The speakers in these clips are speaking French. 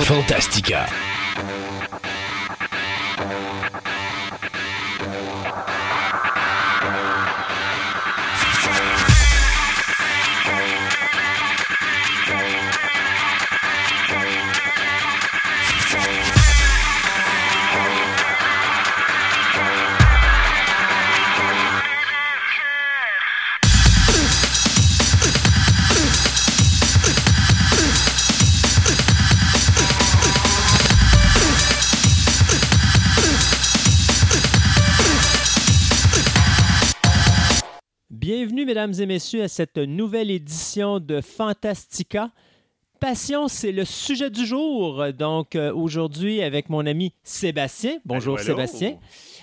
Fantastica. Mesdames et messieurs, à cette nouvelle édition de Fantastica. Passion, c'est le sujet du jour. Donc, euh, aujourd'hui, avec mon ami Sébastien. Bonjour, Allô. Sébastien.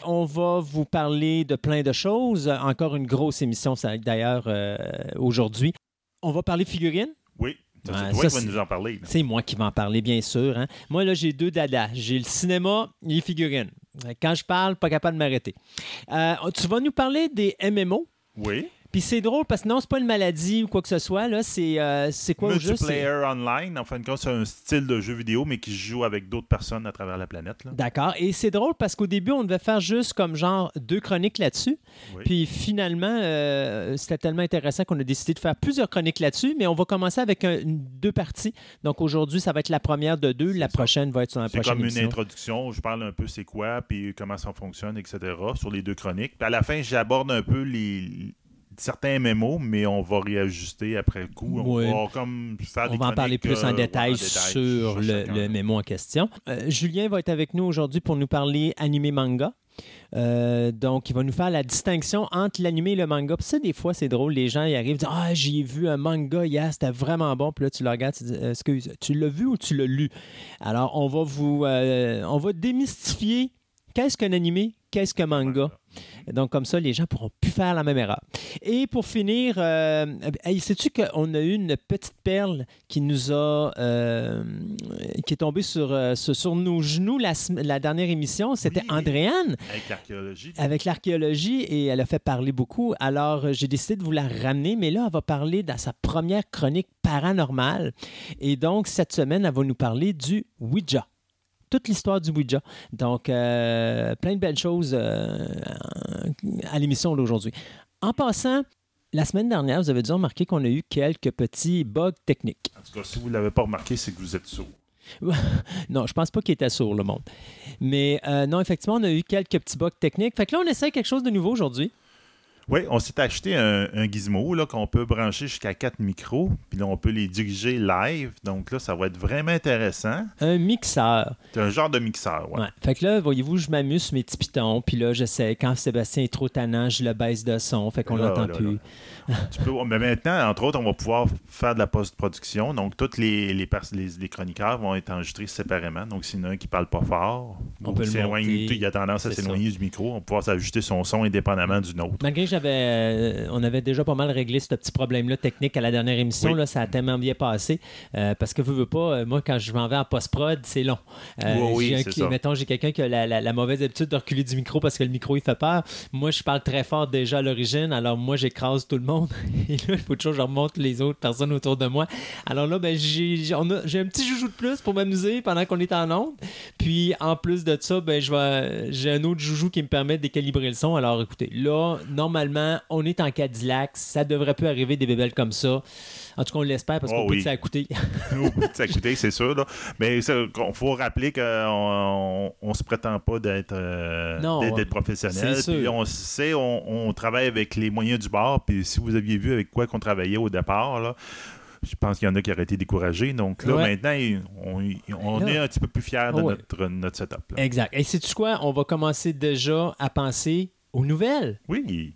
On va vous parler de plein de choses. Encore une grosse émission, d'ailleurs, euh, aujourd'hui. On va parler figurines. Oui, Ouais, c'est toi ça, qui nous en parler. C'est moi qui vais en parler, bien sûr. hein. Moi, là, j'ai deux dadas. J'ai le cinéma et les figurines. Quand je parle, pas capable de m'arrêter. Euh, tu vas nous parler des MMO. Oui. Puis c'est drôle parce que non, c'est pas une maladie ou quoi que ce soit. Là, c'est euh, c'est quoi au juste? c'est- Multiplayer online, en fin de compte, c'est un style de jeu vidéo, mais qui se joue avec d'autres personnes à travers la planète. là. D'accord. Et c'est drôle parce qu'au début, on devait faire juste comme genre deux chroniques là-dessus. Oui. Puis finalement, euh, c'était tellement intéressant qu'on a décidé de faire plusieurs chroniques là-dessus. Mais on va commencer avec un- une- deux parties. Donc aujourd'hui, ça va être la première de deux. La prochaine va être sur la C'est prochaine comme une introduction où je parle un peu c'est quoi, puis comment ça fonctionne, etc. sur les deux chroniques. Puis à la fin, j'aborde un peu les certains MMO, mais on va réajuster après coup. On Oui. va comme faire des On va en parler plus en euh, détail ouais, en sur le, le mémo en question. Euh, Julien va être avec nous aujourd'hui pour nous parler animé manga. Euh, donc, il va nous faire la distinction entre l'animé et le manga. Puis ça, des fois, c'est drôle. Les gens, ils arrivent, disent Ah, j'ai vu un manga hier, c'était vraiment bon. Puis là, tu le regardes, tu dis Excuse, tu l'as vu ou tu l'as lu? Alors, on va vous. euh, on va démystifier qu'est-ce qu'un animé, qu'est-ce qu'un manga? Donc, comme ça, les gens pourront plus faire la même erreur. Et pour finir, euh, sais-tu qu'on a eu une petite perle qui nous a. euh, qui est tombée sur, euh, sur, nos genoux la, dernière émission? C'était Oui. Andréane Avec l'archéologie. avec l'archéologie et elle a fait parler beaucoup. Alors, j'ai décidé de vous la ramener, mais là, elle va parler dans sa première chronique paranormale. Et donc, cette semaine, elle va nous parler du Ouija. Toute l'histoire du Ouija. Donc, euh, plein de belles choses euh, à l'émission d'aujourd'hui. En passant, la semaine dernière, vous avez dû remarquer qu'on a eu quelques petits bugs techniques. En tout cas, si vous ne l'avez pas remarqué, c'est que vous êtes sourd. Non, je pense pas qu'il était sourd, le monde. Mais euh, non, effectivement, on a eu quelques petits bugs techniques. Fait que là, on essaie quelque chose de nouveau aujourd'hui. Oui, on s'est acheté un, un gizmo qu'on peut brancher jusqu'à 4 micros, puis là, on peut les diriger live. Donc là, ça va être vraiment intéressant. Un mixeur. C'est un genre de mixeur, ouais. Ouais. Fait que là, voyez-vous, je m'amuse sur mes petits pitons, puis là, j'essaie. Quand Sébastien est trop tannant, je le baisse de son, fait qu'on l'entend là, plus. Tu peux- mais maintenant, entre autres, on va pouvoir faire de la post-production. Donc, tous les, les, les, les chroniqueurs vont être enregistrés séparément. Donc, s'il y en a un qui parle pas fort, On peut il a tendance à s'éloigner du micro, on va pouvoir s'ajuster son son indépendamment du nôtre. Malgré que j'avais, euh, on avait déjà pas mal réglé ce petit problème-là technique à la dernière émission, Oui. là, ça a tellement bien passé. Euh, parce que veux, veux pas, euh, moi, quand je m'en vais en post-prod, c'est long. Euh, Oui, oui, un ça. mettons, j'ai quelqu'un qui a la, la- la mauvaise habitude de reculer du micro parce que le micro, il fait peur. Moi, je parle très fort déjà à l'origine, alors moi, j'écrase tout le monde. Et là, il faut toujours que je remonte les autres personnes autour de moi. Alors là, ben, j'ai, j'ai- on a- j'ai un petit joujou de plus pour m'amuser pendant qu'on est en onde. Puis, en plus de ça, ben, je vais, j'ai un autre joujou qui me permet de décalibrer le son. Alors, écoutez, là, normalement, on est en Cadillac. Ça devrait plus arriver des bébelles comme ça. En tout cas, on l'espère parce Oh qu'on peut oui. ça a coûté. ça coûté, c'est sûr. Là. Mais il faut rappeler qu'on on, se prétend pas d'être euh, professionnel. Puis on sait, on, on travaille avec les moyens du bord. Puis si vous aviez vu avec quoi qu'on travaillait au départ, là, je pense qu'il y en a qui auraient été découragés. Donc là, Ouais. maintenant, on, on Là- est un petit peu plus fiers de Oh ouais. notre, notre setup. là. exact. Et sais-tu quoi? On va commencer déjà à penser aux nouvelles. Oui.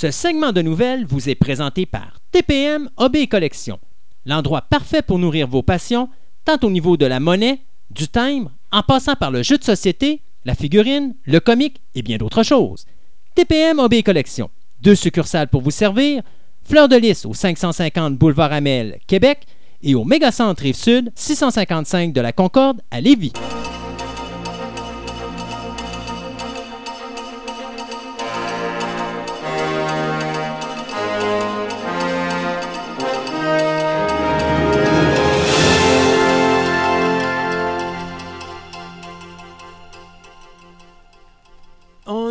Ce segment de nouvelles vous est présenté par TPM OB Collection, l'endroit parfait pour nourrir vos passions, tant au niveau de la monnaie, du timbre, en passant par le jeu de société, la figurine, le comique et bien d'autres choses. TPM OB Collection, deux succursales pour vous servir, Fleur de Lys au 550 Boulevard Amel, Québec et au Mégacentre Rive-Sud, 655 de la Concorde à Lévis.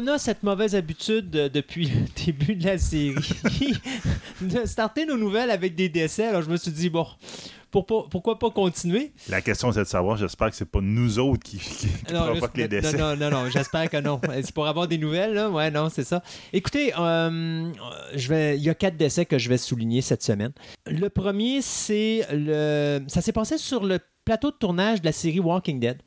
A cette mauvaise habitude euh, depuis le début de la série de starter nos nouvelles avec des décès. Alors je me suis dit, bon, pourquoi pas continuer? La question, c'est de savoir, j'espère que c'est pas nous autres qui, qui, provoquent les décès. Non, non, non, j'espère que non. C'est pour avoir des nouvelles, là? Ouais, non, c'est ça. Écoutez, euh, je vais, il y a quatre décès que je vais souligner cette semaine. Le premier, c'est le. Ça s'est passé sur le plateau de tournage de la série Walking Dead.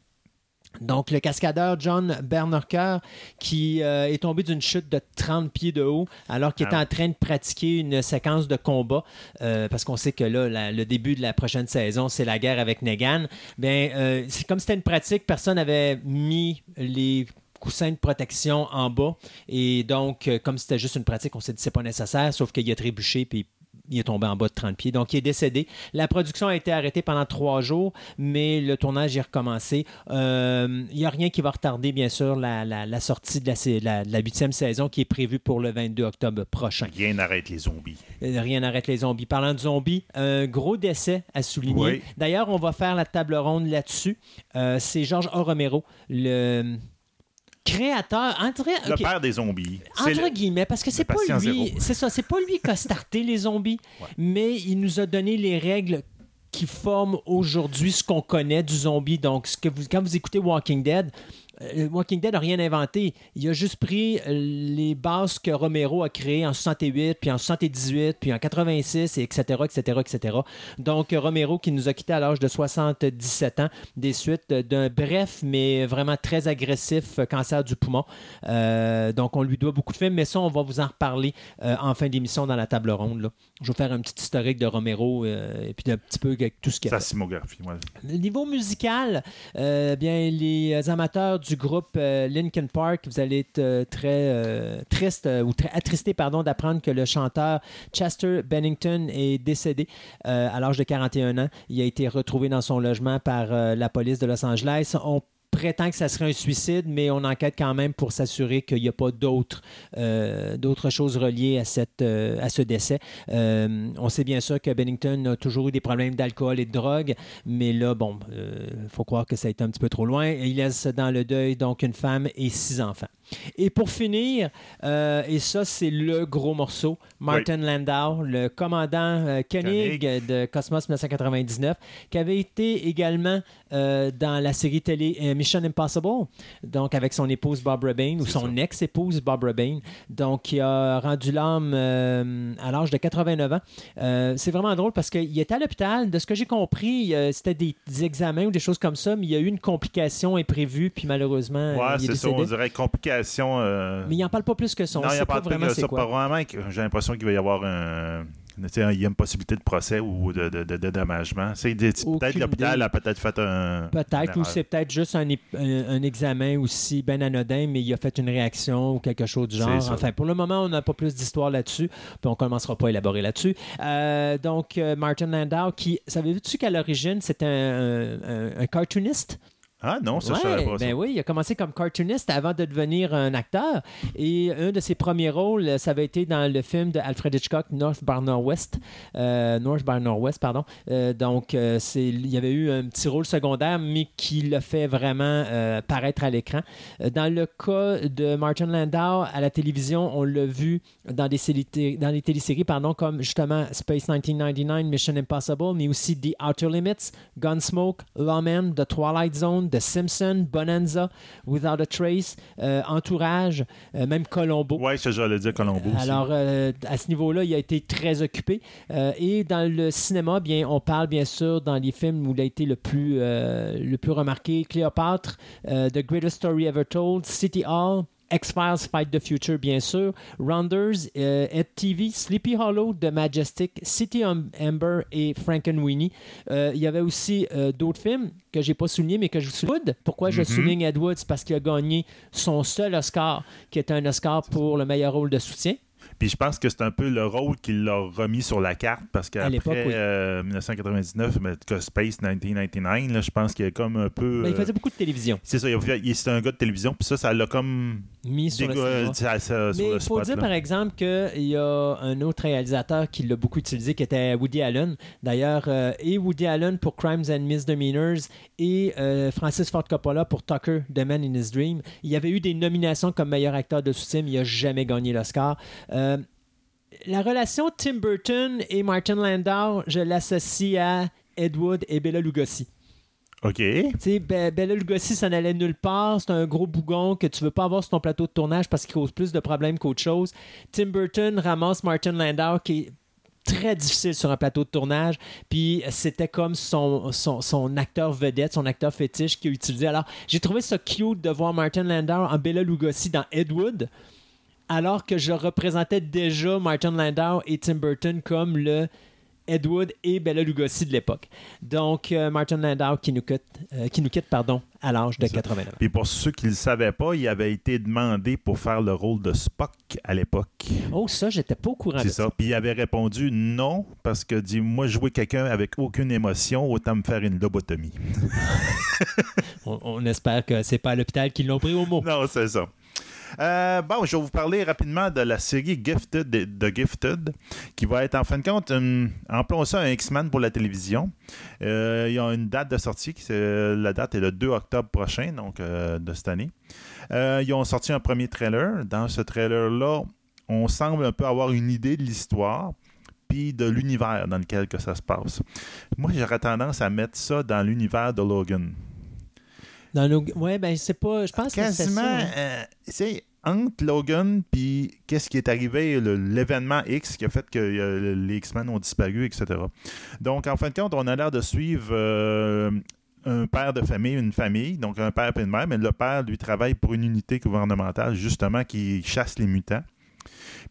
Donc, le cascadeur John Bernerker qui euh, est tombé d'une chute de 30 pieds de haut alors qu'il était ah en train de pratiquer une séquence de combat, euh, parce qu'on sait que là, le début de la prochaine saison, c'est la guerre avec Negan. Bien, euh, c'est comme c'était une pratique, personne n'avait mis les coussins de protection en bas. Et donc, comme c'était juste une pratique, on s'est dit c'est pas nécessaire, sauf qu'il a trébuché puis il est tombé en bas de 30 pieds. Donc, il est décédé. La production a été arrêtée pendant trois jours, mais le tournage est recommencé. Euh, il n'y a rien qui va retarder, bien sûr, la, sortie de la huitième saison qui est prévue pour le 22 octobre prochain. Rien n'arrête les zombies. Euh, rien n'arrête les zombies. Parlant de zombies, un gros décès à souligner. D'ailleurs, on va faire la table ronde là-dessus. Euh, c'est Georges. Romero, le créateur, entre, le père des zombies. Entre guillemets, parce que c'est pas lui, c'est ça, c'est pas lui qui a starté les zombies, mais il nous a donné les règles qui forment aujourd'hui ce qu'on connaît du zombie. Donc, ce que vous, quand vous écoutez Walking Dead, Walking Dead n'a rien inventé. Il a juste pris euh, les bases que Romero a créées en 68, puis en 78, puis en 86, et etc., etc., etc. Donc, Romero qui nous a quittés à l'âge de 77 ans, des suites d'un bref, mais vraiment très agressif cancer du poumon. Euh, donc, on lui doit beaucoup de films, mais ça, on va vous en reparler en fin d'émission dans la table ronde. Je vais faire un petit historique de Romero et puis un petit peu avec tout ce qu'il a Sa simographie, Niveau musical, bien, les amateurs du groupe euh, Linkin Park, vous allez être euh, très euh, triste ou très attristé pardon, d'apprendre que le chanteur Chester Bennington est décédé à l'âge de 41 ans. Il a été retrouvé dans son logement par la police de Los Angeles. On prétend que ça serait un suicide, mais on enquête quand même pour s'assurer qu'il n'y a pas d'autres euh, choses reliées à, cette, euh, à ce décès. Euh, on sait bien sûr que Bennington a toujours eu des problèmes d'alcool et de drogue, mais là, bon, il faut croire que ça a été un petit peu trop loin. Il laisse dans le deuil donc une femme et six enfants. Et pour finir, et ça c'est le gros morceau, Martin Landau, le commandant Koenig, de Cosmos 1999, qui avait été également dans la série télé Mission Impossible, donc avec son épouse Barbara Bain, ou son ex-épouse Barbara Bain, donc qui a rendu l'âme euh, à l'âge de 89 ans. Euh, c'est vraiment drôle parce qu'il était à l'hôpital. De ce que j'ai compris, euh, c'était des, examens ou des choses comme ça, mais il y a eu une complication imprévue, puis malheureusement. Ouais, c'est ça, on dirait complication. Mais il n'en parle pas plus que ça. non, il n'en parle pas. Pas vraiment, j'ai l'impression qu'il va y avoir un il y a une possibilité de procès ou de, de. Peut-être l'hôpital a peut-être fait un. Peut-être, ou c'est peut-être juste un, un, examen aussi ben anodin, mais il a fait une réaction ou quelque chose du genre. Enfin, pour le moment, on n'a pas plus d'histoire là-dessus, puis on ne commencera pas à élaborer là-dessus. Euh, donc, euh, Martin Landau, qui, savez-vous qu'à l'origine, c'était un, un, cartooniste? Ah non, ça, je savais pas. Ben oui, il a commencé comme cartooniste avant de devenir un acteur. Et un de ses premiers rôles, ça avait été dans le film de Alfred Hitchcock, North by Northwest. Euh, North by Northwest, pardon. Euh, donc, euh, c'est, il y avait eu un petit rôle secondaire, mais qui l'a fait vraiment paraître à l'écran. Dans le cas de Martin Landau, à la télévision, on l'a vu dans des, dans des téléséries pardon, comme justement Space 1999, Mission Impossible, mais aussi The Outer Limits, Gunsmoke, Lawman, The Twilight Zone, The Simpsons, Bonanza, Without a Trace, euh, Entourage, euh, même Colombo. Oui, c'est j'allais dire Colombo. Alors, euh, à ce niveau-là, il a été très occupé. et dans le cinéma, bien, on parle bien sûr dans les films où il a été le plus, le plus remarqué Cléopâtre, The Greatest Story Ever Told, City Hall, X-Files Fight the Future, bien sûr, Rounders, euh, TV, Sleepy Hollow, The Majestic, City Amber et Frankenweenie. Euh, il y avait aussi euh, d'autres films que j'ai pas soulignés, mais que je souligne. Pourquoi je mm-hmm. souligne Ed Parce qu'il a gagné son seul Oscar, qui est un Oscar pour le meilleur rôle de soutien. Puis je pense que c'est un peu le rôle qu'il l'a remis sur la carte parce qu'après oui. euh, 1999, mais que Space 1999, là, je pense qu'il a comme un peu. Ben, il euh, faisait beaucoup de télévision. c'est ça, il c'est un gars de télévision, puis ça, ça l'a comme. Mis sur le ça- ça- sur Mais il faut spot, dire, là. par exemple, qu'il y a un autre réalisateur qui l'a beaucoup utilisé, qui était Woody Allen. D'ailleurs, euh, et Woody Allen pour Crimes and Misdemeanors et euh, Francis Ford Coppola pour Tucker, The Man in His Dream. Il y avait eu des nominations comme meilleur acteur de sous-titre, mais il n'a jamais gagné l'Oscar. Euh, la relation Tim Burton et Martin Landau, je l'associe à Ed Wood et Bella Lugosi. OK. Tu sais, Be- Bella Lugosi, ça n'allait nulle part. C'est un gros bougon que tu veux pas avoir sur ton plateau de tournage parce qu'il cause plus de problèmes qu'autre chose. Tim Burton ramasse Martin Landau qui est très difficile sur un plateau de tournage. Puis c'était comme son, son, son acteur vedette, son acteur fétiche qu'il a utilisé. Alors, j'ai trouvé ça cute de voir Martin Landau en Bella Lugosi dans Ed Wood, alors que je représentais déjà Martin Landau et Tim Burton comme le Ed Wood et Bella Lugosi de l'époque. Donc, euh, Martin Landau qui nous quitte, euh, qui nous quitte pardon, à l'âge de C'est ça. 89 ans. Puis pour ceux qui ne le savaient pas, il avait été demandé pour faire le rôle de Spock à l'époque. Oh, ça, j'étais pas au courant C'est ça. ça. Puis il avait répondu non, parce que dit moi, jouer quelqu'un avec aucune émotion, autant me faire une lobotomie. On, on espère que c'est pas à l'hôpital qu'ils l'ont pris au mot. Non, c'est ça. Euh, bon, je vais vous parler rapidement de la série Gifted de, Gifted, qui va être en fin de compte, un, appelons ça un X-Men pour la télévision. Euh, il y a une date de sortie, qui la date est le 2 octobre prochain, donc euh, de cette année. Ils ont sorti un premier trailer. Dans ce trailer-là, on semble un peu avoir une idée de l'histoire de l'univers dans lequel que ça se passe. Moi, j'aurais tendance à mettre ça dans l'univers de Logan. Dans nos... Ouais, ben, c'est pas. Je pense que c'est quasiment, ça. hein. euh, c'est entre Logan puis qu'est-ce qui est arrivé, le- l'événement X qui a fait que euh, les X-Men ont disparu, etc. Donc, en fin de compte, on a l'air de suivre euh, un père de famille, une famille, donc un père et une mère, mais le père, lui, travaille pour une unité gouvernementale, justement, qui chasse les mutants,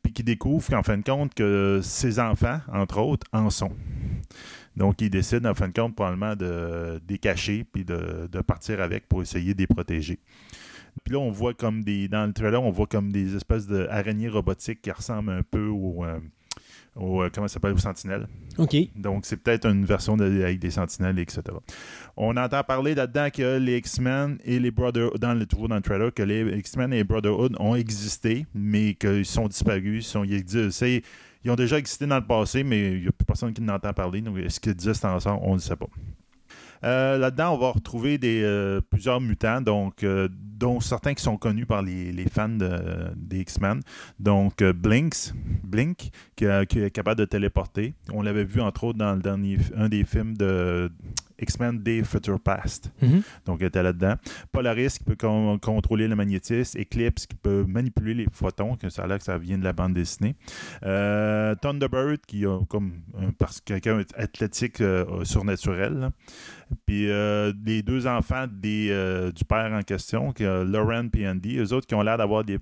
puis qui découvre qu'en fin de compte, que ses enfants, entre autres, en sont. Donc, il décide, en fin de compte, probablement de, les cacher puis de, de partir avec pour essayer de les protéger. Puis là, on voit comme des. Dans le trailer, on voit comme des espèces d'araignées robotiques qui ressemblent un peu au. euh, au, euh, comment ça s'appelle, aux sentinelles. OK. Donc, c'est peut-être une version de- avec des sentinelles, etc. On entend parler là-dedans que les X-Men et les Brotherhood, dans le, toujours dans le trailer, que les X-Men et les Brotherhood ont existé, mais qu'ils sont disparus. Ils, sont, ils, ils ont déjà existé dans le passé, mais il n'y a plus personne qui n'entend parler. Donc, est-ce qu'ils existent ensemble? On ne sait pas. Euh, Là-dedans, on va retrouver euh, plusieurs mutants, donc, euh, dont certains qui sont connus par les, fans de- des X-Men. Donc, Blinks, Blink, qui est capable de téléporter. On l'avait vu, entre autres, dans le dernier, un des films de X-Men Day Future Past. Mhm. Donc, il était là-dedans. Polaris, qui peut con- contrôler le magnétisme. Eclipse, qui peut manipuler les photons, que ça a l'air que ça vient de la bande dessinée. Euh, Thunderbird, qui a comme parce que quelqu'un athlétique euh, surnaturel. là. Puis euh, les deux enfants des, du père en question, qui, Lauren et Andy, eux autres qui ont l'air d'avoir des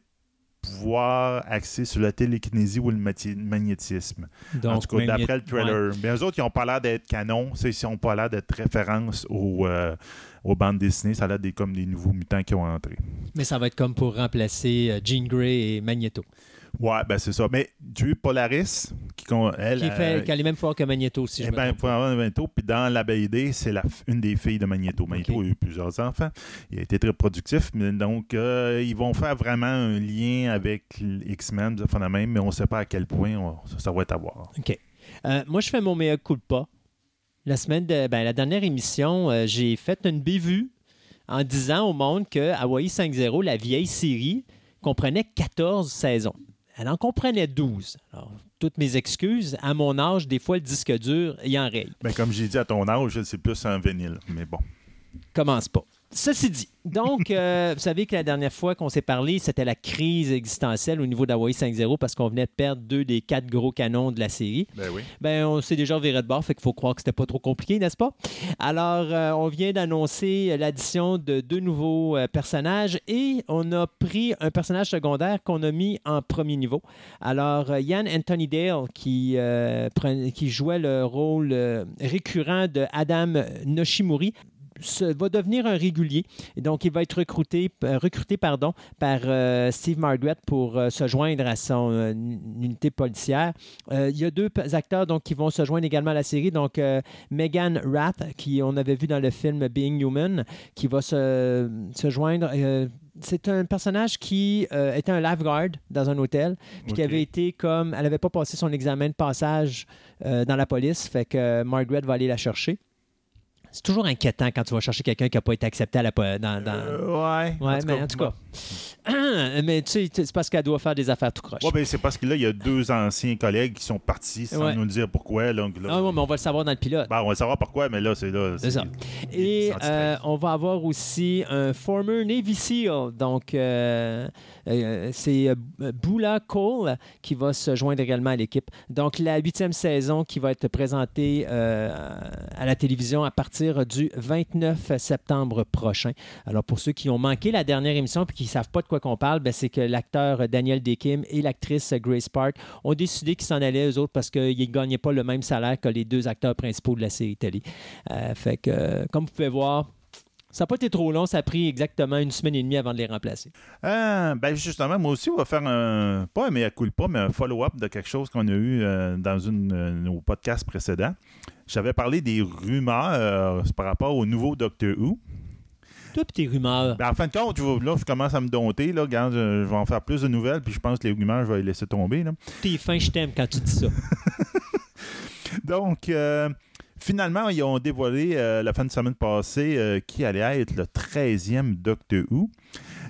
pouvoirs axés sur la télékinésie ou le magnétisme. Donc, en tout cas, d'après le ouais. trailer. Mais eux autres, ils n'ont pas l'air d'être canon. C'est- Ils n'ont pas l'air d'être référence aux, euh, aux bandes dessinées. Ça a l'air des, comme des nouveaux mutants qui ont entré. Mais ça va être comme pour remplacer euh, Jean Grey et Magneto. Ouais, ben c'est ça. Mais as Polaris, qui, elle, Qui, fait, euh, qui a les mêmes pouvoirs que Magneto, si je eh ben, Magneto. Puis dans la BD, c'est la une des filles de Magneto. Magneto a eu plusieurs enfants. Il a été très productif. Mais donc, euh, ils vont faire vraiment un lien avec X-Men, même, mais on ne sait pas à quel point on- ça, ça va être à voir. OK. Euh, moi, je fais mon meilleur coup de pas. La semaine de ben, la dernière émission, j'ai fait une bévue en disant au monde que Hawaii 5.0, la vieille série, comprenait 14 saisons. Elle en comprenait 12. Alors, toutes mes excuses. À mon âge, des fois, le disque dur, il en règle. Ben, comme j'ai dit à ton âge, c'est plus un vinyle. Mais bon. Commence pas. Ceci dit, donc, euh, vous savez que la dernière fois qu'on s'est parlé, c'était la crise existentielle au niveau d'Hawaii 5.0 parce qu'on venait de perdre deux des quatre gros canons de la série. Ben oui. Ben, on s'est déjà viré de bord, fait qu'il faut croire que c'était pas trop compliqué, n'est-ce pas? Alors, euh, on vient d'annoncer l'addition de deux nouveaux euh, personnages et on a pris un personnage secondaire qu'on a mis en premier niveau. Alors, Yann Anthony Dale, qui, qui jouait le rôle récurrent de Adam Noshimuri, se- va devenir un régulier. Et donc, il va être recruté, euh, recruté pardon, par euh, Steve Margaret pour euh, se joindre à son euh, unité policière. Il y a deux acteurs donc, qui vont se joindre également à la série. Donc, Megan Rath, qui on avait vu dans le film Being Human, qui va se, se joindre. c'est un personnage qui euh, était un lifeguard dans un hôtel, puis qui avait été comme. Elle n'avait pas passé son examen de passage euh, dans la police, fait que Margaret va aller la chercher. C'est toujours inquiétant quand tu vas chercher quelqu'un qui n'a pas été accepté à la, dans. dans- Euh, ouais. Ouais, mais en tout cas. mais tu sais, c'est parce qu'elle doit faire des affaires tout croche. Ouais, ben, c'est parce que là, il y a deux anciens collègues qui sont partis sans Ouais. nous dire pourquoi. Donc, là, Ah, ouais, mais on va le savoir dans le pilote. Ben, on va savoir pourquoi, mais là, c'est là. C'est ça. Et euh, on va avoir aussi un former Navy SEAL. Donc, euh, euh, c'est Bula Cole qui va se joindre également à l'équipe. Donc, la huitième saison qui va être présentée euh, à la télévision à partir du 29 septembre prochain. Alors, pour ceux qui ont manqué la dernière émission et qui ne savent pas de quoi qu'on parle, ben, c'est que l'acteur Daniel Dekim et l'actrice Grace Park ont décidé qu'ils s'en allaient, eux autres, parce qu'ils ne gagnaient pas le même salaire que les deux acteurs principaux de la série télé. Euh, fait que, euh, comme vous pouvez voir, ça n'a pas été trop long. Ça a pris exactement une semaine et demie avant de les remplacer. Ah, ben justement, moi aussi, on va faire un, pas un mea culpa, mais un follow-up de quelque chose qu'on a eu euh, dans une de nos podcasts précédents. J'avais parlé des rumeurs euh, par rapport au nouveau Doctor Who. Toi tes rumeurs. Ben, en fin de compte, là, je commence à me dompter. Là, je, je vais en faire plus de nouvelles, puis je pense que les rumeurs, je vais les laisser tomber. T'es fin, je t'aime quand tu dis ça. Donc, euh, finalement, ils ont dévoilé euh, la fin de semaine passée euh, qui allait être le 13e Doctor Who.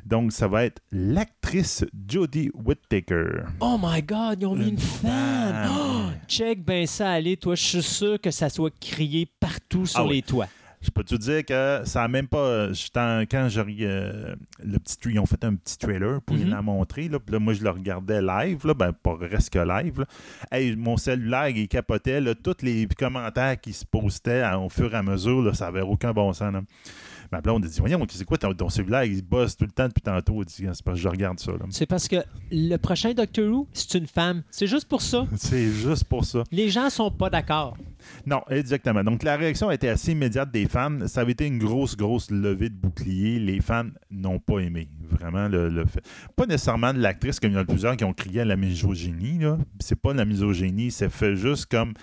Donc, ça va être l'actrice Jodie Whittaker. Oh my God, ils ont mis une femme. Oh, check ben ça aller, toi. Je suis sûr que ça soit crié partout sur Ah oui. les toits. Je peux te dire que ça a même pas. en- quand je, euh, le petit, ils ont fait un petit trailer pour Mhm. la montrer. Là, là, moi, je le regardais live, là, ben, pas presque live. là. Hey, mon cellulaire, il capotait. Là, tous les commentaires qui se postaient à- au fur et à mesure, là, ça n'avait aucun bon sens. Là. Ma blonde a dit Voyons, c'est quoi ton, ton cellulaire Il bosse tout le temps depuis tantôt. Dit, C'est parce que je regarde ça. C'est parce que le prochain Doctor Who, c'est une femme. C'est juste pour ça. C'est juste pour ça. Les gens sont pas d'accord. Non, exactement. Donc, la réaction a été assez immédiate des fans. Ça avait été une grosse, grosse levée de bouclier. Les fans n'ont pas aimé, vraiment, le, le fait. Pas nécessairement de l'actrice, comme il y en a plusieurs qui ont crié à la misogynie. là. C'est pas de la misogynie, c'est fait juste comme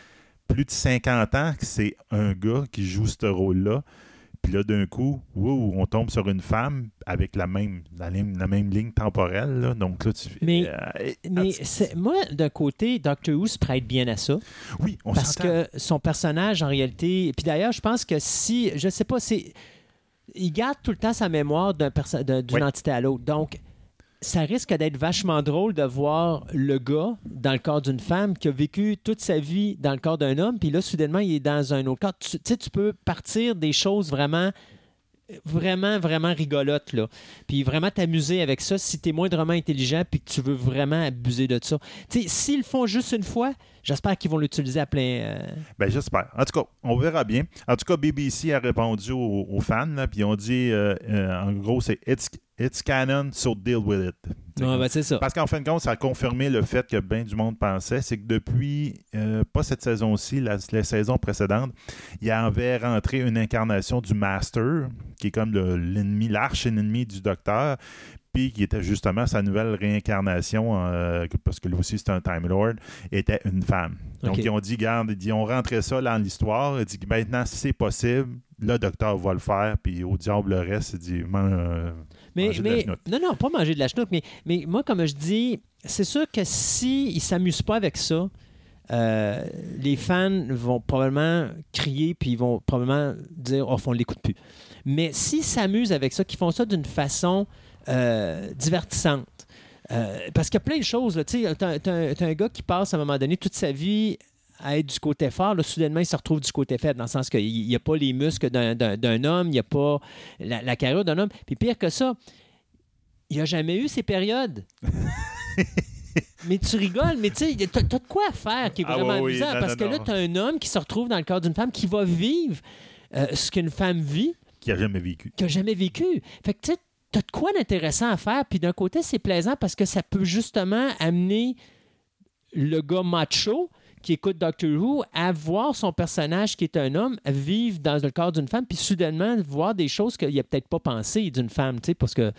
plus de 50 ans que c'est un gars qui joue ce rôle-là. Puis là, d'un coup, wow, on tombe sur une femme avec la même, la, ligne- la même ligne temporelle. là. Donc là, tu. Mais- euh, Mais c'est- moi, d'un côté, Doctor Who se prête bien à ça. oui, on Parce que son personnage, en réalité. Puis d'ailleurs, je pense que si. Je sais pas, c'est. Il garde tout le temps sa mémoire d'une Oui. entité à l'autre. Donc, ça risque d'être vachement drôle de voir le gars dans le corps d'une femme qui a vécu toute sa vie dans le corps d'un homme, puis là, soudainement, il est dans un autre corps. Tu sais, tu peux partir des choses vraiment vraiment, vraiment rigolotes, là. Puis vraiment t'amuser avec ça si tu es moindrement intelligent puis que tu veux vraiment abuser de ça. Tu sais, s'ils le font juste une fois, j'espère qu'ils vont l'utiliser à plein... euh, Ben, j'espère. En tout cas, on verra bien. En tout cas, BBC a répondu aux, fans, puis ils ont dit, euh, euh, en gros, c'est it's canon, so deal with it. Ben, c'est ça. Parce qu'en fin de compte, ça a confirmé le fait que bien du monde pensait, c'est que depuis, euh, pas cette saison-ci, la, la saison précédente, il y avait rentré une incarnation du Master, qui est comme le- l'ennemi, l'arch-ennemi du Docteur, puis qui était justement sa nouvelle réincarnation, euh, parce que lui aussi c'est un Time Lord, était une femme. Donc ils ont dit, garde, ils ont rentré ça dans l'histoire, ils dit que maintenant, si c'est possible, le Docteur va le faire, puis au diable le reste, il dit, euh, Mais, manger de la mais chenoute. non, non, pas manger de la chenoute, mais, mais moi, comme je dis, c'est sûr que s'ils ne s'amusent pas avec ça, euh, les fans vont probablement crier puis ils vont probablement dire Oh, on ne l'écoute plus. Mais s'ils s'amusent avec ça, qu'ils font ça d'une façon euh, divertissante, euh, parce qu'il y a plein de choses. Tu sais, t'as, t'as- t'as un gars qui passe à un moment donné toute sa vie à être du côté fort, là, soudainement, il se retrouve du côté faible, dans le sens qu'il n'y a pas les muscles d'un, homme, il n'y a pas la, la carrure d'un homme. Puis pire que ça, il n'y a jamais eu ces périodes. mais tu rigoles, mais tu sais, t'as, t'as de quoi faire qui est Ah vraiment oui, amusant, non, parce non, que là, non. tu as un homme qui se retrouve dans le corps d'une femme qui va vivre euh, ce qu'une femme vit qui a jamais vécu. qui n'a jamais vécu. Fait que tu sais, t'as de quoi d'intéressant à faire. Puis d'un côté, c'est plaisant parce que ça peut justement amener le gars macho qui écoute Doctor Who à voir son personnage qui est un homme vivre dans le corps d'une femme, puis soudainement voir des choses qu'il n'a peut-être pas pensé d'une femme, tu sais, parce que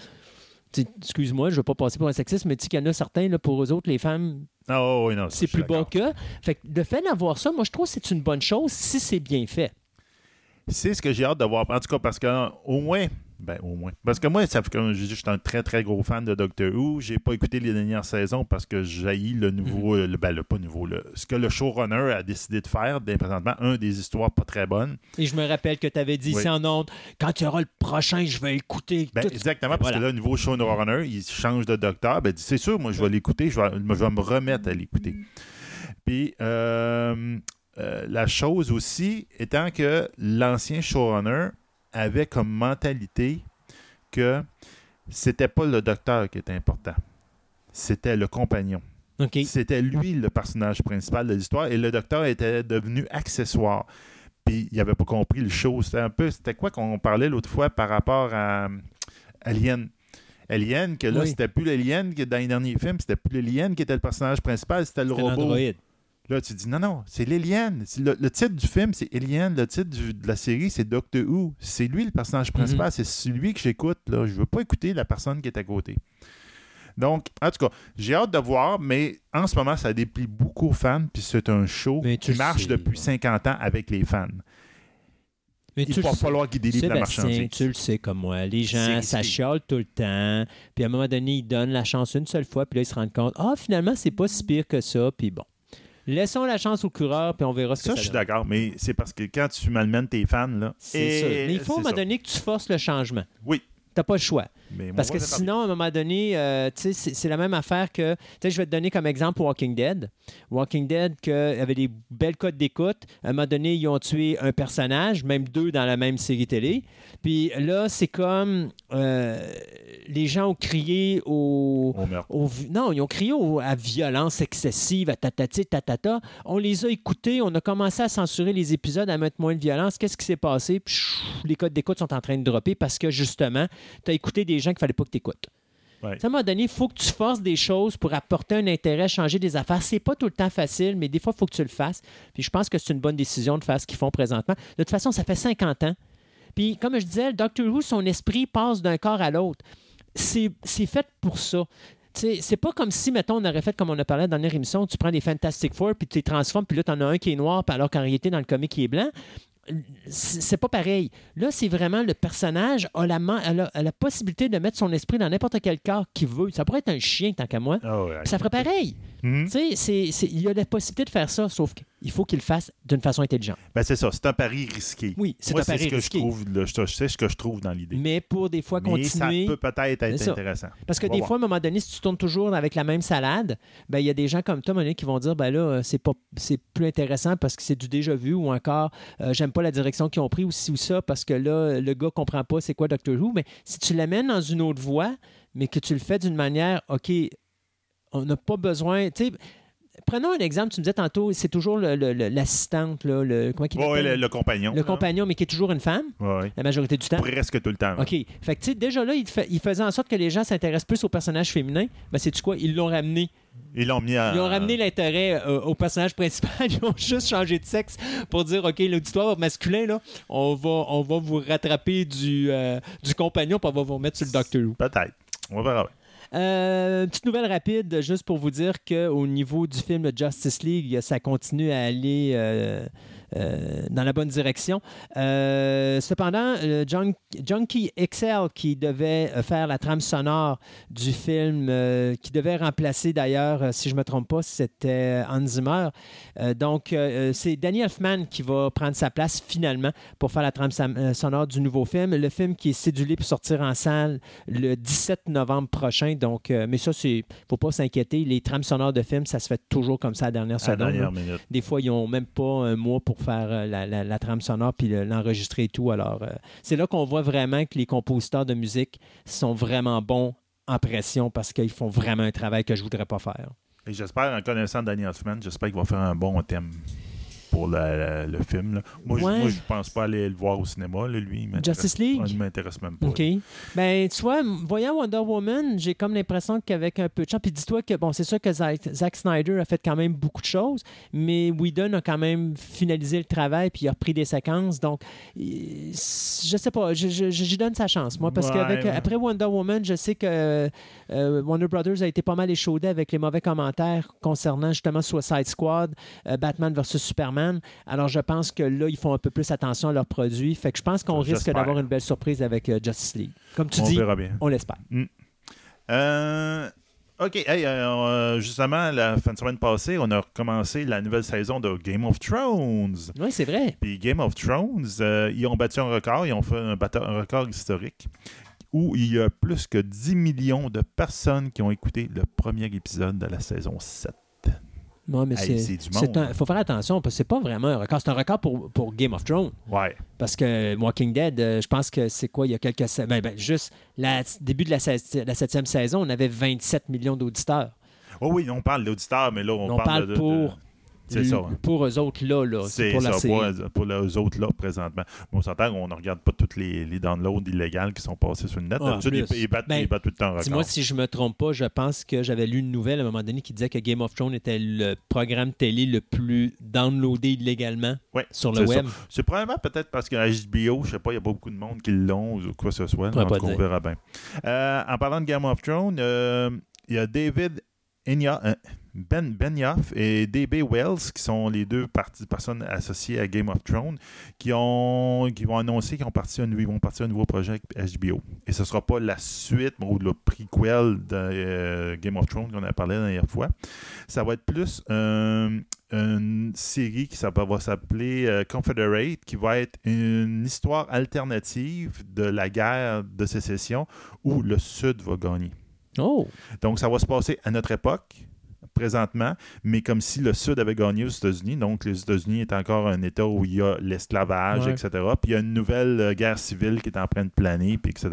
excuse-moi, je ne veux pas passer pour un sexiste, mais tu sais qu'il y en a certains, là, pour eux autres, les femmes, oh, oui, non, c'est plus bas que. Fait que le fait d'avoir ça, moi, je trouve que c'est une bonne chose si c'est bien fait. C'est ce que j'ai hâte de voir. En tout cas, parce qu'au moins, ben, au moins. Parce que moi, ça fait comme je dis, je suis un très, très gros fan de Doctor Who. J'ai pas écouté les dernières saisons parce que j'ai le nouveau, mhm. le, ben, le, pas nouveau, le, ce que le showrunner a décidé de faire, bien présentement, un des histoires pas très bonnes. Et je me rappelle que tu avais dit ici en ondes, quand il y aura le prochain, je vais écouter. Ben, exactement, parce que là, le nouveau showrunner, il change de docteur. Ben, c'est sûr, moi, je vais l'écouter, je vais, je vais me remettre à l'écouter. Puis, euh, euh, la chose aussi étant que l'ancien showrunner avait comme mentalité que c'était pas le docteur qui était important, c'était le compagnon. C'était lui le personnage principal de l'histoire et le docteur était devenu accessoire. Puis il n'avait pas compris le show. C'était un peu, c'était quoi qu'on parlait l'autre fois par rapport à Alien? Alien, que là, c'était plus l'Alien que dans les derniers films, c'était plus l'Alien qui était le personnage principal, c'était le robot. Là, tu dis non, non, c'est l'Alien. Le, titre du film, c'est Alien. Le titre de la série, c'est Doctor Who. C'est lui le personnage principal. Mhm. C'est celui que j'écoute. Là. Je veux pas écouter la personne qui est à côté. Donc, en tout cas, j'ai hâte de voir, mais en ce moment, ça déplie beaucoup aux fans. Puis c'est un show qui marche depuis 50 ans avec les fans. Mais il va falloir qu'ils délivrent la marchandise. Tu le sais comme moi. Les gens, ça chiale tout le temps. Puis à un moment donné, ils donnent la chance une seule fois. Puis là, ils se rendent compte, ah, finalement, c'est pas si pire que ça. Puis bon. Laissons la chance au coureur, puis on verra ce ça, que ça je suis d'accord, mais c'est parce que quand tu malmènes tes fans, là. C'est ça. Mais il faut à un moment donné que tu forces le changement. Oui. T'as pas le choix. Parce que sinon, à un moment donné, euh, c'est la même affaire que. Je vais te donner comme exemple Walking Dead. Walking Dead, qui avait des belles codes d'écoute. À un moment donné, ils ont tué un personnage, même deux dans la même série télé. Puis là, c'est comme. Euh, les gens ont crié au. au, non, ils ont crié à violence excessive, à tatati, tatata. On les a écoutés, on a commencé à censurer les épisodes, à mettre moins de violence. Qu'est-ce qui s'est passé? les codes d'écoute sont en train de dropper parce que justement, tu as écouté des gens qu'il fallait pas que tu écoutes. À un moment donné, il faut que tu forces des choses pour apporter un intérêt, changer des affaires. C'est pas tout le temps facile, mais des fois, il faut que tu le fasses. Puis je pense que c'est une bonne décision de faire ce qu'ils font présentement. De toute façon, ça fait 50 ans. Puis, comme je disais, Doctor Who, son esprit passe d'un corps à l'autre. C'est fait pour ça c'est pas comme si, mettons, on aurait fait comme on a parlé dans la dernière émission, tu prends les Fantastic Four, puis tu les transformes, puis là, tu en as un qui est noir, alors qu'en réalité, dans le comic, il est blanc c'est pas pareil. Là, c'est vraiment le personnage a la, a la, possibilité de mettre son esprit dans n'importe quel corps qu'il veut. Ça pourrait être un chien tant qu'à moi. Ah ça ferait pareil. Mhm. Tu sais, il y a la possibilité de faire ça, sauf qu'il faut qu'il le fasse d'une façon intelligente. Ben c'est ça, c'est un pari risqué. Oui, c'est un pari ce que risqué. Je trouve, je sais ce que je trouve dans l'idée. Mais pour des fois continuer... ça peut peut-être être, intéressant. Parce que des fois, à un moment donné, si tu tournes toujours avec la même salade, ben il y a des gens comme toi, Monique, qui vont dire, ben là, c'est pas c'est plus intéressant parce que c'est du déjà vu ou encore, euh, j'aime pas la direction qu'ils ont pris ou ci ou ça parce que là, le gars comprend pas c'est quoi Doctor Who. Mais si tu l'amènes dans une autre voie, mais que tu le fais d'une manière, OK, on n'a pas besoin. Tu sais, prenons un exemple, tu me disais tantôt, c'est toujours l'assistante, le, le, comment le, le, compagnon. Le compagnon, mais qui est toujours une femme, la majorité du temps. Presque tout le temps. OK. Fait que, tu sais, déjà là, il, il, faisait en sorte que les gens s'intéressent plus aux personnages féminins. Ben, c'est-tu quoi? Ils l'ont ramené. Ils l'ont mis à... Ils ont ramené l'intérêt euh, au personnage principal. Ils ont juste changé de sexe pour dire, OK, l'auditoire masculin, là, on va, on va vous rattraper du, euh, du compagnon, puis on va vous remettre sur le Doctor Who. Peut-être. On va voir. Euh, petite nouvelle rapide, juste pour vous dire qu'au niveau du film Justice League, ça continue à aller euh, dans la bonne direction. Euh, cependant, Junkie XL, qui devait faire la trame sonore du film, qui devait remplacer d'ailleurs, si je ne me trompe pas, c'était Hans Zimmer. donc, c'est Danny Elfman qui va prendre sa place finalement pour faire la trame sonore du nouveau film. Le film qui est cédulé pour sortir en salle le 17 novembre prochain. Donc, mais ça, il ne faut pas s'inquiéter. Les trames sonores de films, ça se fait toujours comme ça à la dernière seconde. Des fois, ils n'ont même pas un mois pour faire euh, la, trame sonore puis l'enregistrer et tout. Alors, euh, c'est là qu'on voit vraiment que les compositeurs de musique sont vraiment bons en pression parce qu'ils font vraiment un travail que je voudrais pas faire. J'espère, en connaissant Danny Hoffman, j'espère qu'il va faire un bon thème pour la- la- le film. là. Moi, je- Ouais. moi, je pense pas aller le voir au cinéma, là, lui. il Justice League? Ah, Il m'intéresse même pas. OK. Ben, tu vois, voyant Wonder Woman, j'ai comme l'impression qu'avec un peu de chance, puis dis-toi que, bon, c'est sûr que Zack, Zack Snyder a fait quand même beaucoup de choses, mais Whedon a quand même finalisé le travail, puis il a repris des séquences, donc, je sais pas, j'y donne sa chance, moi, parce Ouais, qu'avec ouais. après Wonder Woman, je sais que euh, Warner Brothers a été pas mal échaudé avec les mauvais commentaires concernant justement Suicide Squad, euh, Batman vs Superman, alors je pense que là, ils font un peu plus attention à leurs produits, fait que je pense qu'on risque J'espère. d'avoir une belle surprise avec euh, Justice League. Comme tu On dis, verra bien. on l'espère. Euh, OK. Hey, euh, justement, la fin de semaine passée, on a recommencé la nouvelle saison de Game of Thrones. Oui, c'est vrai. Puis Game of Thrones, euh, ils ont battu un record, ils ont fait un, un record historique où il y a plus que 10 millions de personnes qui ont écouté le premier épisode de la saison 7. Non, mais Hey, c'est. du monde, hein. faut faire attention parce que c'est pas vraiment un record. C'est un record pour, pour Game of Thrones. Ouais. Parce que Walking Dead, euh, je pense que c'est quoi, il y a quelques. Ben, ben, juste, la début de la, sept- la septième saison, on avait 27 millions d'auditeurs. Oh oui, on parle d'auditeur, mais là, on, On, parle, parle de- de- pour. C'est ça. hein. Pour eux autres, là. là. C'est pour la ça, série. pour, pour les autres là, présentement. Mais on s'entend qu'on ne regarde pas tous les, les downloads illégaux qui sont passés sur le net. Ah, ils, ils battent, Ben, ils battent tout le temps record. Dis-moi si je me trompe pas, je pense que j'avais lu une nouvelle à un moment donné qui disait que Game of Thrones était le programme télé le plus downloadé illégalement Ouais, sur le web. C'est probablement peut-être parce que HBO, je sais pas, il n'y a pas beaucoup de monde qui l'ont ou quoi que ce soit. pourrais En pas tout cas, on verra bien. Euh, en parlant de Game of Thrones, euh, il y a David Enya- euh, Ben Benioff et D.B. Wells, qui sont les deux parties, personnes associées à Game of Thrones, qui, ont, qui vont annoncer qu'ils vont partir un nouveau projet avec HBO. Et ce ne sera pas la suite ou le prequel de euh, Game of Thrones qu'on a parlé la dernière fois. Ça va être plus euh, une série qui ça va s'appeler euh, Confederate, qui va être une histoire alternative de la guerre de sécession où le Sud va gagner. Oh! Donc, ça va se passer à notre époque, présentement, mais comme si le Sud avait gagné aux États-Unis. Donc, les États-Unis est encore un État où il y a l'esclavage, Ouais. etc. Puis, il y a une nouvelle euh, guerre civile qui est en train de planer, puis etc.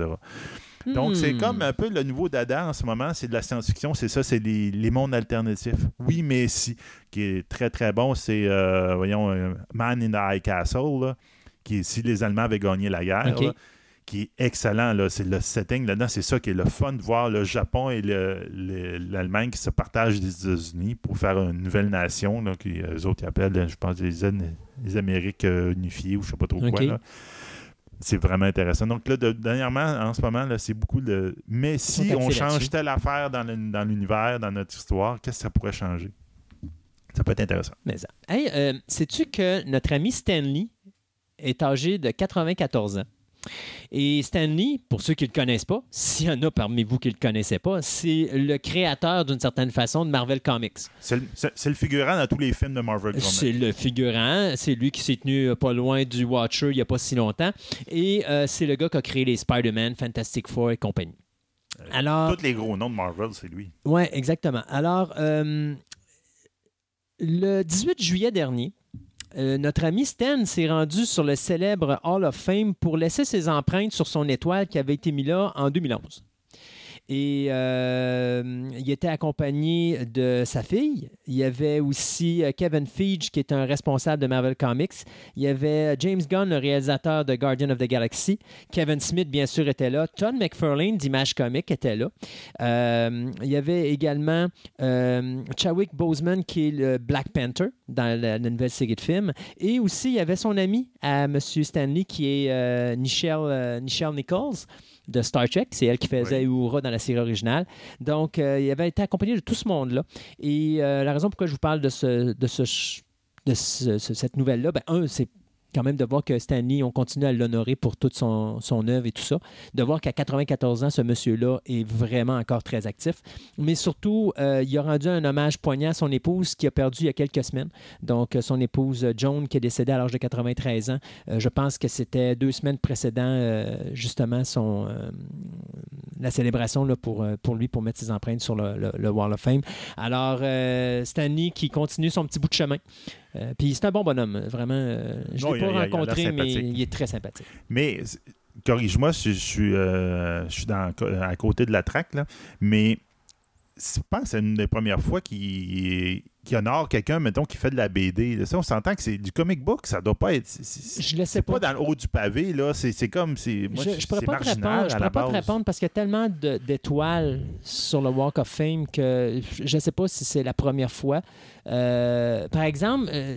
Donc, c'est Hmm. comme un peu le nouveau dada en ce moment, c'est de la science-fiction, c'est ça, c'est les, les mondes alternatifs. Oui, mais si, qui est très, très bon, c'est, euh, voyons, euh, Man in the High Castle, là, qui est si les Allemands avaient gagné la guerre, là, qui est excellent. Là. C'est le setting là-dedans, c'est ça qui est le fun de voir le Japon et le- le- l'Allemagne qui se partagent des États-Unis pour faire une nouvelle nation, là, qui, eux autres ils appellent, je pense, les, les Amériques euh, unifiées ou je sais pas trop quoi. là. C'est vraiment intéressant. Donc là, de- dernièrement, en ce moment, là, c'est beaucoup de. Mais si on change là-dessus. telle affaire dans le- dans l'univers, dans notre histoire, qu'est-ce que ça pourrait changer? Ça peut être intéressant. Mais ça. Hey, euh, sais-tu que notre ami Stanley est âgé de 94 ans? Et Stanley, pour ceux qui ne le connaissent pas, s'il y en a parmi vous qui ne le connaissaient pas, c'est le créateur d'une certaine façon de Marvel Comics. C'est le, figurant dans tous les films de Marvel Comics. C'est le figurant, c'est lui qui s'est tenu euh, pas loin du Watcher il n'y a pas si longtemps. Et euh, c'est le gars qui a créé les Spider-Man, Fantastic Four et compagnie. Alors, Tous les gros noms de Marvel, c'est lui. Oui, exactement. Alors, euh, le 18 juillet dernier, euh, notre ami Stan s'est rendu sur le célèbre Hall of Fame pour laisser ses empreintes sur son étoile qui avait été mise là en 2011. Et euh, il était accompagné de sa fille. Il y avait aussi euh, Kevin Feige, qui est un responsable de Marvel Comics. Il y avait James Gunn, le réalisateur de Guardian of the Galaxy. Kevin Smith, bien sûr, était là. Todd McFarlane d'Image Comics était là. Euh, il y avait également euh, Chadwick Boseman, qui est le Black Panther dans la, nouvelle série de films. Et aussi, il y avait son ami à M. Stanley, qui est euh, Nichelle, euh, Nichelle Nichols de Star Trek. C'est elle qui faisait Uhura dans la série originale. Donc, euh, il avait été accompagné de tout ce monde-là. Et euh, la raison pourquoi je vous parle de, ce, de, ce, de ce- ce- cette nouvelle-là, ben, un, c'est quand même de voir que Stanley, on continue à l'honorer pour toute son, œuvre et tout ça. De voir qu'à 94 ans, ce monsieur-là est vraiment encore très actif. Mais surtout, euh, il a rendu un hommage poignant à son épouse qui a perdu il y a quelques semaines. Donc, euh, son épouse euh, Joan, qui est décédée à l'âge de 93 ans. Je pense que c'était deux semaines précédant, justement, son, la célébration là, pour, pour lui, pour mettre ses empreintes sur le, le- Wall of Fame. Alors, Stanley qui continue son petit bout de chemin. Euh, Puis c'est un bon bonhomme, vraiment. euh, je ne l'ai pas a- a rencontré, mais il est très sympathique. Mais corrige-moi si je suis, euh, je suis dans, à côté de la traque, là, mais je pense que c'est une des premières fois qu'il qui honore quelqu'un, mettons, qui fait de la BD. Là, ça, on s'entend que c'est du comic book, ça doit pas être. Je le sais pas. pas dans le haut du pavé, là. C'est comme. c'est moi, je, je pourrais pas te répondre, je pourrais pas te répondre parce qu'il y a tellement d'étoiles sur le Walk of Fame que je ne sais pas si c'est la première fois. Euh, par exemple, euh,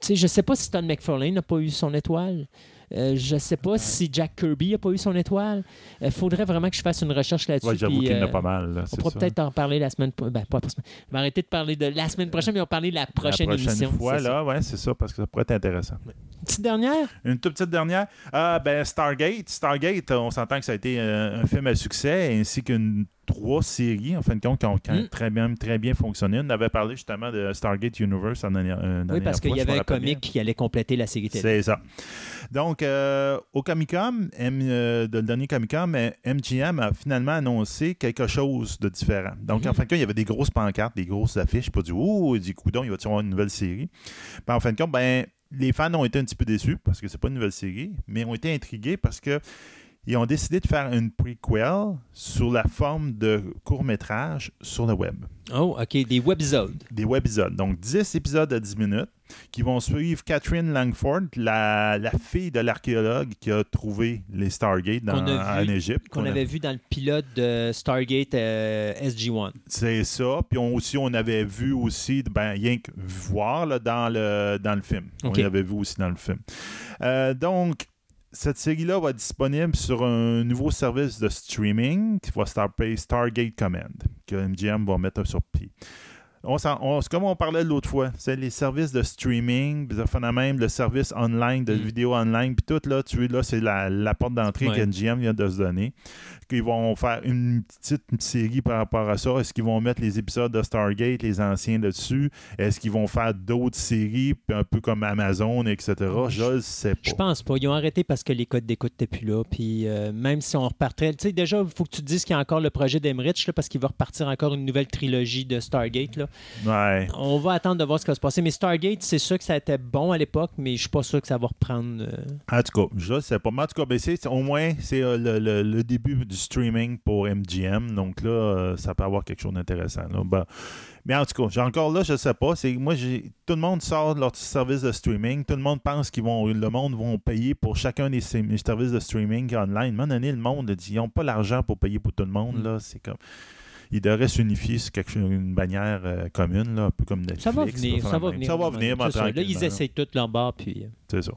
tu sais, je ne sais pas si Todd McFarlane n'a pas eu son étoile. Euh, je ne sais pas si Jack Kirby n'a pas eu son étoile. Il faudrait vraiment que je fasse une recherche là-dessus. Ouais, j'avoue qu'il y en a euh, pas mal. là, On pourra peut-être en parler la semaine prochaine. Ben, pas la semaine. Arrêter de parler de la semaine prochaine, mais on va parler de la prochaine, la prochaine émission. fois, là, ouais, c'est ça, parce que ça pourrait être intéressant. Petite dernière? Une toute petite dernière. Ah, ben, Stargate. Stargate, on s'entend que ça a été euh, un film à succès, ainsi qu'une trois séries, en fin de compte, qui ont, qui ont Mm. très, bien, très bien fonctionné. On avait parlé justement de Stargate Universe en dernière, euh, Oui, parce qu'il y avait un rappelle bien. comique qui allait compléter la série télé. C'est ça. Donc, euh, au Comic Con, M- euh, de le dernier Comic Con, mais MGM a finalement annoncé quelque chose de différent. Donc, Mhm. en fin de compte, il y avait des grosses pancartes, des grosses affiches. Pas du ouh, du coudon, il va y avoir une nouvelle série? Puis, en fin de compte, ben, les fans ont été un petit peu déçus parce que c'est pas une nouvelle série, mais ont été intrigués parce que ils ont décidé de faire une prequel sur la forme de court-métrage sur le web Oh, OK, des webisodes. des webisodes. Donc, 10 épisodes de 10 minutes qui vont suivre Catherine Langford, la, la fille de l'archéologue qui a trouvé les Stargate dans, vu- en Égypte. qu'on a- avait vu dans le pilote de Stargate euh, SG-1. C'est ça. Puis on, aussi, on avait vu aussi, ben, rien que voir là, dans, le, dans le film. On l'avait vu aussi dans le film. Euh, donc, cette série-là va être disponible sur un nouveau service de streaming qui va s'appeler Stargate Command, que MGM va mettre sur pied. On on- c'est comme on parlait l'autre fois, c'est les services de streaming, même, le service online, de Mm. vidéo online, puis tout, là, tu là, c'est la, la porte d'entrée Ouais. que vient de se donner. Qu'ils vont faire une petite série par rapport à ça. Est-ce qu'ils vont mettre les épisodes de Stargate, les anciens dessus? Est-ce qu'ils vont faire d'autres séries, puis un peu comme Amazon, etc.? Je ne sais Je pas. pense pas. Ils ont arrêté parce que les codes d'écoute n'étaient plus là. Puis euh, même si on repartirait. Tu sais, déjà, il faut que tu te dises qu'il y a encore le projet d'Emmerich là, parce qu'il va repartir encore une nouvelle trilogie de Stargate. Là. Ouais. On va attendre de voir ce qui va se passer. Mais Stargate, c'est sûr que ça a été bon à l'époque, mais je suis pas sûr que ça va reprendre. euh, En tout cas, je sais pas. Mais en tout cas, ben, c'est- au moins, c'est euh, le, le- le début du streaming pour MGM. Donc là, euh, ça peut avoir quelque chose d'intéressant. Ben, mais en tout cas, j'ai encore là, je sais pas. C'est moi, j'ai tout le monde sort de leur service de streaming. Tout le monde pense qu'ils vont, le monde vont payer pour chacun des services de streaming online. À un moment donné, le monde dit, ils n'ont pas l'argent pour payer pour tout le monde. Mm. Là, c'est comme. Ils devraient s'unifier sur quelque chose, une bannière euh, commune, là, un peu comme Netflix. Ça va venir. Ça va venir. Ça va venir, ça. Là, ils essayent tout bord. Puis... euh, C'est ça.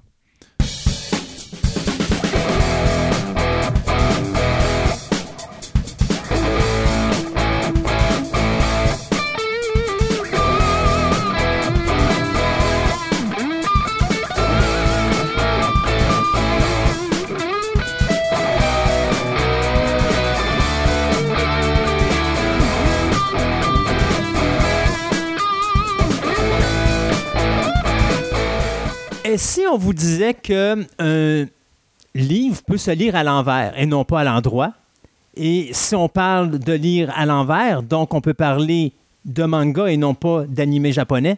Et si on vous disait que un livre peut se lire à l'envers et non pas à l'endroit, et si on parle de lire à l'envers, donc on peut parler de manga et non pas d'animé japonais.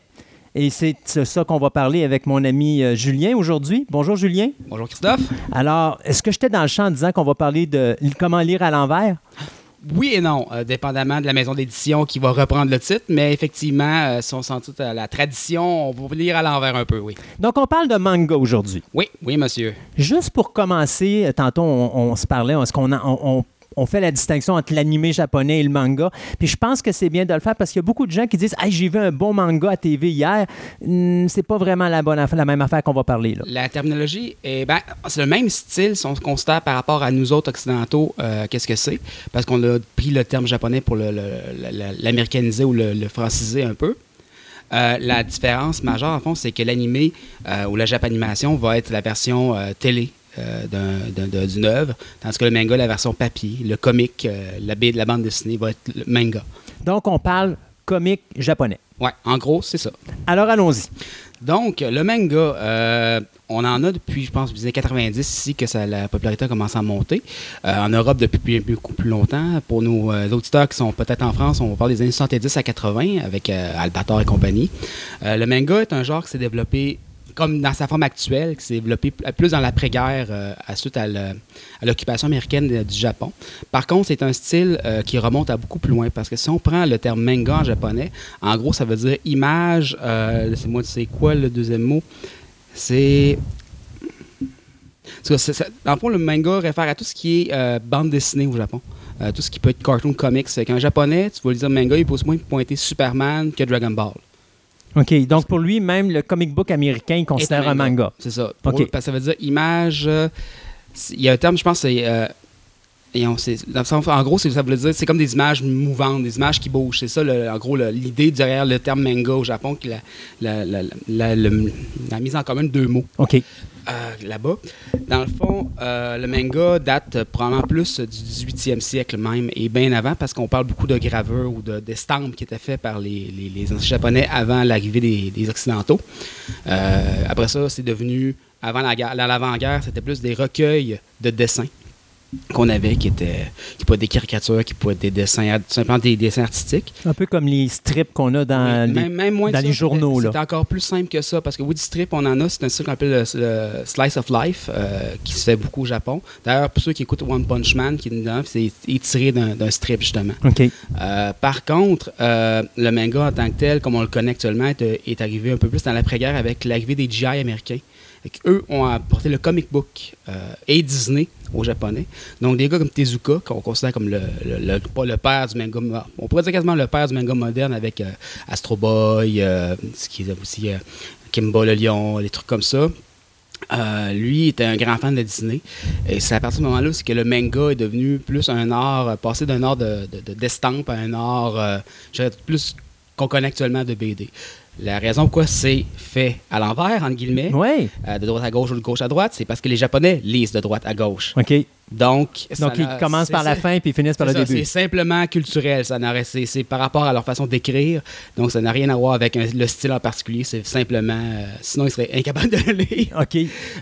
Et c'est ça qu'on va parler avec mon ami euh, Julien aujourd'hui. Bonjour Julien. Bonjour Christophe. Alors, est-ce que j'étais dans le champ en disant qu'on va parler de comment lire à l'envers? Oui et non, euh, dépendamment de la maison d'édition qui va reprendre le titre, mais effectivement, euh, si on s'en tient à la tradition, on va lire à l'envers un peu, oui. Donc, on parle de manga aujourd'hui. Oui, oui, monsieur. Juste pour commencer, euh, tantôt, on, on se parlait, est-ce qu'on a- on, on- on fait la distinction entre l'animé japonais et le manga. Puis je pense que c'est bien de le faire parce qu'il y a beaucoup de gens qui disent Hey, j'ai vu un bon manga à TV hier. Hmm, c'est pas vraiment la, bonne affaire- la même affaire qu'on va parler là. La terminologie, ben, c'est le même style si on se par rapport à nous autres occidentaux, euh, qu'est-ce que c'est, parce qu'on a pris le terme japonais pour l'américaniser ou le, franciser un peu. Euh, la différence majeure, en fond, c'est que l'animé euh, ou la japanimation va être la version télé euh, d'un- d'un- d'un- d'une œuvre, tandis que le manga, la version papier, le comique, euh, la, baie- la bande dessinée va être le manga. Donc, on parle comique japonais. Ouais, en gros, c'est ça. Alors, allons-y. Donc, le manga, euh, on en a depuis, je pense, les années 90 ici que ça, la popularité a commencé à monter. Euh, en Europe, depuis beaucoup plus longtemps. Pour nos euh, auditeurs qui sont peut-être en France, on parle des années 70 à 80 avec Albator et compagnie. Le manga est un genre qui s'est développé comme dans sa forme actuelle, qui s'est développé plus dans l'après-guerre euh, suite à le- l'occupation américaine du Japon. Par contre, c'est un style euh, qui remonte à beaucoup plus loin parce que si on prend le terme manga en japonais, en gros, ça veut dire image. Euh, Laissez-moi, c'est quoi le deuxième mot? C'est. Dans le fond, le manga réfère à tout ce qui est euh, bande dessinée au Japon. Euh, tout ce qui peut être cartoon comics. Qu'en japonais, tu vas lui dire manga, il peut moins pointer Superman que Dragon Ball. OK. Donc, pour lui, même le comic book américain, il considère un manga. C'est ça. Pour eux, parce que ça veut dire image. euh, Il y a un terme, je pense, c'est. euh, et on- en gros, ça veut dire c'est comme des images mouvantes, des images qui bougent. C'est ça, le- en gros, l'idée derrière le terme manga au Japon, qui la, la, la, la mise en commun de deux mots OK. Euh, là-bas. Dans le fond, euh, le manga date probablement plus du 18e siècle même et bien avant parce qu'on parle beaucoup de gravures ou de- d'estampes qui étaient faites par les, les, anciens japonais avant l'arrivée des, Occidentaux. Euh, après ça, c'est devenu, avant la guerre- la- l'avant-guerre, c'était plus des recueils de dessins qu'on avait qui étaient qui pouvaient être des caricatures, qui pouvaient être des dessins, tout simplement des dessins artistiques. Un peu comme les strips qu'on a dans Oui, les... même, même moins dans que les ça, journaux. C'était encore plus simple que ça, parce que Woody Strip, on en a, c'est un style qu'on appelle le, le Slice of Life, euh, qui se fait beaucoup au Japon. D'ailleurs, pour ceux qui écoutent One Punch Man, qui c'est tiré d'un strip, justement. OK. Euh, par contre, euh, le manga en tant que tel, comme on le connaît actuellement, est, est arrivé un peu plus dans l'après-guerre avec l'arrivée des GI américains. Eux ont apporté le comic book et Disney aux Japonais. Donc, des gars comme Tezuka, qu'on considère comme le, pas le père du manga, on pourrait dire quasiment le père du manga moderne avec euh, Astro Boy, euh, ce qui est aussi euh, Kimba le lion, des trucs comme ça. Euh, lui était un grand fan de Disney. Et c'est à partir de ce moment-là que le manga est devenu plus un art, passé d'un art de, de- de- d'estampe à un art, euh, plus qu'on connaît actuellement de BD. La raison pourquoi c'est fait à l'envers, entre guillemets, euh, de droite à gauche ou de gauche à droite, c'est parce que les Japonais lisent de droite à gauche. OK. Donc, ça Donc, ils commencent par la fin puis ils finissent par le ça, début. C'est simplement culturel. Ça n'a- c'est, c'est par rapport à leur façon d'écrire. Donc, ça n'a rien à voir avec un- le style en particulier. C'est simplement. euh, sinon, ils seraient incapables de le lire. OK.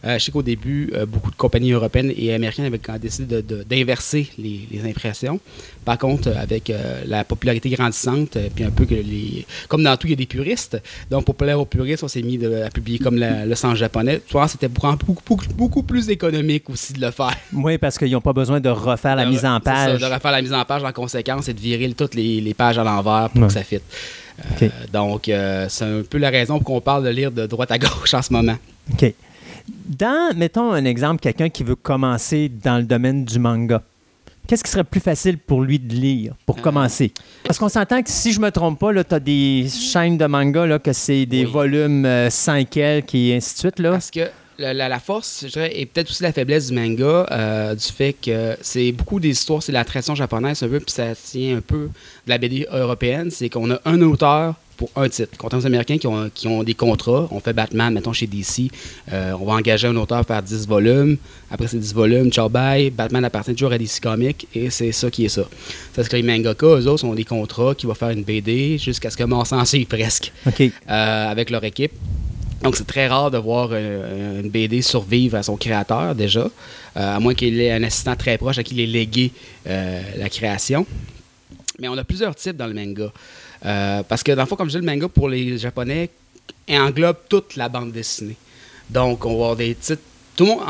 Euh, je sais qu'au début, euh, beaucoup de compagnies européennes et américaines avaient quand même décidé de- de- d'inverser les, les impressions. Par contre, avec euh, la popularité grandissante, euh, puis un peu que les. Comme dans tout, il y a des puristes. Donc, pour plaire aux puristes, on s'est mis de- à publier comme la- le sang japonais. Souvent, c'était beaucoup, beaucoup, beaucoup plus économique aussi de le faire. Oui, parce qu'ils n'ont pas besoin de refaire la De- mise en ça, page. de refaire la mise en page en conséquence et de virer toutes les, les pages à l'envers pour Ouais. que ça fitte. Euh, donc, euh, c'est un peu la raison pour qu'on parle de lire de droite à gauche en ce moment. OK. Dans, mettons un exemple, quelqu'un qui veut commencer dans le domaine du manga, qu'est-ce qui serait plus facile pour lui de lire, pour Euh. commencer? Parce qu'on s'entend que si je me trompe pas, tu as des chaînes de manga, là, que c'est des Oui. volumes euh, 5 L, et ainsi de suite. Là. Parce que la, la- la force, je dirais, et peut-être aussi la faiblesse du manga, euh, du fait que c'est beaucoup des histoires, c'est la tradition japonaise un peu, puis ça tient un peu de la BD européenne, c'est qu'on a un auteur pour un titre. Contrairement aux Américains qui ont, qui ont des contrats, on fait Batman, mettons chez DC, euh, on va engager un auteur par 10 volumes, après ces 10 volumes, ciao bye, Batman appartient toujours à DC Comics, et c'est ça qui est ça. Parce que les mangaka, eux autres, ont des contrats qui vont faire une BD jusqu'à ce que mort s'en suive presque euh, avec leur équipe. Donc, c'est très rare de voir euh, une BD survivre à son créateur, déjà, euh, à moins qu'il ait un assistant très proche à qui il ait légué euh, la création. Mais on a plusieurs types dans le manga. Parce que, dans le fond, comme je dis, le manga, pour les Japonais, englobe toute la bande dessinée. Donc, on va avoir des titres. Tout le monde,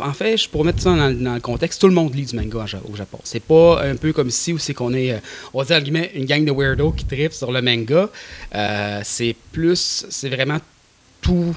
en, fait, je pourrais mettre ça dans, le contexte, tout le monde lit du manga au Japon. C'est pas un peu comme ici où c'est qu'on est, on va dire, une gang de weirdos qui trippent sur le manga. C'est plus, c'est vraiment tout,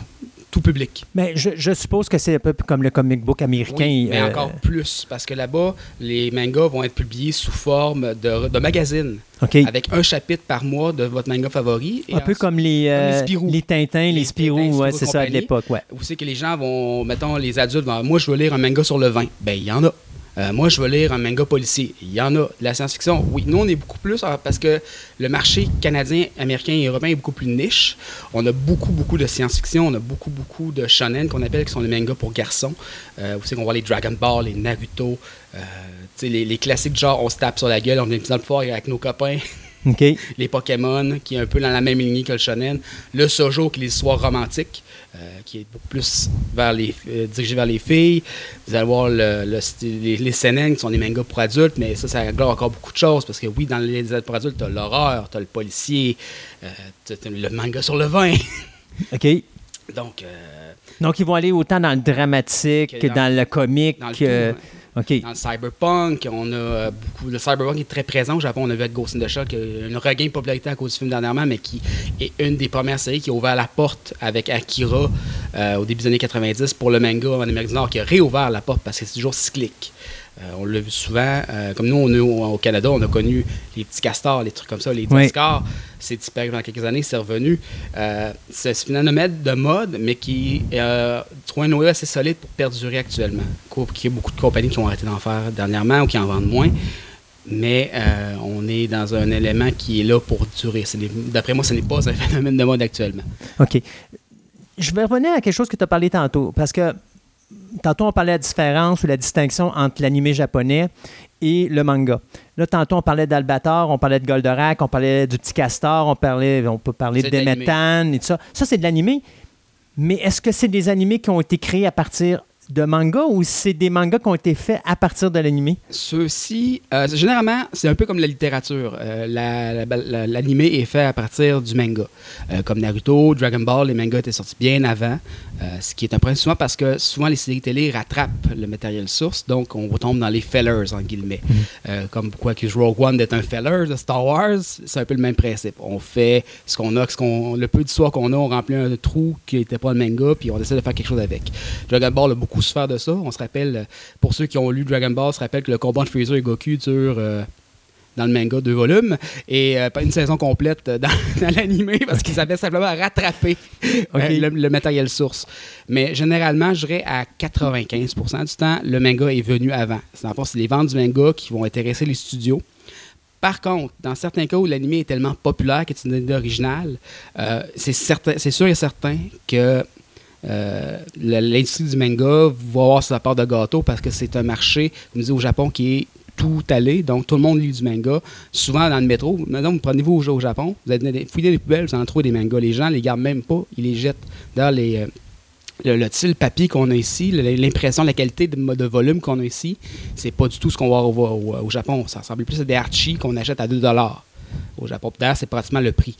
tout public. Mais je, je suppose que c'est un peu comme le comic book américain. Oui, mais euh, encore plus, parce que là-bas, les mangas vont être publiés sous forme de, de magazine, OK. avec un chapitre par mois de votre manga favori. Et Un peu ensuite- comme les, euh, les Spirou. les Tintins, les, Les Spirou, ouais, c'est ça, compagnie. l'époque, ouais. Où c'est que les gens vont, mettons, les adultes vont, moi, je veux lire un manga sur le vin. Ben, il y en a. Euh, moi, je veux lire un manga policier. Il y en a. De la science-fiction, oui. Nous, on est beaucoup plus euh, parce que le marché canadien, américain et européen est beaucoup plus niche. On a beaucoup, beaucoup de science-fiction. On a beaucoup, beaucoup de shonen qu'on appelle, qui sont les mangas pour garçons. Euh, où c'est qu'on voit les Dragon Ball, les Naruto, euh, les, les classiques genre on se tape sur la gueule, on plus dans le fort avec nos copains. Les Pokémon, qui est un peu dans la même lignée que le shonen, le Sojo, qui est l'histoire romantique, euh, qui est beaucoup plus vers les, euh, dirigé vers les filles. Vous allez voir le, le style- les, les seinen, qui sont des mangas pour adultes, mais ça, ça englobe encore beaucoup de choses, parce que oui, dans les pour adultes, t'as l'horreur, t'as le policier, euh, t'as, t'as le manga sur le vin. OK. Donc, euh, Donc, ils vont aller autant dans le dramatique que Que dans, dans- le comique. Dans le tout, euh, ouais. OK. Dans cyberpunk, on a euh, beaucoup. Le cyberpunk est très présent au Japon. On a vu avec Ghost in the Shell qu'il y a une regain de popularité à cause du film dernièrement, mais qui est une des premières séries qui a ouvert la porte avec Akira euh, au début des années 90 pour le manga en Amérique du Nord, qui a réouvert la porte parce que c'est toujours cyclique. Euh, on l'a vu souvent. euh, comme nous, on est au, au Canada, on a connu les petits castors, les trucs comme ça, les Oui. discards. C'est disparu pendant quelques années, c'est revenu. Euh, c'est un phénomène de mode, mais qui trouve un noyau assez solide pour perdurer actuellement. Qu'il y a beaucoup de compagnies qui ont arrêté d'en faire dernièrement ou qui en vendent moins. Mais euh, on est dans un élément qui est là pour durer. Ce D'après moi, ce n'est pas un phénomène de mode actuellement. OK. Je vais revenir à quelque chose que tu as parlé tantôt, parce que tantôt, on parlait de la différence ou la distinction entre l'animé japonais et le manga. Là, tantôt, on parlait d'Albator, on parlait de Goldorak, on parlait du petit castor, on, parlait, on peut parler de. Demetan et tout ça. Ça, c'est de l'animé. Mais est-ce que c'est des animés qui ont été créés à partir de manga ou c'est des mangas qui ont été faits à partir de l'animé? Ceux-ci, euh, généralement, c'est un peu comme la littérature. Euh, la- la- est fait à partir du manga. Euh, comme Naruto, Dragon Ball, les mangas étaient sortis bien avant. Euh, ce qui est un problème souvent parce que souvent les séries télé rattrapent le matériel source, donc on retombe dans les fellers, en guillemets. Euh, comme pourquoi que Rogue One est un feller de Star Wars, c'est un peu le même principe. On fait ce qu'on a, ce qu'on, le peu d'histoire qu'on a, on remplit un trou qui n'était pas le manga, puis on essaie de faire quelque chose avec. Dragon Ball a beaucoup souffert de ça. On se rappelle, pour ceux qui ont lu Dragon Ball, se rappelle que le combat de Freezer et Goku dure euh, dans le manga deux volumes et euh, pas une saison complète euh, dans, dans l'animé parce qu'ils avaient simplement rattrapé euh, le, le matériel source. Mais généralement, je dirais à 95% du temps, le manga est venu avant. C'est en fait, c'est les ventes du manga qui vont intéresser les studios. Par contre, dans certains cas où l'animé est tellement populaire que c'est une idée originale, euh, c'est sûr et certain que euh, l'industrie du manga va avoir sa part de gâteau parce que c'est un marché, comme je dis, au Japon qui est tout allé, donc tout le monde lit du manga. Souvent dans le métro, maintenant, vous prenez-vous au, Japon, vous allez dans fouiller les poubelles, vous en trouvez des mangas. Les gens les gardent même pas, ils les jettent. D'ailleurs, les, euh, le, le style papier qu'on a ici, le- l'impression, la qualité de, volume qu'on a ici, c'est pas du tout ce qu'on va au, Japon. Ça ressemble plus à des Archie qu'on achète à 2 au Japon. D'ailleurs, c'est pratiquement le prix.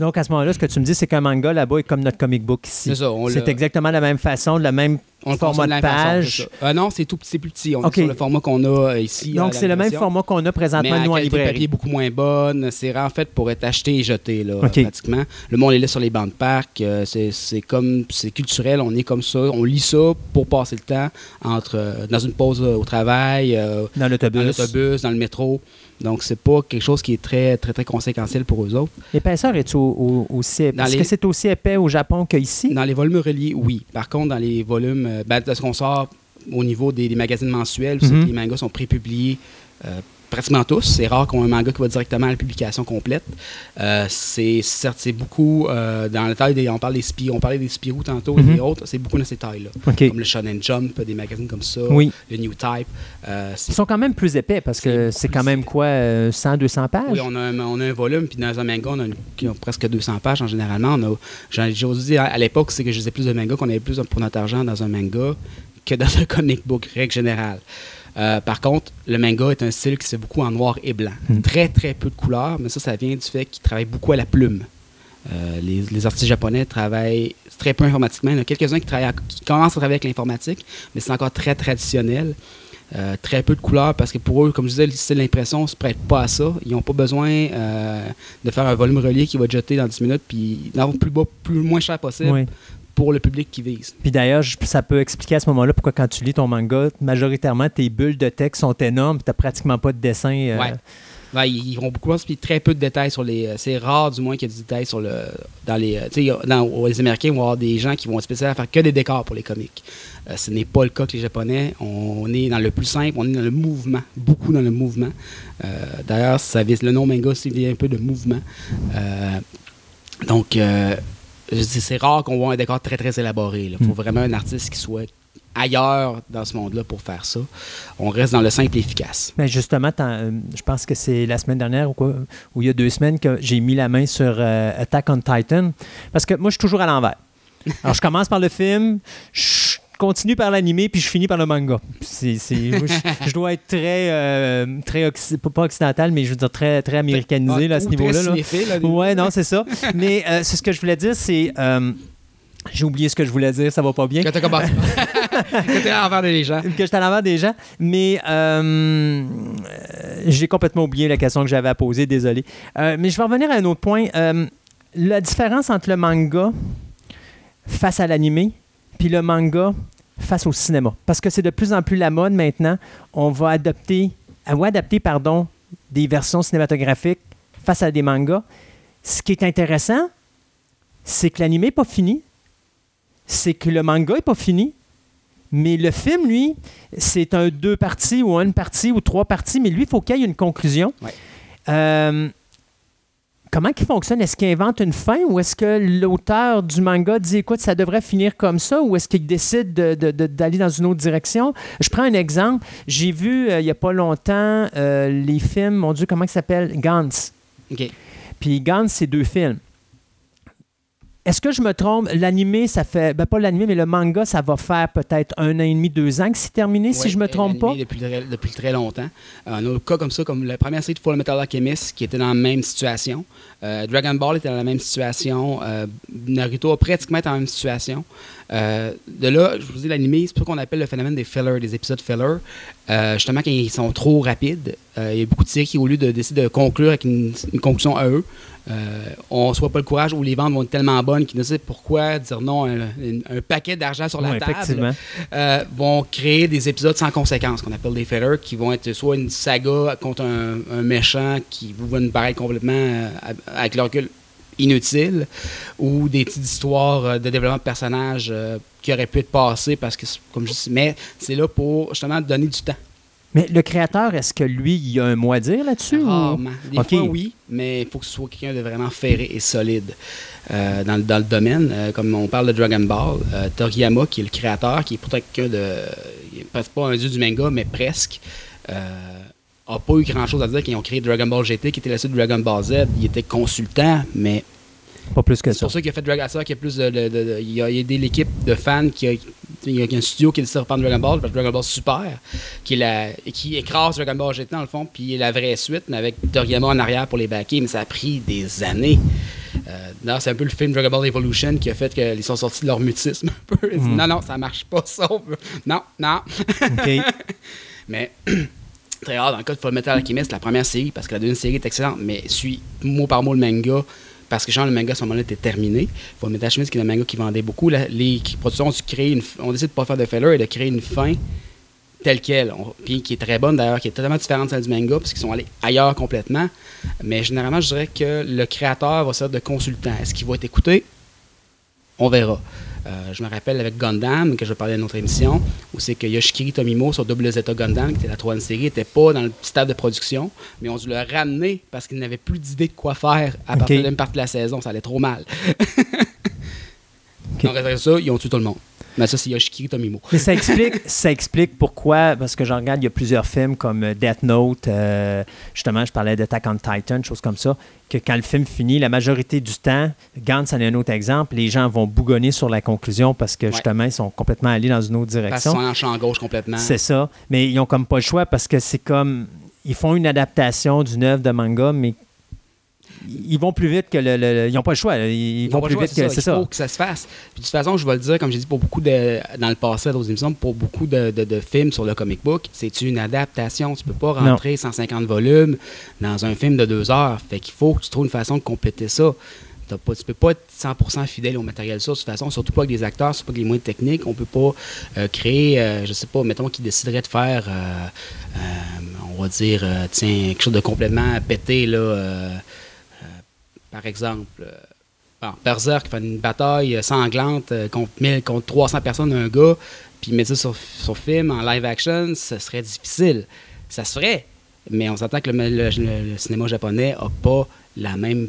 Donc, à ce moment-là, ce que tu me dis, c'est qu'un manga là-bas est comme notre comic book ici. C'est ça, on C'est l'a- exactement la même façon, le même On format de la même façon, page. ça. Euh, non, c'est tout petit, c'est plus petit. On Ok. est sur le format qu'on a euh, ici. Donc, c'est le même format qu'on a présentement, la nous, en de librairie. papier beaucoup moins bonne. C'est en fait pour être acheté et jeté, là, OK. pratiquement. Le monde est là sur les bancs de parc. euh, c'est c'est comme, c'est culturel. On est comme ça. On lit ça pour passer le temps entre, euh, dans une pause euh, au travail, euh, Dans dans l'autobus. l'autobus, dans le métro. Donc, c'est pas quelque chose qui est très, très, très conséquentiel pour eux autres. L'épaisseur est au, au- aussi épais? Dans Est-ce les- que c'est aussi épais au Japon qu'ici? Dans les volumes reliés, oui. Par contre, dans les volumes, euh, ben, de ce qu'on sort au niveau des, des magazines mensuels, Mhm. que les mangas sont prépubliés euh, pratiquement tous. C'est rare qu'on ait un manga qui va directement à la publication complète. Euh, c'est certes, c'est beaucoup euh, dans la taille des. On parle des Spirou, on parlait des Spirou tantôt Mhm. et autres. C'est beaucoup dans ces tailles-là. Comme le Shonen Jump, des magazines comme ça, Oui. le New Type. euh, Ils sont quand même plus épais parce que C'est quand même quoi, euh, 100, 200 pages? Oui, on a, un, on a un volume, puis dans un manga, on a, une- qui ont presque 200 pages en généralement. On a, j'en- j'ose dire, à, à l'époque, c'est que je faisais plus de manga, qu'on avait plus pour notre argent dans un manga que dans un comic book, règle générale. Euh, par contre, le manga est un style qui se fait beaucoup en noir et blanc. Hmm. Très, très peu de couleurs, mais ça, ça vient du fait qu'il travaille beaucoup à la plume. Euh, les, les artistes japonais travaillent très peu informatiquement. Il y en a quelques-uns qui, travaillent à- qui commencent à travailler avec l'informatique, mais c'est encore très traditionnel. Euh, très peu de couleurs parce que pour eux, comme je disais, le style d'impression ne se prête pas à ça. Ils n'ont pas besoin euh, de faire un volume relié qui va être jeté dans 10 minutes puis d'avoir plus bas, plus moins cher possible Oui. Pour le public qui vise. Puis d'ailleurs, ça peut expliquer à ce moment-là pourquoi quand tu lis ton manga, majoritairement, tes bulles de texte sont énormes, tu n'as pratiquement pas de dessin. euh, Ouais. Ouais, ils ils vont beaucoup puis très peu de détails sur les. euh, C'est rare, du moins, qu'il y ait des détails sur le. Dans les. euh, Tu sais, les Américains vont avoir des gens qui vont spécialement faire que des décors pour les comics. Euh, ce n'est pas le cas que les Japonais. On est dans le plus simple, on est dans le mouvement, beaucoup dans le mouvement. Euh, D'ailleurs, ça vise le nom manga, c'est un peu de mouvement. Euh, donc, euh, c'est rare qu'on voit un décor très très élaboré. Il faut Mm. vraiment un artiste qui soit ailleurs dans ce monde-là pour faire ça. On reste dans le simple et efficace. Mais justement, euh, je pense que c'est la semaine dernière ou quoi, ou il y a deux semaines que j'ai mis la main sur euh, Attack on Titan. Parce que moi, je suis toujours à l'envers. Alors, je commence par le film, je continue par l'animé, puis je finis par le manga. C'est, je, dois être très, euh, très pas occidental, mais je veux dire très, très américanisé là, à ce niveau-là. là. Ouais, non, c'est ça. Mais euh, c'est ce que je voulais dire, c'est. euh, J'ai oublié ce que je voulais dire, ça va pas bien. Que t'as commencé. que t'es à l'envers des gens. que j'étais à l'envers des gens. Mais euh, j'ai complètement oublié la question que j'avais à poser, désolé. Euh, mais je vais revenir à un autre point. Euh, la différence entre le manga face à l'animé, puis le manga face au cinéma. Parce que c'est de plus en plus la mode maintenant. On va adopter, on va adapter pardon, des versions cinématographiques face à des mangas. Ce qui est intéressant, c'est que l'animé n'est pas fini. C'est que le manga n'est pas fini. Mais le film, lui, c'est un deux parties ou une partie ou trois parties, mais lui, il faut qu'il y ait une conclusion. Ouais. Euh, comment il fonctionne? Est-ce qu'il invente une fin ou est-ce que l'auteur du manga dit écoute, ça devrait finir comme ça ou est-ce qu'il décide de- de- de- d'aller dans une autre direction? Je prends un exemple. J'ai vu euh, il n'y a pas longtemps euh, les films, mon Dieu, comment il s'appelle? Gantz. OK. Puis Gantz, c'est deux films. Est-ce que je me trompe? L'animé, ça fait. Ben, pas l'animé, mais le manga, ça va faire peut-être un an et demi, deux ans que c'est terminé, si je me trompe pas? Depuis, depuis très longtemps. Un cas comme ça, comme la première série de Full Metal Alchemist, qui était dans la même situation. Euh, Dragon Ball était dans la même situation. Euh, Naruto a pratiquement été dans la même situation. Euh, de là, je vous dis, l'animé, c'est pour ça qu'on appelle le phénomène des fillers, des épisodes fillers. Justement, quand ils sont trop rapides, il y a beaucoup de séries qui, au lieu de décider de conclure avec une, une conclusion à eux, euh, on ne soit pas le courage ou les ventes vont être tellement bonnes qu'ils ne savent pourquoi dire non à un, un paquet d'argent sur la Ouais, table euh, vont créer des épisodes sans conséquences, qu'on appelle des fillers, qui vont être soit une saga contre un, un méchant qui vous va nous paraître complètement, euh, avec le recul, inutile, ou des petites histoires de développement de personnages qui auraient pu être passées, parce que, comme je dis, mais c'est là pour justement donner du temps. Mais le créateur, est-ce que lui, il a un mot à dire là-dessus? ou- Rarement. Des fois, oui, mais il faut que ce soit quelqu'un de vraiment ferré et solide euh, dans, le- dans le domaine. Euh, comme on parle de Dragon Ball, euh, Toriyama, qui est le créateur, qui est pourtant quelqu'un de. Peut-être pas un dieu du manga, mais presque. Euh, a pas eu grand chose à dire quand ils ont créé Dragon Ball GT, qui était la suite de Dragon Ball Z. Il était consultant, mais Pas plus que c'est ça. pour ça qu'il a fait Dragon Ball. qu'il y a plus de, de- de- de- il a aidé l'équipe de fans qui a, il y a un studio qui est décidé de reprendre Dragon Ball, Dragon Ball Super, qui, est la, qui écrase Dragon Ball GT dans le fond, puis la vraie suite, mais avec Toriyama en arrière pour les backer, mais ça a pris des années. Euh, c'est un peu le film Dragon Ball Evolution qui a fait qu'ils sont sortis de leur mutisme un peu. Mhm. Non, non, ça marche pas ça. Non, non. Mais très rare dans le cas de Full Metal Alchemist, la première série, parce que la deuxième série est excellente, mais suit mot par mot le manga. Parce que genre, le manga à ce moment-là était terminé. Full Metal Alchemist, qui est un manga qui vendait beaucoup, les productions ont créer une, on décide de pas faire de filler et de créer une fin telle qu'elle. Puis qui est très bonne d'ailleurs, qui est totalement différente de celle du manga, parce qu'ils sont allés ailleurs complètement. Mais généralement, je dirais que le créateur va servir de consultant. Est-ce qu'il va être écouté? On verra. Euh, je me rappelle avec Gundam, que je parlais dans notre émission, où c'est que Yoshikiri Tomimo sur Double Zeta Gundam, qui était la troisième série, n'était pas dans le stade de production, mais on a dû le ramener parce qu'il n'avait plus d'idée de quoi faire à partir de la même partie de la saison. Ça allait trop mal. Ok. Donc, après ça, ils ont tué tout le monde. Mais ça, c'est Yoshikiri Tomimo. Mais ça explique, ça explique pourquoi, parce que j'en regarde, il y a plusieurs films comme euh, Death Note, euh, justement, je parlais d'Attack on Titan, choses comme ça, que quand le film finit, la majorité du temps, Gantz en est un autre exemple, les gens vont bougonner sur la conclusion parce que Ouais. justement, ils sont complètement allés dans une autre direction. sont en champ gauche complètement. C'est ça. Mais ils ont comme pas le choix parce que c'est comme. Ils font une adaptation d'une œuvre de manga, mais ils vont plus vite que le. ils n'ont pas le choix. Ils, Ils vont plus choix, vite que. C'est Il ça. faut que ça se fasse. Puis de toute façon, je vais le dire, comme j'ai dit pour beaucoup de. Dans le passé, dans d'autres émissions, pour beaucoup de, de- de films sur le comic book, c'est une adaptation. Tu peux pas Non. rentrer 150 volumes dans un film de deux heures. Fait qu'il faut que tu trouves une façon de compléter ça. Pas, tu peux pas être 100% fidèle au matériel ça de toute façon, surtout pas avec des acteurs, surtout pas avec les moyens techniques. On peut pas euh, créer, euh, je sais pas, mettons qu'ils décideraient de faire, euh, on va dire, tiens, quelque chose de complètement pété, là. Par exemple, euh, bon, Berserk fait une bataille sanglante euh, contre, 1000 contre 300 personnes, un gars, puis mettre ça sur, sur film en live action, ce serait difficile. Ça se ferait, mais on s'entend que le, le- le- le cinéma japonais n'a pas la même,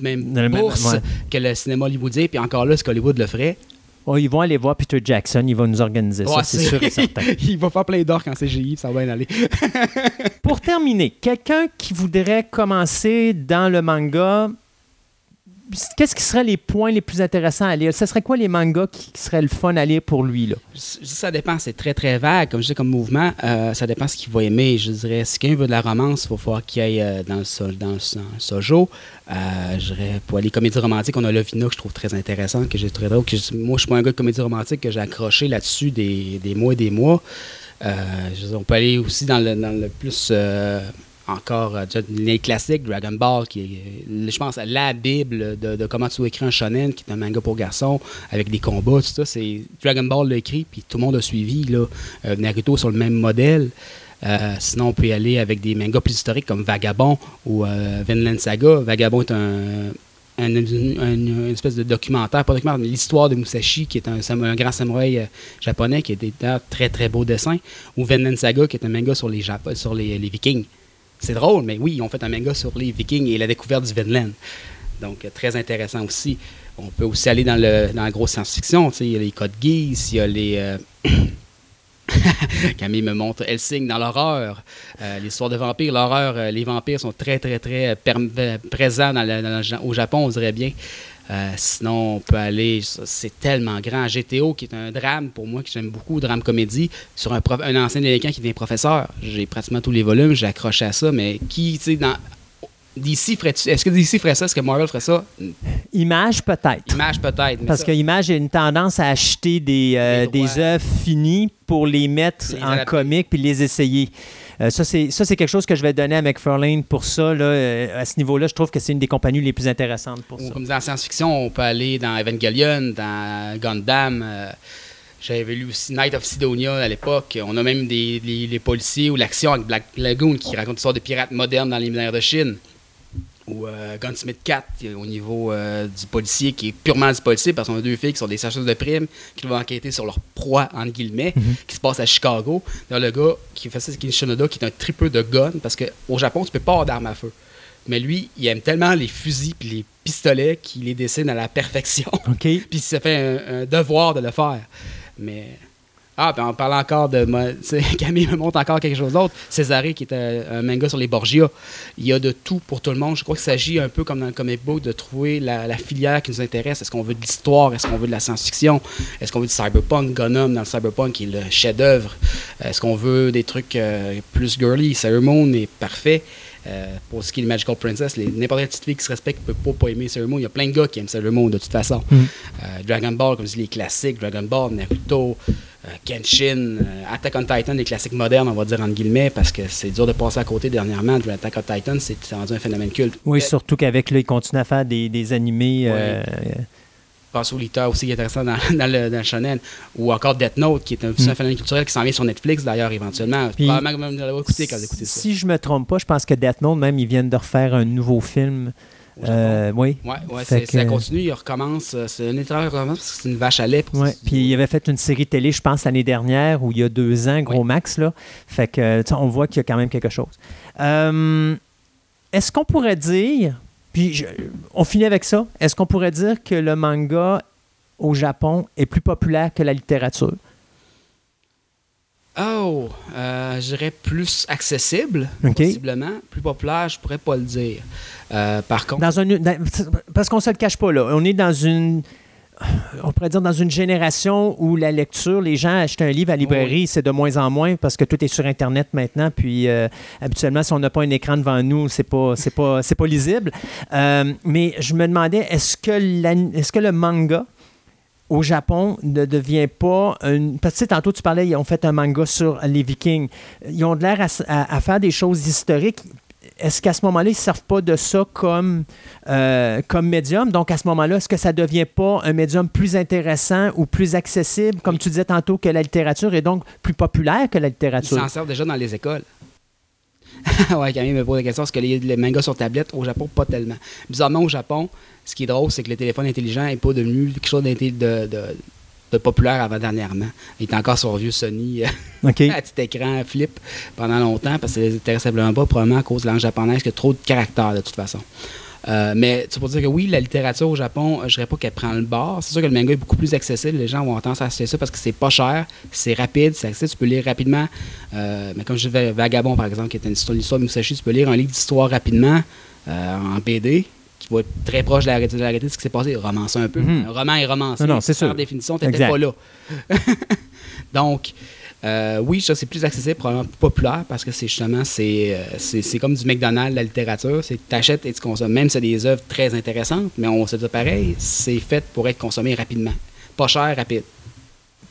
même bourse ouais. que le cinéma hollywoodien, puis encore là, ce qu'Hollywood le ferait. Oh, ils vont aller voir Peter Jackson, il va nous organiser ça, c'est sûr et certain. Il va faire plein d'or quand c'est GI, ça va bien aller. Pour terminer, quelqu'un qui voudrait commencer dans le manga, qu'est-ce qui seraient les points les plus intéressants à lire? Ce serait quoi les mangas qui, seraient le fun à lire pour lui? Là? Ça dépend, c'est très très vague. Comme je dis, comme mouvement, euh, ça dépend ce qu'il va aimer. Je dirais, si quelqu'un veut de la romance, il va falloir qu'il aille euh, dans, le, dans, le, sojo. Euh, je dirais, pour les comédies romantiques, on a Lovina que je trouve très intéressante, que j'ai très drôle. Que moi, je suis pas un gars de comédie romantique que j'ai accroché là-dessus des, des, mois et des mois. on peut aller aussi dans le, dans le plus encore euh, les classiques, Dragon Ball, qui est, je pense, la Bible de, comment tu écris un shonen, qui est un manga pour garçons, avec des combats, tout ça. C'est, Dragon Ball l'a écrit, puis tout le monde a suivi. Là, euh, Naruto sur le même modèle. Euh, sinon, on peut y aller avec des mangas plus historiques comme Vagabond ou Vinland Saga. Vagabond est un, une espèce de documentaire, pas documentaire, mais l'histoire de Musashi, qui est un, grand samouraï japonais, qui est un très très beau dessin, ou Vinland Saga, qui est un manga sur les, sur les Vikings. C'est drôle, mais oui, ils ont fait un manga sur les Vikings et la découverte du Vinland. Donc, euh, très intéressant aussi. On peut aussi aller dans, le, dans la grosse science-fiction. Il y a les Codes Geass, il y a les. Euh, Camille me montre Helsing dans l'horreur. Euh, l'histoire de vampires, l'horreur, les vampires sont très, très, très présents au Japon, on dirait bien. Euh, sinon, on peut aller, c'est tellement grand. GTO, qui est un drame pour moi, que j'aime beaucoup, drame comédie, sur un, un ancien délinquant qui devient professeur. J'ai pratiquement tous les volumes, j'ai accroché à ça, mais qui, tu sais, dans. DC est-ce que DC ferait ça? Est-ce que Marvel ferait ça? Image, peut-être. Image, peut-être. Parce que Image a une tendance à acheter des, euh, des œuvres finies pour les mettre en comique puis les essayer. Euh, ça, c'est quelque chose que je vais donner à McFarlane pour ça. Là, euh, à ce niveau-là, je trouve que c'est une des compagnies les plus intéressantes pour ça. Comme dans la science-fiction, on peut aller dans Evangelion, dans Gundam. J'avais lu aussi Night of Sidonia à l'époque. On a même des, les, policiers ou l'action avec Black Lagoon qui raconte l'histoire de pirates modernes dans les mers de Chine ou euh, Gunsmith 4 au niveau euh, du policier qui est purement du policier parce qu'on a deux filles qui sont des chercheuses de primes qui vont enquêter sur leur proie entre guillemets mhm. qui se passe à Chicago. le gars qui fait ça, c'est Shinoda qui est un tripeux de gun parce qu'au Japon tu peux pas avoir d'armes à feu. Mais lui, il aime tellement les fusils et les pistolets qu'il les dessine à la perfection. puis il se fait un, un devoir de le faire. Mais ah, puis en parlant encore de. Camille me montre encore quelque chose d'autre. Césaré, qui est un, manga sur les Borgia. Il y a de tout pour tout le monde. Je crois qu'il s'agit un peu comme dans le comic book de trouver la, filière qui nous intéresse. Est-ce qu'on veut de l'histoire? Est-ce qu'on veut de la science-fiction? Est-ce qu'on veut du cyberpunk? Gunham dans le cyberpunk qui est le chef-d'œuvre Est-ce qu'on veut des trucs euh, plus girly? Sailor Moon est parfait. Euh, pour ce qui est de Magical Princess, n'importe quelle petite fille qui se respecte ne peut pas, aimer Sailor Moon. Il y a plein de gars qui aiment Sailor Moon de toute façon. Mm. Euh, Dragon Ball, comme je dis, les classiques, Dragon Ball, Naruto, euh, Kenshin, Attack on Titan, les classiques modernes, on va dire entre guillemets, parce que c'est dur de passer à côté dernièrement. Attack on Titan, c'est rendu un phénomène culte. Oui, surtout qu'avec là, il continue à faire des, des animés au Lita aussi qui est intéressant dans, le, dans, shonen, ou encore Death Note, qui est un, mm. phénomène culturel qui s'en vient sur Netflix d'ailleurs éventuellement. Probablement même écouter quand vous écoutez ça. Si je me trompe pas, je pense que Death Note, même, ils viennent de refaire un nouveau film. Euh, oui. Ouais, ouais ça continue, il recommence. Euh, c'est un étrange recommence parce que c'est une vache à lait. Ouais, puis il avait fait une série télé, je pense, l'année dernière ou il y a deux ans, gros max. Là. Fait que, on voit qu'il y a quand même quelque chose. Euh, est-ce qu'on pourrait dire, puis on finit avec ça. Est-ce qu'on pourrait dire que le manga au Japon est plus populaire que la littérature? Oh, euh, je dirais plus accessible, possiblement. Plus populaire, je pourrais pas le dire. Euh, par contre. Dans un, parce qu'on ne se le cache pas, là. On est dans une on pourrait dire dans une génération où la lecture, les gens achètent un livre à la librairie, c'est de moins en moins parce que tout est sur Internet maintenant. Puis euh, habituellement, si on n'a pas un écran devant nous, c'est pas c'est pas c'est pas lisible. Euh, mais je me demandais, est-ce que est-ce que le manga au Japon ne devient pas une. Parce que tantôt tu parlais, ils ont fait un manga sur les Vikings. Ils ont l'air à, faire des choses historiques est-ce qu'à ce, moment-là, ils ne servent pas de ça comme, euh, comme médium? Donc, à ce moment-là, est-ce que ça ne devient pas un médium plus intéressant ou plus accessible, comme tu disais tantôt, que la littérature est donc plus populaire que la littérature? Ils s'en servent déjà dans les écoles. ouais, Camille me pose la question est-ce que les, les, mangas sur tablette au Japon Pas tellement. Bizarrement, au Japon, ce qui est drôle, c'est que le téléphone intelligent n'est pas devenu quelque chose de, de, de populaire avant-dernièrement. Il était encore sur vieux Sony euh, à petit écran flip pendant longtemps parce que ça les intéressait simplement pas, probablement à cause de langue japonaise qui a trop de caractère de toute façon. Euh, mais tu peux dire que oui, la littérature au Japon, je dirais pas qu'elle prend le bord. C'est sûr que le manga est beaucoup plus accessible. Les gens vont tendance à acheter ça parce que c'est pas cher, c'est rapide, c'est accessible, tu peux lire rapidement. Euh, mais comme je disais, Vagabond, par exemple, qui est une histoire, de Musashi, tu peux lire un livre d'histoire rapidement en BD être très proche de la réalité de, la réalité de ce qui s'est passé. Romancer un peu. Mhm. Un roman est romancé. Non, non, c'est Par sûr. définition, tu n'étais pas là. Donc, euh, oui, ça, c'est plus accessible, probablement plus populaire, parce que c'est justement, c'est, euh, c'est, c'est comme du McDonald's, la littérature. C'est que tu achètes et tu consommes. Même si c'est des œuvres très intéressantes, mais on se dit pareil, c'est fait pour être consommé rapidement. Pas cher, rapide.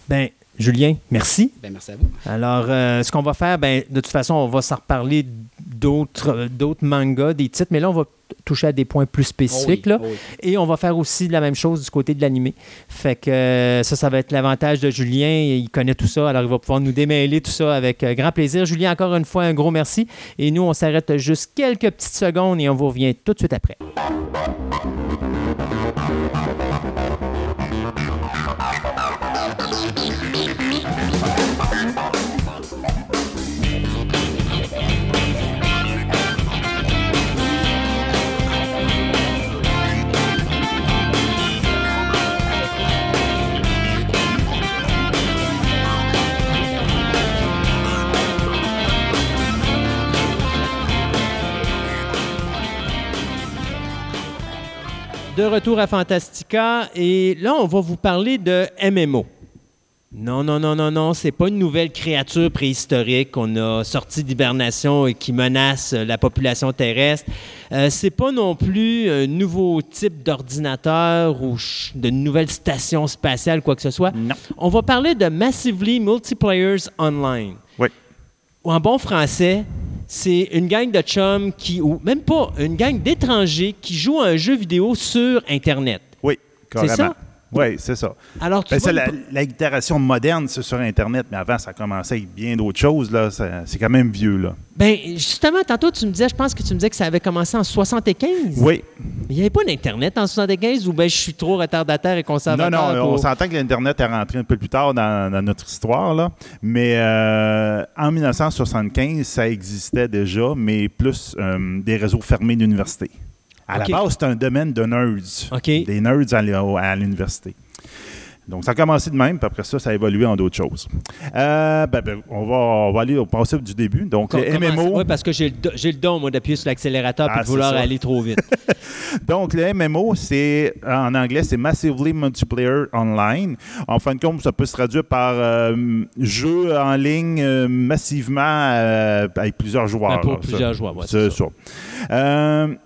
Ben, Julien, merci. Ben, merci à vous. Alors, euh, ce qu'on va faire, ben, de toute façon, on va s'en reparler d'autres, euh, d'autres mangas, des titres, mais là, on va toucher à des points plus spécifiques. Oh là. oh oui. Et on va faire aussi la même chose du côté de l'animé. Fait que euh, ça, ça va être l'avantage de Julien. Il connaît tout ça, alors il va pouvoir nous démêler tout ça avec euh, grand plaisir. Julien, encore une fois, un gros merci. Et nous, on s'arrête juste quelques petites secondes et on vous revient tout de suite après. De retour à Fantastica et là, on va vous parler de MMO. Non, non, non, non, non, c'est pas une nouvelle créature préhistorique qu'on a sortie d'hibernation et qui menace euh, la population terrestre. Euh, c'est pas non plus un nouveau type d'ordinateur ou de nouvelle station spatiale, quoi que ce soit. Non. On va parler de Massively Multiplayers Online. Oui. Ou en bon français, c'est une gang de chums qui, ou même pas, une gang d'étrangers qui jouent à un jeu vidéo sur Internet. Oui, carrément. ça? Oui, c'est ça. Alors, tu Ben, ça, la, itération moderne, c'est sur Internet, mais avant, ça a commencé avec bien d'autres choses. Là. C'est quand même vieux. Là. Ben, justement, tantôt, tu me disais, je pense que tu me disais que ça avait commencé en 75. Oui. Mais il n'y avait pas d'Internet en 75 ou ben je suis trop retardataire et Non, conservateur? non, on pour- s'entend que l'Internet est rentré un peu plus tard dans, dans notre histoire. Là. Mais euh, en 1975, ça existait déjà, mais plus euh, des réseaux fermés d'université. À la base, c'était un domaine de nerds. Des nerds à l'université. Donc, ça a commencé de même, puis après ça, ça a évolué en d'autres choses. Euh, ben, ben, on, va, on va aller au principe du début. Donc, comment- MMO. Oui, parce que j'ai le, do- le don, moi, d'appuyer sur l'accélérateur et Ah, de vouloir ça. aller trop vite. Donc, le MMO, c'est en anglais, c'est Massively Multiplayer Online. En fin de compte, ça peut se traduire par euh, jeu en ligne euh, massivement avec plusieurs joueurs. Ben, pour là, plusieurs ça. joueurs, ouais, c'est ça.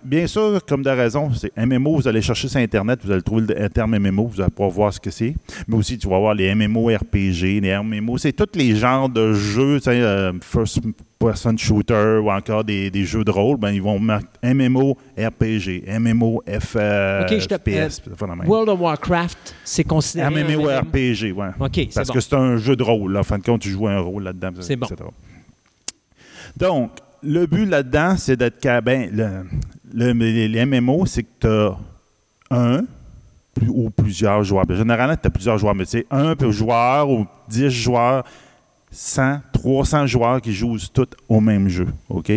Bien sûr, comme de raison, c'est MMO, vous allez chercher sur Internet, vous allez trouver le terme MMO, vous allez pouvoir voir ce que c'est. Mais aussi, tu vas voir les MMO RPG, les MMO, c'est tous les genres de jeux, tu sais, euh, first person shooter ou encore des, des jeux de rôle, ben, ils vont mettre MMO RPG, MMO F, euh, FPS, même. World of Warcraft, c'est considéré. un MMO MMO? RPG, ouais. Parce bon. que c'est un jeu de rôle. là. En fin de compte, tu joues un rôle là-dedans. C'est bon. Donc, le but là-dedans, c'est d'être. Ben, le, le- les, les MMO, c'est que tu as un ou plusieurs joueurs. Ben, généralement, tu as plusieurs joueurs, mais c'est un peu joueur ou 10 joueurs, 100, 300 joueurs qui jouent tous au même jeu. OK?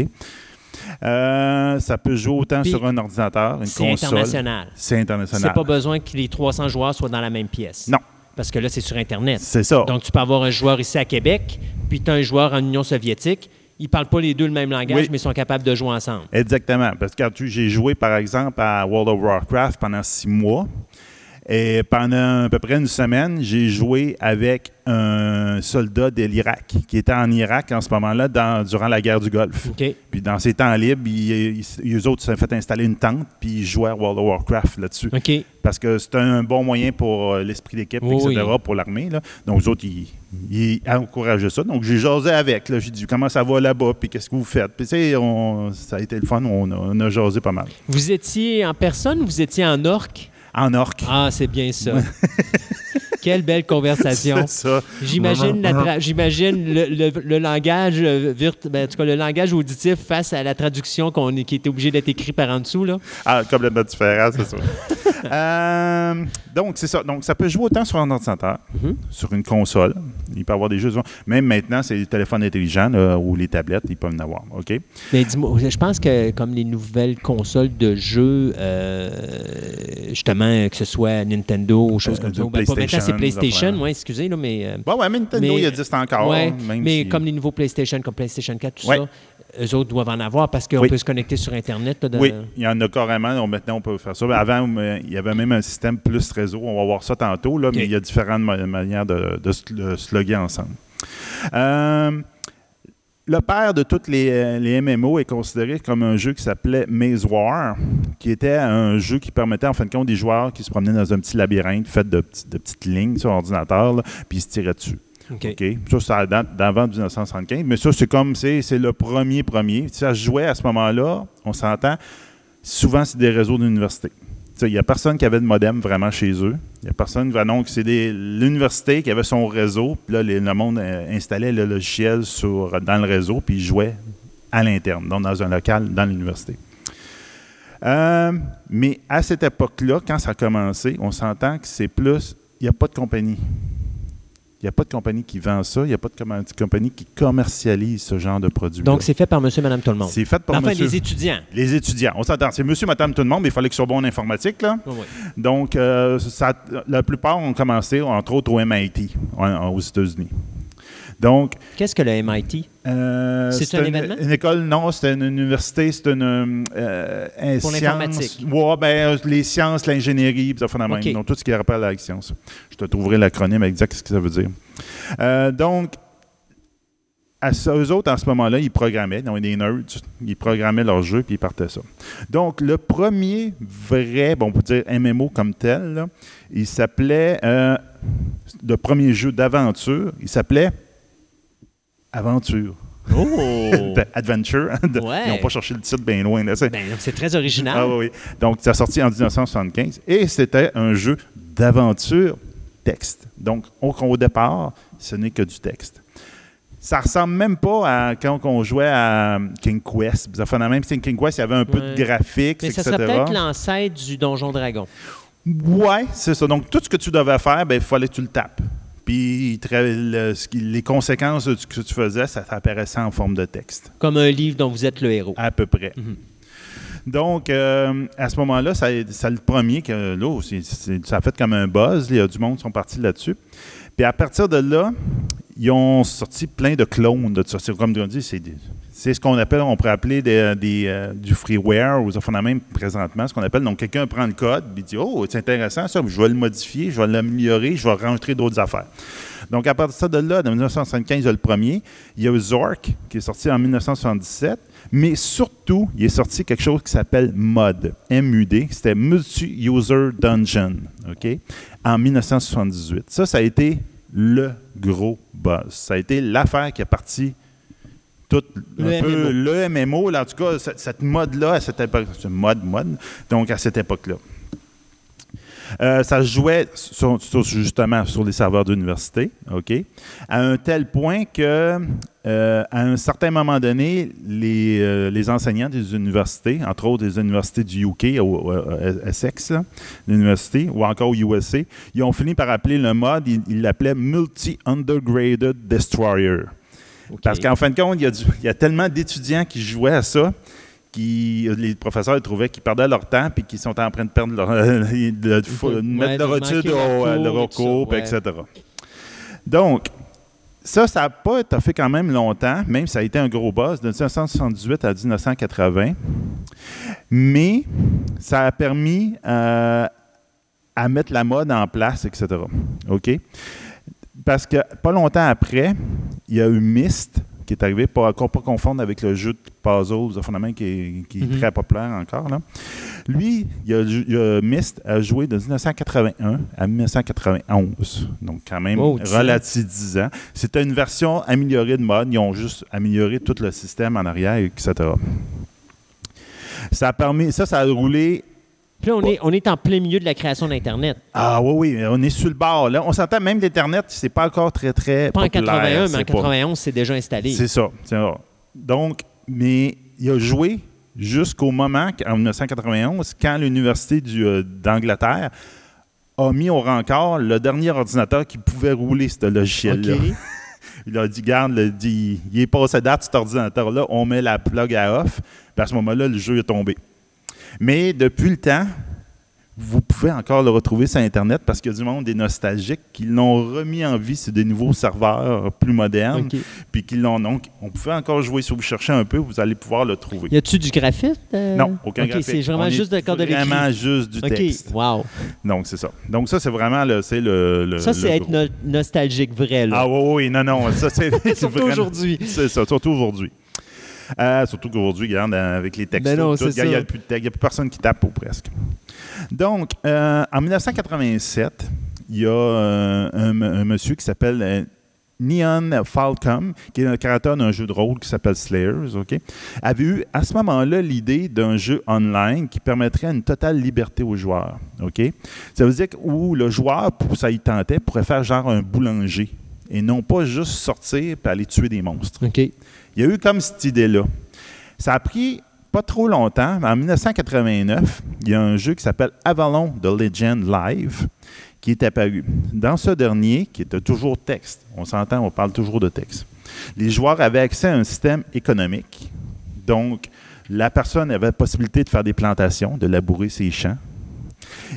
Euh, ça peut jouer autant Puis, sur un ordinateur, une C'est console. international. C'est international. C'est pas besoin que les 300 joueurs soient dans la même pièce. Non. Parce que là, c'est sur Internet. C'est ça. Donc, tu peux avoir un joueur ici à Québec, puis tu as un joueur en Union soviétique. Ils ne parlent pas les deux le même langage, Oui. mais ils sont capables de jouer ensemble. Exactement. Parce que quand tu- j'ai joué, par exemple, à World of Warcraft pendant six mois. Et pendant à peu près une semaine, j'ai joué avec un soldat de l'Irak qui était en Irak en ce moment-là durant la guerre du Golfe. Puis dans ses temps libres, ils, ils- eux autres s'est fait installer une tente puis ils jouaient à World of Warcraft là-dessus. Parce que c'est un bon moyen pour euh, l'esprit d'équipe, Oui, etc., oui. pour l'armée. Donc, eux autres, ils, ils encourageaient ça. Donc, j'ai jasé avec. J'ai dit, comment ça va là-bas, puis qu'est-ce que vous faites? Puis, tu sais, on- ça a été le fun. On a, on a jasé pas mal. Vous étiez en personne ou vous étiez en orque? En orque. Ah, c'est bien ça. Quelle belle conversation. J'imagine la j'imagine le, le- le langage euh, ben, en tout cas, le langage auditif face à la traduction qu'on est- qui était obligé d'être écrit par en dessous là. Ah, complètement différent, c'est ça. Euh, donc, c'est ça. Donc, ça peut jouer autant sur un ordinateur, Mhm. sur une console. Il peut y avoir des jeux. Même maintenant, c'est les téléphones intelligents là, ou les tablettes, ils peuvent en avoir. OK? Mais dis-moi, je pense que comme les nouvelles consoles de jeux, euh, justement, que ce soit Nintendo ou choses Euh, comme ça, ben, pas maintenant c'est PlayStation, ouais, excusez là, mais euh, Ouais, mais Nintendo, Mais- il existe encore. ouais, même mais si- comme les nouveaux PlayStation, comme PlayStation 4, tout Ouais. ça, eux autres doivent en avoir parce qu'on Oui. peut se connecter sur Internet. là, de- Oui, il y en a carrément. Donc, maintenant, on peut faire ça. Mais Avant, euh, il y avait même un système plus réseau. On va voir ça tantôt, là, mais il y a différentes ma- manières de, de se de se loguer ensemble. Euh, le père de toutes les, euh, les MMO est considéré comme un jeu qui s'appelait Maze War, qui était un jeu qui permettait en fin de compte des joueurs qui se promenaient dans un petit labyrinthe fait de, petites lignes sur ordinateur, là, puis ils se tiraient dessus. OK. OK? Ça, ça date d'avant 1975. Mais ça, c'est comme, c'est c'est le premier premier. Ça se jouait à ce moment-là, on s'entend, souvent, c'est des réseaux d'université. Il n'y a personne qui avait de modem vraiment chez eux. Il n'y a personne. Donc, c'est des- l'université qui avait son réseau. Puis là, les- le monde euh, installait le logiciel sur, dans le réseau, puis jouait à l'interne, donc dans un local dans l'université. Euh, mais à cette époque-là, quand ça a commencé, on s'entend que c'est plus. Il n'y a pas de compagnie. Il n'y a pas de compagnie qui vend ça. Il n'y a pas de com- compagnie qui commercialise ce genre de produit. Donc, c'est fait par monsieur, madame, tout le monde. c'est fait par Enfin, monsieur- les étudiants. les étudiants. On s'entend. C'est monsieur, madame, tout le monde, mais il fallait qu'ils soient bons en informatique. Là. Oui. Donc, euh, ça- la plupart ont commencé, entre autres, au MIT, en- aux États-Unis. Donc, Qu'est-ce que le MIT? euh, C'est un une, événement? Une école, non, c'est une université, c'est une. euh, un Pour l'informatique. Ouais, ben, euh, les sciences, l'ingénierie, puis ça fait la même. OK. Donc, tout ce qui rappelle à la science. Je te trouverai l'acronyme exact, ce que ça veut dire. Euh, donc, à eux autres, en ce moment-là, ils programmaient, donc des nerds, ils programmaient leur jeu, puis ils partaient ça. Donc, le premier vrai, bon, on peut dire MMO comme tel, là, il s'appelait, euh, le premier jeu d'aventure, il s'appelait Aventure. Oh! Adventure. De- Ouais. Ils n'ont pas cherché le titre bien loin. là, c'est- Ben, c'est très original. ah oui, oui. Donc, ça a sorti en 1975 et c'était un jeu d'aventure texte. Donc, au, au départ, ce n'est que du texte. Ça ressemble même pas à quand on jouait à King Quest. Ça même King Quest, il y avait un peu de graphiques, Mais ça etc. serait peut-être l'ancêtre du Donjon Dragon. Ouais, c'est ça. Donc, tout ce que tu devais faire, ben, il fallait que tu le tapes. Puis, le- les conséquences de ce que tu faisais, ça t'apparaissait en forme de texte. Comme un livre dont vous êtes le héros. À peu près. Mhm. Donc, euh, à ce moment-là, ça, c'est le premier que là, ça a fait comme un buzz. Il y a du monde qui sont partis là-dessus. Puis à partir de là, ils ont sorti plein de clones de ça. Comme on dit, c'est c'est ce qu'on appelle, on pourrait appeler des, des, euh, du freeware ou ça fait même présentement, ce qu'on appelle. Donc, quelqu'un prend le code et dit Oh, c'est intéressant ça, je vais le modifier, je vais l'améliorer, je vais rentrer d'autres affaires. Donc, à partir de là, en 1975, il y a le premier. Il y a Zork, qui est sorti en 1977. Mais surtout, il est sorti quelque chose qui s'appelle MUD. M-U-D. C'était Multi-User Dungeon. OK? En 1978. Ça, ça a été le gros buzz. Ça a été l'affaire qui a parti tout Le un peu MMO. le MMO, là, en tout cas, cette, cette mode-là, à cette époque, mode, mode, donc à cette époque-là. Euh, ça jouait sur- sur- justement sur les serveurs d'université, OK? À un tel point que, euh, à un certain moment donné, les, euh, les enseignants des universités, entre autres des universités du UK, au, Essex, l'université, ou encore au USA, ils ont fini par appeler le mode, ils l'appelaient Multi-Undergraded Destroyer. Parce qu'en fin de compte, il y a, du- il y a tellement d'étudiants qui jouaient à ça qui les professeurs trouvaient qu'ils perdaient leur temps puis qu'ils sont en train de perdre leur, de, de- de Ouais, mettre leur de étude leur au, euh, cours leur et tout ça, cours, ouais. etc. Donc, ça, ça n'a pas fait quand même longtemps, même ça a été un gros buzz, de 1978 à 1980. Mais ça a permis euh, à mettre la mode en place, etc. OK? Parce que pas longtemps après, il y a eu Myst qui est arrivé, pas, encore pas confondre avec le jeu de puzzles, fondamentalement, qui est, qui est Mhm. très populaire encore. Là. Lui, il a, il a- Myst a joué de 1981 à 1991. Donc, quand même, Oh, dix ans. relatif 10 ans. C'était une version améliorée de mode. Ils ont juste amélioré tout le système en arrière, etc. Ça a permis, ça, ça a roulé Puis là, on est, on est en plein milieu de la création d'Internet. ah oui, oui, on est sur le bord. Là. On s'entend même l'Internet, c'est pas encore très, très Pas en populaire, 81, mais en c'est pas- 91, c'est déjà installé. C'est ça, c'est ça. Donc, mais il a joué jusqu'au moment, en 1991, quand l'Université euh, d'Angleterre a mis au rencard le dernier ordinateur qui pouvait rouler ce logiciel-là. OK. Il a dit, garde, dit, il est passé date cet ordinateur-là, on met la plug à off, puis à ce moment-là, le jeu est tombé. Mais depuis le temps, vous pouvez encore le retrouver sur Internet parce qu'il y a du monde des nostalgiques qui l'ont remis en vie sur des nouveaux serveurs plus modernes. Puis qui l'ont. Donc, on pouvait encore jouer. Si vous cherchez un peu, vous allez pouvoir le trouver. Y a-tu du graphite? euh? Non, aucun OK, graphique. c'est vraiment juste de corde. Vraiment juste du OK, texte. wow. Donc, c'est ça. Donc, ça, c'est vraiment le. C'est le, le- Ça, c'est être no- nostalgique vrai, là. Ah oui, oui, non, non. Ça, c'est. c'est Surtout vraiment- aujourd'hui. C'est ça, surtout aujourd'hui. Euh, surtout qu'aujourd'hui, regarde, euh, avec les textos, Ben il n'y a, a plus personne qui tape ou presque. Donc, euh, en 1987, il y a euh, un, un monsieur qui s'appelle Neon Falcom, qui est le créateur d'un jeu de rôle qui s'appelle Slayers, OK, avait eu à ce moment-là l'idée d'un jeu online qui permettrait une totale liberté aux joueurs. OK? Ça veut dire que où le joueur, pour ça y tentait, pourrait faire genre un boulanger et non pas juste sortir et aller tuer des monstres. OK. Il y a eu comme cette idée-là. Ça a pris pas trop longtemps, mais en 1989, il y a un jeu qui s'appelle Avalon The Legend Live qui est apparu. Dans ce dernier, qui était toujours texte, on s'entend, on parle toujours de texte, les joueurs avaient accès à un système économique. Donc, la personne avait la possibilité de faire des plantations, de labourer ses champs.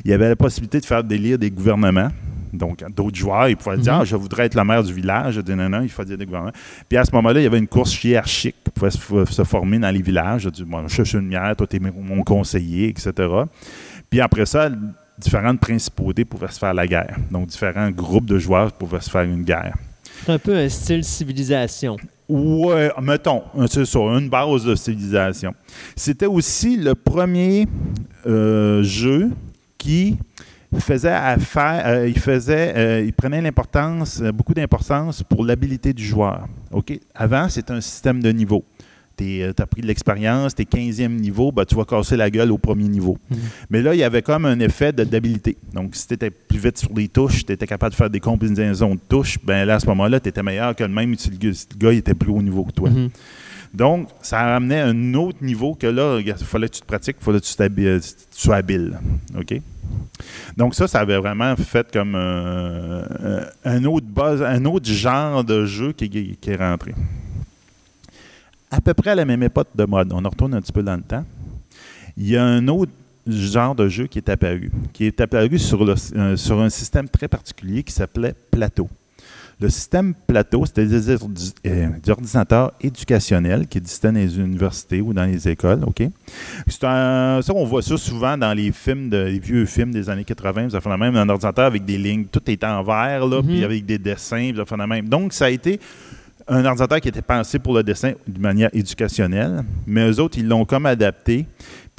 Il y avait la possibilité de faire délire des gouvernements. Donc, d'autres joueurs, ils pouvaient dire Mhm. Ah, Je voudrais être le maire du village. Non, il faut dire des gouvernements. Puis à ce moment-là, il y avait une course hiérarchique qui pouvait se, se former dans les villages. Je dis Bon, je suis une lumière, toi, tu es mon conseiller, etc. Puis après ça, différentes principautés pouvaient se faire la guerre. Donc, différents groupes de joueurs pouvaient se faire une guerre. C'est un peu un style civilisation. Ouais, mettons, c'est ça, une base de civilisation. C'était aussi le premier euh, jeu qui faisait affaire, euh, il faisait, euh, il prenait l'importance, euh, beaucoup d'importance pour l'habilité du joueur. Ok, Avant, c'était un système de niveau. Tu as pris de l'expérience, tu es 15e niveau, ben, tu vas casser la gueule au premier niveau. Mhm. Mais là, il y avait comme un effet d'habilité. Donc, si tu étais plus vite sur les touches, tu étais capable de faire des combinaisons de touches, ben là, à ce moment-là, tu étais meilleur que le même si le gars, il était plus haut niveau que toi. Mhm. Donc, ça ramenait un autre niveau que là, il fallait que tu te pratiques, il fallait que tu, tu sois habile. OK? Donc, ça, ça avait vraiment fait comme euh, euh, un, autre genre de jeu qui, est rentré. À peu près à la même époque de mode, on en retourne un petit peu dans le temps, il y a un autre genre de jeu qui est apparu, qui est apparu sur, euh, sur un système très particulier qui s'appelait Plateau. Le système Plateau, c'était des, euh, ordinateurs éducationnels qui existaient dans les universités ou dans les écoles. OK? C'est un- ça, on voit ça souvent dans les films, de, les vieux films des années 80. Ça fait la même un ordinateur avec des lignes, tout est en vert, là, Mhm. puis avec des dessins, ça fait la même. Donc, ça a été un ordinateur qui était pensé pour le dessin de manière éducationnelle, mais eux autres, ils l'ont comme adapté,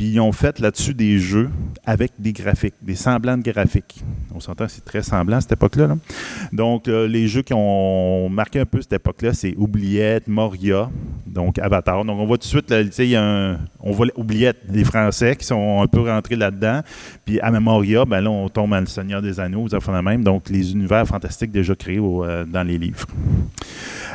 puis ils ont fait là-dessus des jeux avec des graphiques, des semblants de graphiques. On s'entend, c'est très semblant à cette époque-là. là. Donc, euh, les jeux qui ont marqué un peu cette époque-là, c'est Oubliette, Moria, donc Avatar. Donc, on voit tout de suite, là, y on voit Oubliette, les Français qui sont un peu rentrés là-dedans. Puis à Moria, ben là, on tombe à Le Seigneur des Anneaux, ça fait la même. Donc, les univers fantastiques déjà créés euh, dans les livres.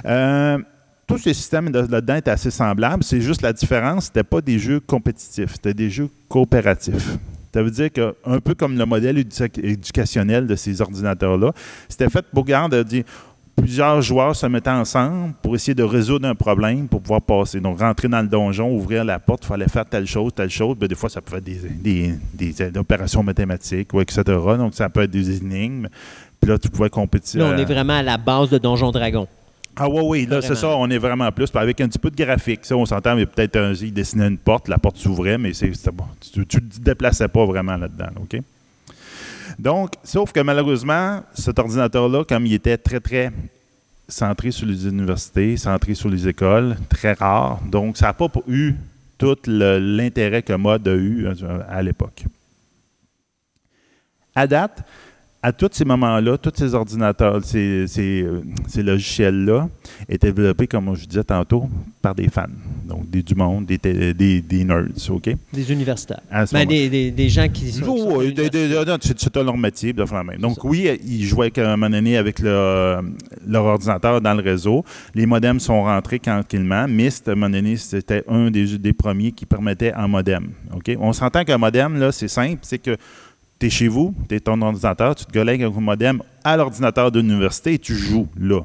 Euh, tous ces systèmes de- là-dedans étaient assez semblables. C'est juste la différence, c'était pas des jeux compétitifs, c'était des jeux coopératifs. Ça veut dire que, un peu comme le modèle édu- éducationnel de ces ordinateurs-là, c'était fait pour garder plusieurs joueurs se mettaient ensemble pour essayer de résoudre un problème pour pouvoir passer. Donc, rentrer dans le donjon, ouvrir la porte, il fallait faire telle chose, telle chose. Ben, des fois, ça peut être des, des- des- opérations mathématiques, ou etc. Donc, ça peut être des énigmes. Puis là, tu pouvais compétir. Là, on est vraiment à la base de Donjon Dragon. Ah oui, oui, là, c'est ça, on est vraiment plus. Avec un petit peu de graphique, ça, on s'entend, mais peut-être un- il dessinait une porte, la porte s'ouvrait, mais c'est, c'était bon. tu ne te déplaçais pas vraiment là-dedans, OK? Donc, sauf que malheureusement, cet ordinateur-là, comme il était très, très centré sur les universités, centré sur les écoles, très rare, donc ça n'a pas eu tout l'intérêt que Mod a eu euh, à l'époque. À date, à tous ces moments-là, tous ces ordinateurs, ces, ces, ces logiciels-là étaient développés, comme je disais tantôt, par des fans. Donc, des, du monde, des, té- des, des nerds, OK? Des universitaires. Ben, des, gens qui sont. Oh, c'est leur métier de faire la même. Donc, oui, ils jouaient à un moment donné avec le- leur ordinateur dans le réseau. Les modems sont rentrés tranquillement. Mist, à un moment donné, c'était un des, premiers qui permettait en modem. OK? On s'entend qu'un modem, là, c'est simple, c'est que tu es chez vous, tu es ton ordinateur, tu te collègues avec un modem à l'ordinateur de l'université et tu joues là.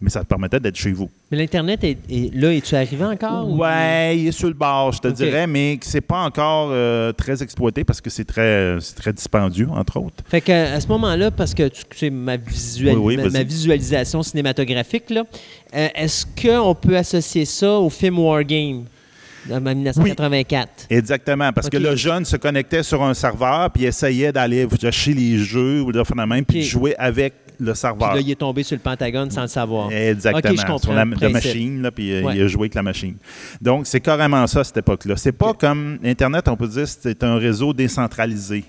mais ça te permettait d'être chez vous. Mais l'Internet, est, est- là, es-tu arrivé encore? ou- Ouais, il est sur le bord, je te dirais, mais c'est pas encore euh, très exploité parce que c'est très, c'est très dispendieux, entre autres. Fait que, à ce moment-là, parce que tu sais ma, Oui, oui, visualisation cinématographique, là, euh, est-ce qu'on peut associer ça au film Wargame de 1984? Exactement, parce que le jeune se connectait sur un serveur puis essayait d'aller chercher les jeux ou de faire la même, puis de jouer avec le Puis serveur. là, il est tombé sur le Pentagone sans le savoir. Exactement. Ok, je comprends Sur la, machine, là, puis euh, Ouais. il a joué avec la machine. Donc, c'est carrément ça cette époque-là. C'est pas comme Internet, on peut dire, c'est un réseau décentralisé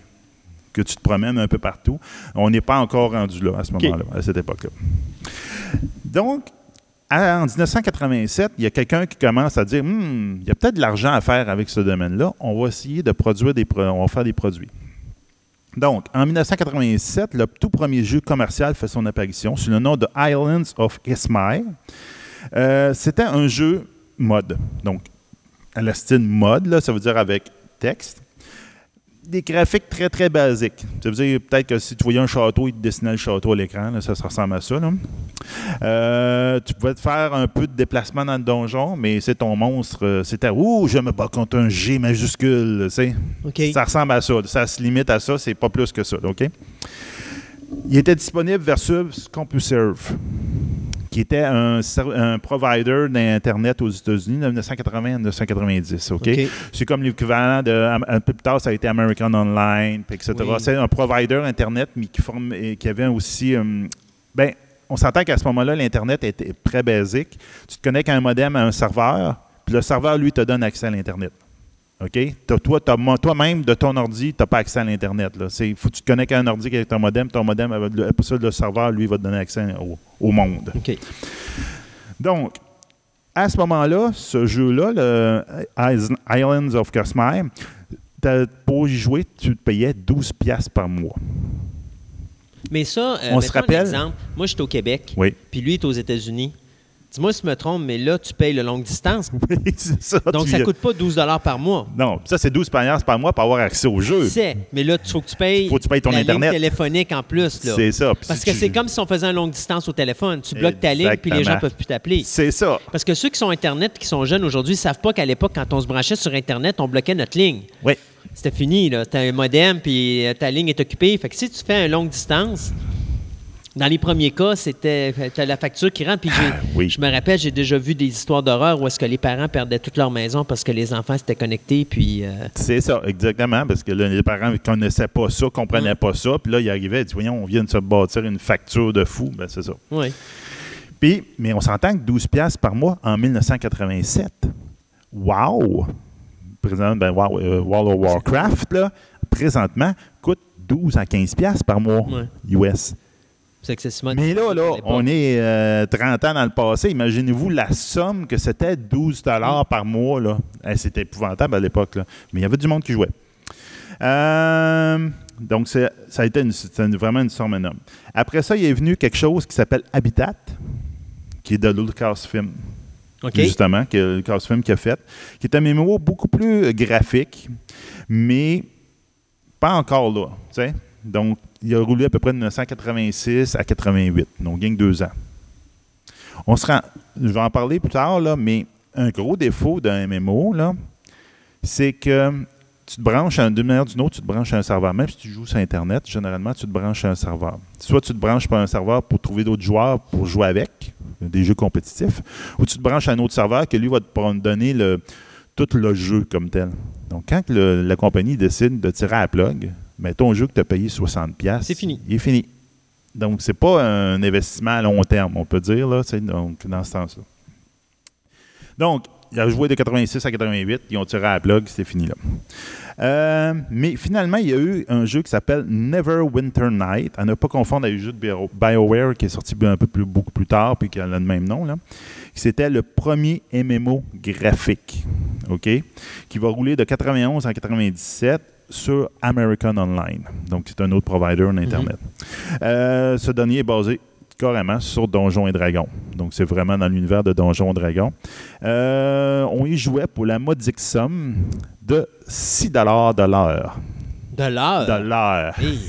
que tu te promènes un peu partout. On n'est pas encore rendu là à ce moment-là, à cette époque-là. Donc, en 1987, il y a quelqu'un qui commence à dire Hmm, il y a peut-être de l'argent à faire avec ce domaine-là. On va essayer de produire des on va faire des produits. Donc, en 1987, le tout premier jeu commercial fait son apparition sous le nom de Islands of Ismail. Euh, C'était un jeu mode. Donc, à la style mode, ça veut dire avec texte. Des graphiques très, très basiques. Ça veut dire peut-être que si tu voyais un château, il te dessinait le château à l'écran. Ça, ça ressemble à ça. là. Euh, tu pouvais te faire un peu de déplacement dans le donjon, mais c'est ton monstre. euh, C'était Ouh, je me bats contre un G majuscule. Ça ressemble à ça. Ça se limite à ça, c'est pas plus que ça. OK? Il était disponible versus CompuServe, qui était un, provider d'Internet aux États-Unis de 1980 à 1990. OK? OK. C'est comme l'équivalent de. Un peu plus tard, ça a été American Online, puis etc. Oui. C'est un provider Internet, mais qui, forme, et qui avait aussi. euh, ben, on s'entend qu'à ce moment-là, l'Internet était très basique. Tu te connectes à un modem, à un serveur, puis le serveur, lui, te donne accès à l'Internet. OK? Toi, toi-même, de ton ordi, tu n'as pas accès à l'Internet. Il faut que tu te connectes à un ordi avec ton modem. Ton modem, après ça, le serveur, lui, va te donner accès au, au monde. OK. Donc, à ce moment-là, ce jeu-là, le Is- Islands of Cosmere, pour y jouer, tu te payais 12 piastres par mois. Mais ça, euh, On se mettons un rappelle? exemple. Moi, je suis au Québec, Oui. puis lui est aux États-Unis. Dis-moi si je me trompe, mais là, tu payes le longue distance. Oui, c'est ça. Donc, tu- ça coûte pas 12 par mois. Non, ça, c'est 12 piastres par mois pour avoir accès au jeu. C'est, mais là, il faut que tu payes, Faut que tu payes ton la Internet. ligne téléphonique en plus. Là. C'est ça. Puis Parce si que tu- c'est comme si on faisait un longue distance au téléphone. Tu bloques ta ligne, puis les gens ne peuvent plus t'appeler. C'est ça. Parce que ceux qui sont Internet, qui sont jeunes aujourd'hui, ne savent pas qu'à l'époque, quand on se branchait sur Internet, on bloquait notre ligne. Oui. C'était fini. là. C'était un modem, puis euh, ta ligne est occupée. Fait que si tu fais un longue distance, dans les premiers cas, c'était la facture qui rentre. Puis Ah, oui. je me rappelle, j'ai déjà vu des histoires d'horreur où est-ce que les parents perdaient toute leur maison parce que les enfants s'étaient connectés. Puis euh, C'est ça, exactement, parce que là, les parents ne connaissaient pas ça, comprenaient pas ça, puis là, ils arrivaient, ils disaient, voyons, on vient de se bâtir une facture de fou, ben c'est ça. ouais. Puis, mais on s'entend que 12 piastres par mois en 1987. Wow! Présent, ben, wow, euh, World of Warcraft, là, présentement, coûte 12 à 15 piastres par mois Ouais. US. C'est excessivement Mais là, là, on est euh, 30 ans dans le passé. Imaginez-vous la somme que c'était 12 dollars par mois. Là. Eh, C'était épouvantable à l'époque. là. Mais il y avait du monde qui jouait. Euh, donc, c'est- ça a été une- c'était une- vraiment une somme énorme. Après ça, il est venu quelque chose qui s'appelle Habitat, qui est de Lucasfilm, OK. justement, que Lucasfilm qui a fait, qui est un mémo beaucoup plus euh, graphique, mais pas encore là. Donc, il a roulé à peu près de 1986 à 88, donc gagne deux ans. On se je vais en parler plus tard, mais un gros défaut d'un MMO, c'est que tu te branches d'une manière ou d'une autre, tu te branches à un serveur. Même si tu joues sur Internet, généralement, tu te branches à un serveur. Soit tu te branches par un serveur pour trouver d'autres joueurs pour jouer avec, des jeux compétitifs, ou tu te branches à un autre serveur que lui va te donner tout le jeu comme tel. Donc, quand la compagnie décide de tirer à la plug, ben, ton jeu que tu as payé 60$, piastres, C'est fini. Il est fini. Donc, c'est pas un investissement à long terme, on peut dire, là, donc, dans ce sens-là. Donc, il a joué de 86 à 88, ils ont tiré à la plug, c'était fini là. Euh, mais finalement, il y a eu un jeu qui s'appelle Neverwinter Night, à ne pas confondre avec le jeu de Bio- BioWare qui est sorti un peu plus, beaucoup plus tard puis qui a le même nom. là. C'était le premier MMO graphique, OK, qui va rouler de 91 à 97 sur American Online. Donc, c'est un autre provider en Internet. Euh, ce dernier est basé carrément sur Donjons et Dragons. Donc, c'est vraiment dans l'univers de Donjons et Dragons. Euh, on y jouait pour la modique somme de 6 de l'heure. De l'heure? De l'heure. Hey.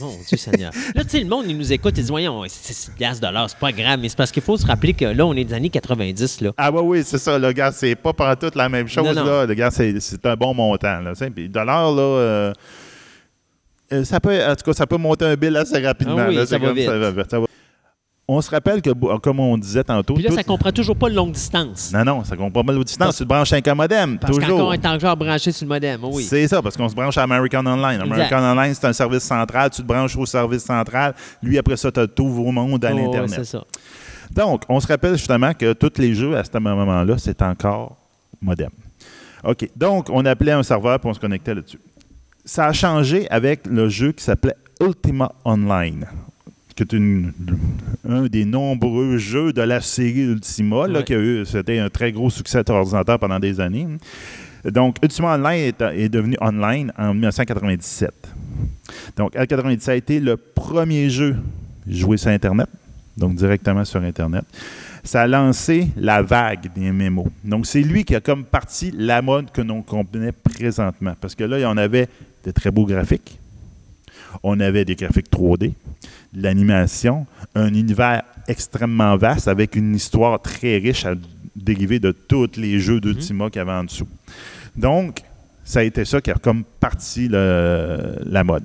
Mon Dieu Seigneur. Là, tu sais, le monde, il nous écoute, il dit, voyons, c'est 6 piastres de l'heure, c'est pas grave, mais c'est parce qu'il faut se rappeler que là, on est des années 90, là. Ah, bah oui, c'est ça, le gars, c'est pas par toute la même chose, Non, non. là. Le gars, c'est c'est un bon montant, là. tu sais. Puis, dollar, là. euh, euh, ça peut, en tout cas, ça peut monter un bill assez rapidement. Ah oui, là. ça C'est va comme vite. ça va- ça va. On se rappelle que, comme on disait tantôt. Puis là, tout- ça comprend toujours pas le longue distance. Non, non, ça compte pas mal aux distances. Tu te branches avec un modem, Parce toujours. qu'encore, on est encore branché sur le modem, oui. C'est ça, parce qu'on se branche à American Online. American Online, c'est un service central. Tu te branches au service central. Lui, après ça, tu t'ouvres au monde à Oh, ouais, l'Internet. c'est ça. Donc, on se rappelle justement que tous les jeux à ce moment-là, c'est encore modem. OK. Donc, on appelait un serveur puis on se connectait là-dessus. Ça a changé avec le jeu qui s'appelait Ultima Online, qui est une- un des nombreux jeux de la série Ultima, là, Ouais. qui a eu, c'était un très gros succès sur ordinateur pendant des années. Donc, Ultima Online est, est devenu online en 1997. Donc, L97 a été le premier jeu joué sur Internet, donc directement sur Internet. Ça a lancé la vague des MMO. Donc, c'est lui qui a comme parti la mode que l'on connaît présentement. Parce que là, on avait de très beaux graphiques. On avait des graphiques 3D, de l'animation, un univers extrêmement vaste avec une histoire très riche à dériver de tous les jeux d'Ultima qu'il y avait en dessous. Donc, ça a été ça qui a comme parti le- la mode.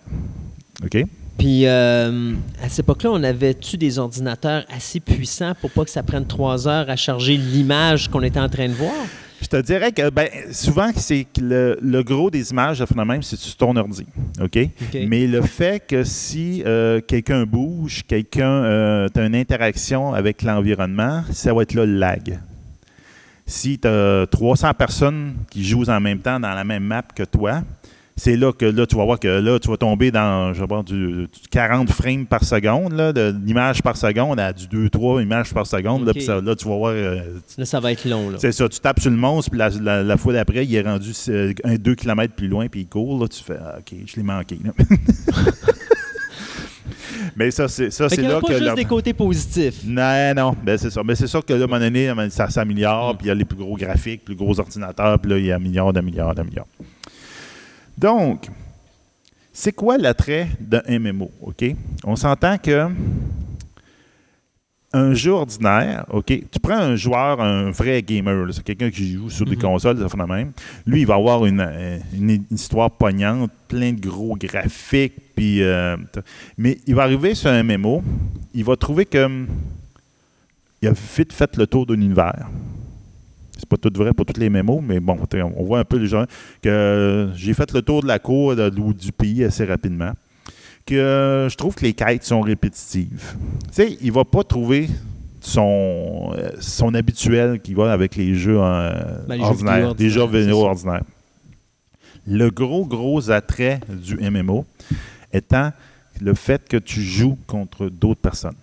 OK? Puis, euh, à cette époque-là, on avait-tu des ordinateurs assez puissants pour pas que ça prenne trois heures à charger l'image qu'on était en train de voir? Je te dirais que ben, souvent, c'est le, le gros des images de phénomène, c'est sur ton ordi. OK? OK. Mais le fait que si euh, quelqu'un bouge, quelqu'un euh, a une interaction avec l'environnement, ça va être là le lag. Si tu as 300 personnes qui jouent en même temps dans la même map que toi, c'est là que là, tu vas voir que là, tu vas tomber dans je du, du 40 frames par seconde, là, de l'image par seconde à du 2-3 images par seconde. Là, ça- là, tu vas voir. euh, Là, ça va être long, là. c'est ça, tu tapes sur le monstre, puis la, la- la fois d'après, il est rendu 1-2 km plus loin, puis il court. Là, tu fais ah, OK, je l'ai manqué. là. Mais ça, c'est ça, c'est qu'il y a là pas que. juste des côtés positifs. Non, non, ben c'est ça. Mais c'est sûr que là, à un moment donné, ça s'améliore, Mm. puis il y a les plus gros graphiques, plus gros ordinateurs, puis là, il y a milliards de milliards de milliards. Donc, c'est quoi l'attrait d'un MMO, OK? On s'entend que un jeu ordinaire, OK, tu prends un joueur, un vrai gamer, c'est quelqu'un qui joue sur des Mhm. consoles, ça fait la même. Lui, il va avoir une, euh, une- une histoire pognante, plein de gros graphiques, puis... euh, mais il va arriver sur un MMO, il va trouver que il a vite fait le tour de l'univers. C'est pas tout vrai pour tous les MMO, mais bon, on voit un peu les gens que euh, j'ai fait le tour de la cour de- ou du pays assez rapidement. Que euh, je trouve que les quêtes sont répétitives. Tu sais, il va pas trouver son, euh, son habituel qui va avec les jeux euh, Ben, les jeux ordinaires, vidéo les jeux ordinaires, vidéo c'est ça. ordinaires. Le gros, gros attrait du MMO étant le fait que tu joues contre d'autres personnes.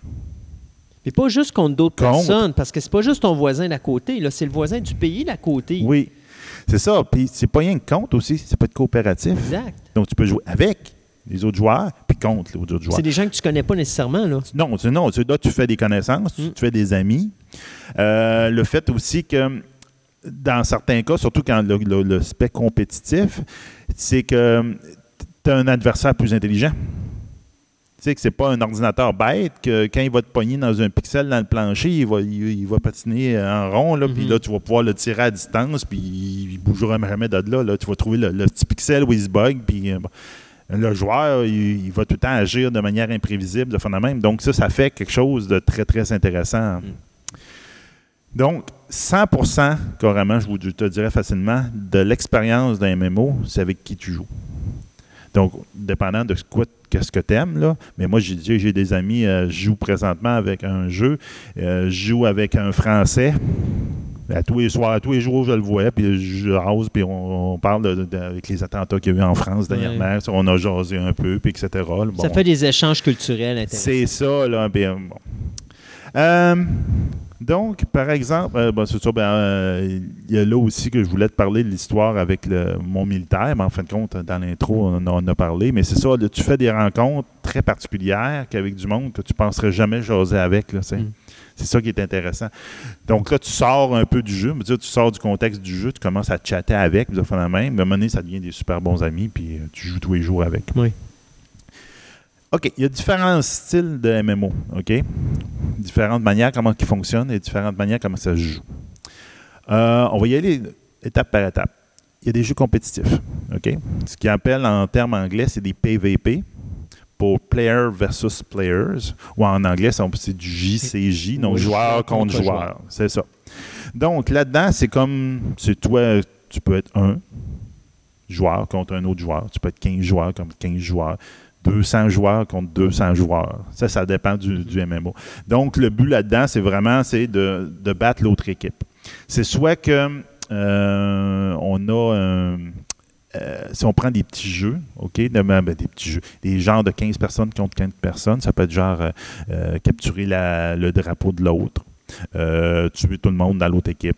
Mais pas juste contre d'autres personnes, parce que c'est pas juste ton voisin d'à côté, là, c'est le voisin du pays d'à côté. Oui, c'est ça. Puis c'est pas rien que contre aussi, ça peut être coopératif. Exact. Donc tu peux jouer avec les autres joueurs, puis contre les autres joueurs. C'est des gens que tu connais pas nécessairement, là. Non, tu, non tu- là, tu fais des connaissances, tu, Mm. tu fais des amis. Euh, le fait aussi que, dans certains cas, surtout quand le, le- le l'aspect compétitif, c'est que tu as un adversaire plus intelligent. Tu sais que c'est pas un ordinateur bête que quand il va te pogner dans un pixel dans le plancher, il va, il, il va patiner en rond, là, puis Mhm. là, tu vas pouvoir le tirer à distance, puis il, bougera jamais de là, là. Tu vas trouver le, le petit pixel où il se bug, puis euh, bon. le joueur, il, il va tout le temps agir de manière imprévisible, de fond de même. Donc, ça, ça fait quelque chose de très, très intéressant. Mm. Donc, 100% carrément, je vous te dirais facilement, de l'expérience d'un MMO, c'est avec qui tu joues. Donc, dépendant de ce quoi- qu'est-ce que tu aimes, là. Mais moi, j'ai j'ai- j'ai des amis, euh, je joue présentement avec un jeu, euh, je joue avec un Français. À tous les soirs, à tous les jours, je le vois, puis je rase, puis on, on parle de- de- avec les attentats qu'il y a eu en France dernièrement. On a jasé un peu, puis etc. Ça fait des échanges culturels intéressants. C'est ça, là. bien, bon. Euh, donc, par exemple, euh, bon, c'est ça, ben, euh, il y a là aussi que je voulais te parler de l'histoire avec le, mon militaire. Mais en fin de compte, dans l'intro, on, en a- parlé. Mais c'est ça, là, tu fais des rencontres très particulières qu'avec du monde que tu ne penserais jamais jaser avec. Là, sais. Mm. C'est ça qui est intéressant. Donc là, tu sors un peu du jeu, tu sors du contexte du jeu, tu commences à chatter avec, puis ça fait la même. Mais à un moment donné, ça devient des super bons amis, puis euh, tu joues tous les jours avec. Oui. OK, il y a différents styles de MMO, OK? Différentes manières comment ils fonctionnent et différentes manières comment ça se joue. Euh, on va y aller étape par étape. Il y a des jeux compétitifs, OK? Ce qu'ils appellent en termes anglais, c'est des PVP, pour player versus players, ou en anglais, c'est du JCJ, donc joueur contre joueur. C'est ça. Donc là-dedans, c'est comme, c'est toi, tu peux être un joueur contre un autre joueur, tu peux être 15 joueurs contre 15 joueurs. 200 joueurs contre 200 joueurs. Ça, ça dépend du, MMO. Donc, le but là-dedans, c'est vraiment c'est de, battre l'autre équipe. C'est soit que euh, on a euh, si on prend des petits jeux, OK, ben, des petits jeux, des genres de 15 personnes contre 15 personnes, ça peut être genre euh, capturer le drapeau de l'autre, tuer tout le monde dans l'autre équipe,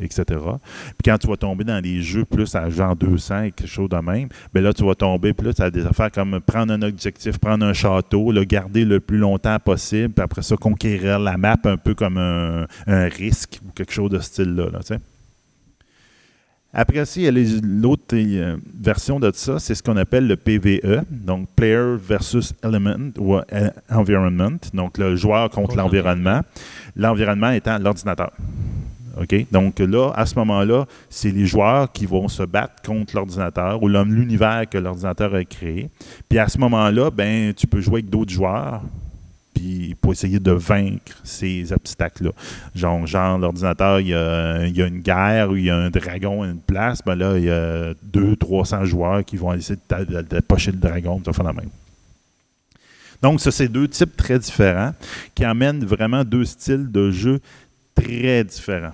etc. Puis quand tu vas tomber dans des jeux plus à genre 200 et quelque chose de même, bien là, tu vas tomber plus à des affaires comme prendre un objectif, prendre un château, le garder le plus longtemps possible, puis après ça, conquérir la map un peu comme un, risque ou quelque chose de ce style-là, là, tu sais. Après ça, il y a l'autre euh, version de ça, c'est ce qu'on appelle le PVE, donc Player versus Element ou euh, Environment, donc le joueur contre, l'environnement. L'environnement étant l'ordinateur. Donc là, à ce moment-là, c'est les joueurs qui vont se battre contre l'ordinateur ou l'univers que l'ordinateur a créé. Puis à ce moment-là, ben, tu peux jouer avec d'autres joueurs pour essayer de vaincre ces obstacles-là. Genre, l'ordinateur, il y, a, une guerre ou il y a un dragon à une place, ben là, il y a 200-300 joueurs qui vont essayer de, pocher le dragon, ça fait la même. Donc, ça, c'est deux types très différents qui amènent vraiment deux styles de jeu très différents.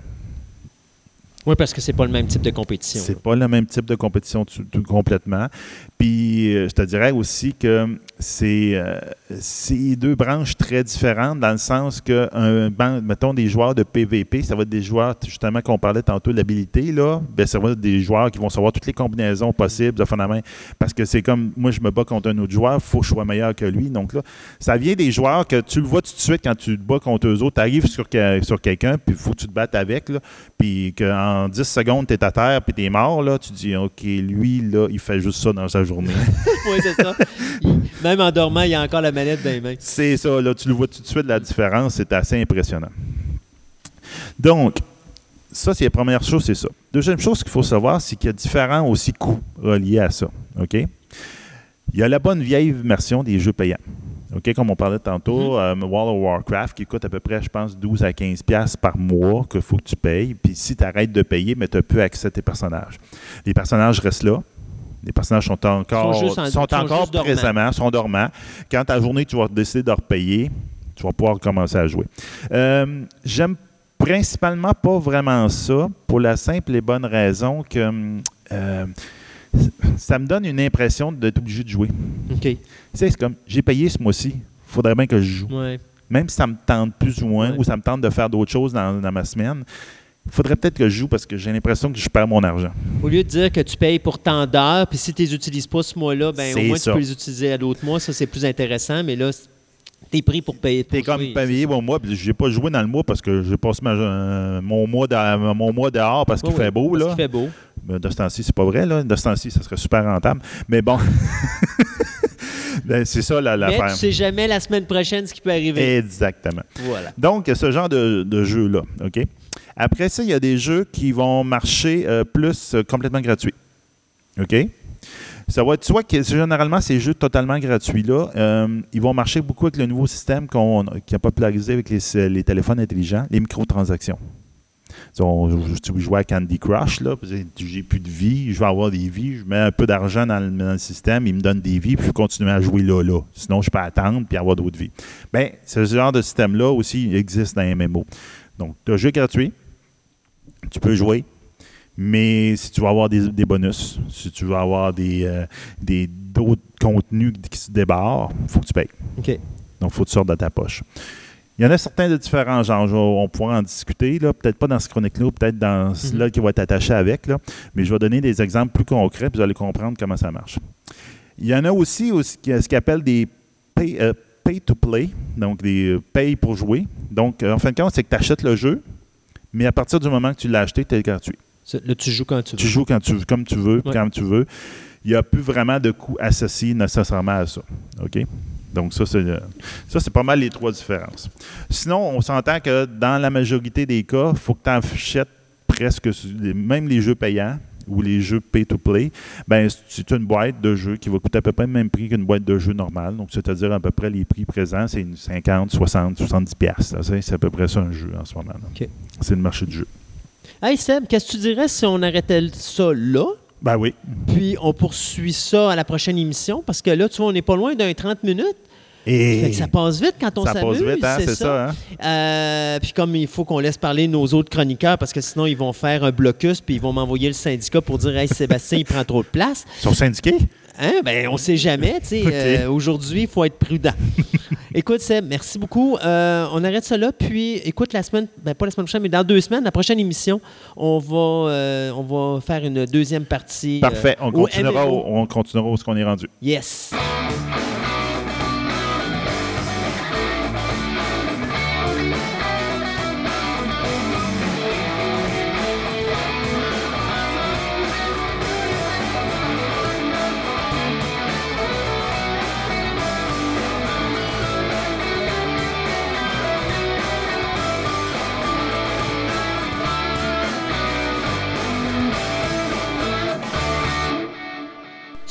Oui, parce que c'est pas le même type de compétition. C'est pas le même type de compétition tout, complètement. Puis, euh, je te dirais aussi que euh, c'est deux branches très différentes dans le sens que, un, mettons, des joueurs de PVP, ça va être des joueurs, justement, qu'on parlait tantôt de l'habilité, là, bien, ça va être des joueurs qui vont savoir toutes les combinaisons possibles de fondaments. Parce que c'est comme, moi, je me bats contre un autre joueur, il faut que je sois meilleur que lui. Donc là, ça vient des joueurs que tu le vois tout de suite quand tu te bats contre eux autres. Tu arrives sur, sur quelqu'un, puis il faut que tu te battes avec, là, puis qu'en 10 secondes, tu es à terre, puis tu es mort, là, tu dis, OK, lui, là, il fait juste ça dans sa journée. oui, c'est ça. Même en dormant, il y a encore la manette dans les mains. C'est ça, là, tu le vois tout de suite, la différence, c'est assez impressionnant. Donc, ça, c'est la première chose, c'est ça. Deuxième chose qu'il faut savoir, c'est qu'il y a différents aussi coûts reliés à ça. OK? Il y a la bonne vieille version des jeux payants. OK, comme on parlait tantôt, euh, World of Warcraft qui coûte à peu près, je pense, 12 à 15 pièces par mois qu'il faut que tu payes. Puis si tu arrêtes de payer, mais tu n'as plus accès à tes personnages. Les personnages restent là. Les personnages sont encore, sont, encore présentement, sont dormants. Quand ta journée, tu vas décider de repayer, tu vas pouvoir commencer à jouer. Euh, j'aime principalement pas vraiment ça pour la simple et bonne raison que euh, ça me donne une impression d'être obligé de jouer. OK. C'est comme, j'ai payé ce mois-ci, il faudrait bien que je joue. Même si ça me tente plus ou moins, ou ça me tente de faire d'autres choses dans, dans ma semaine, il faudrait peut-être que je joue parce que j'ai l'impression que je perds mon argent. Au lieu de dire que tu payes pour tant d'heures, puis si tu ne les utilises pas ce mois-là, ben, au moins tu peux les utiliser à d'autres mois. Ça, c'est plus intéressant, mais là, tu es pris pour payer. Tu es comme payé mon mois, puis je n'ai pas joué dans le mois parce que j'ai passé euh, mon, mois de, mon mois dehors parce qu'il fait beau. Parce qu'il fait beau. De ce temps-ci, c'est pas vrai. Là. De ce temps-ci, ça serait super rentable. Mais bon. Ben, c'est ça l'affaire. Mais tu sais jamais la semaine prochaine ce qui peut arriver. Exactement. Voilà. Donc, ce genre de, de jeu-là, OK? Après ça, il y a des jeux qui vont marcher euh, plus euh, complètement gratuits. OK? Ça va être soit que généralement ces jeux totalement gratuits-là, euh, ils vont marcher beaucoup avec le nouveau système qu'on qui a popularisé avec les, téléphones intelligents, les microtransactions. Si tu joues à Candy Crush, là, j'ai plus de vie, je vais avoir des vies, je mets un peu d'argent dans, le système, il me donne des vies, puis je continue à jouer là, là. Sinon, je peux attendre puis avoir d'autres vies. Bien, ce genre de système-là aussi existe dans les MMO. Donc, tu as un jeu gratuit, tu peux jouer, mais si tu veux avoir des, bonus, si tu veux avoir des, euh, d'autres contenus qui se débarrent, il faut que tu payes. OK. Donc, il faut que tu sortes de ta poche. Il y en a certains de différents genres. On pourra en discuter, peut-être pas dans ce chronique-là, peut-être dans mm celui-là qui va être attaché avec, là. mais je vais donner des exemples plus concrets, puis vous allez comprendre comment ça marche. Il y en a aussi, aussi ce qu'on appelle des pay, euh, pay, to play, donc des euh, pay pour jouer. Donc, en fin de compte, c'est que tu achètes le jeu, mais à partir du moment que tu l'as acheté, tu es gratuit. Là, tu joues quand tu veux. Tu joues quand tu, comme tu veux, quand tu veux. Il n'y a plus vraiment de coûts associés nécessairement à ça. OK? Donc, ça, c'est, euh, ça, c'est pas mal les trois différences. Sinon, on s'entend que dans la majorité des cas, il faut que tu achètes presque, même les jeux payants ou les jeux pay-to-play, ben, c'est une boîte de jeux qui va coûter à peu près le même prix qu'une boîte de jeux normale. Donc, c'est-à-dire à peu près les prix présents, c'est une 50, 60, 70 piastres. là. C'est à peu près ça un jeu en ce moment. C'est le marché du jeu. Hey Seb, qu'est-ce que tu dirais si on arrêtait ça là, Ben oui. puis on poursuit ça à la prochaine émission? Parce que là, tu vois, on n'est pas loin d'un 30 minutes. Et Fait que ça passe vite quand on ça s'amuse. passe vite, hein, c'est ça. hein? Euh, puis comme il faut qu'on laisse parler nos autres chroniqueurs parce que sinon ils vont faire un blocus puis ils vont m'envoyer le syndicat pour dire Hey Sébastien, il prend trop de place. Ils sont syndiqués? Hein? Ben, on sait jamais. Euh, Aujourd'hui, il faut être prudent. écoute, Seb, merci beaucoup. Euh, on arrête ça là. Puis, écoute, la semaine, ben, pas la semaine prochaine, mais dans deux semaines, la prochaine émission, on va, euh, on va faire une deuxième partie. Parfait. On continuera, au- on continuera où ce qu'on est rendu. Yes.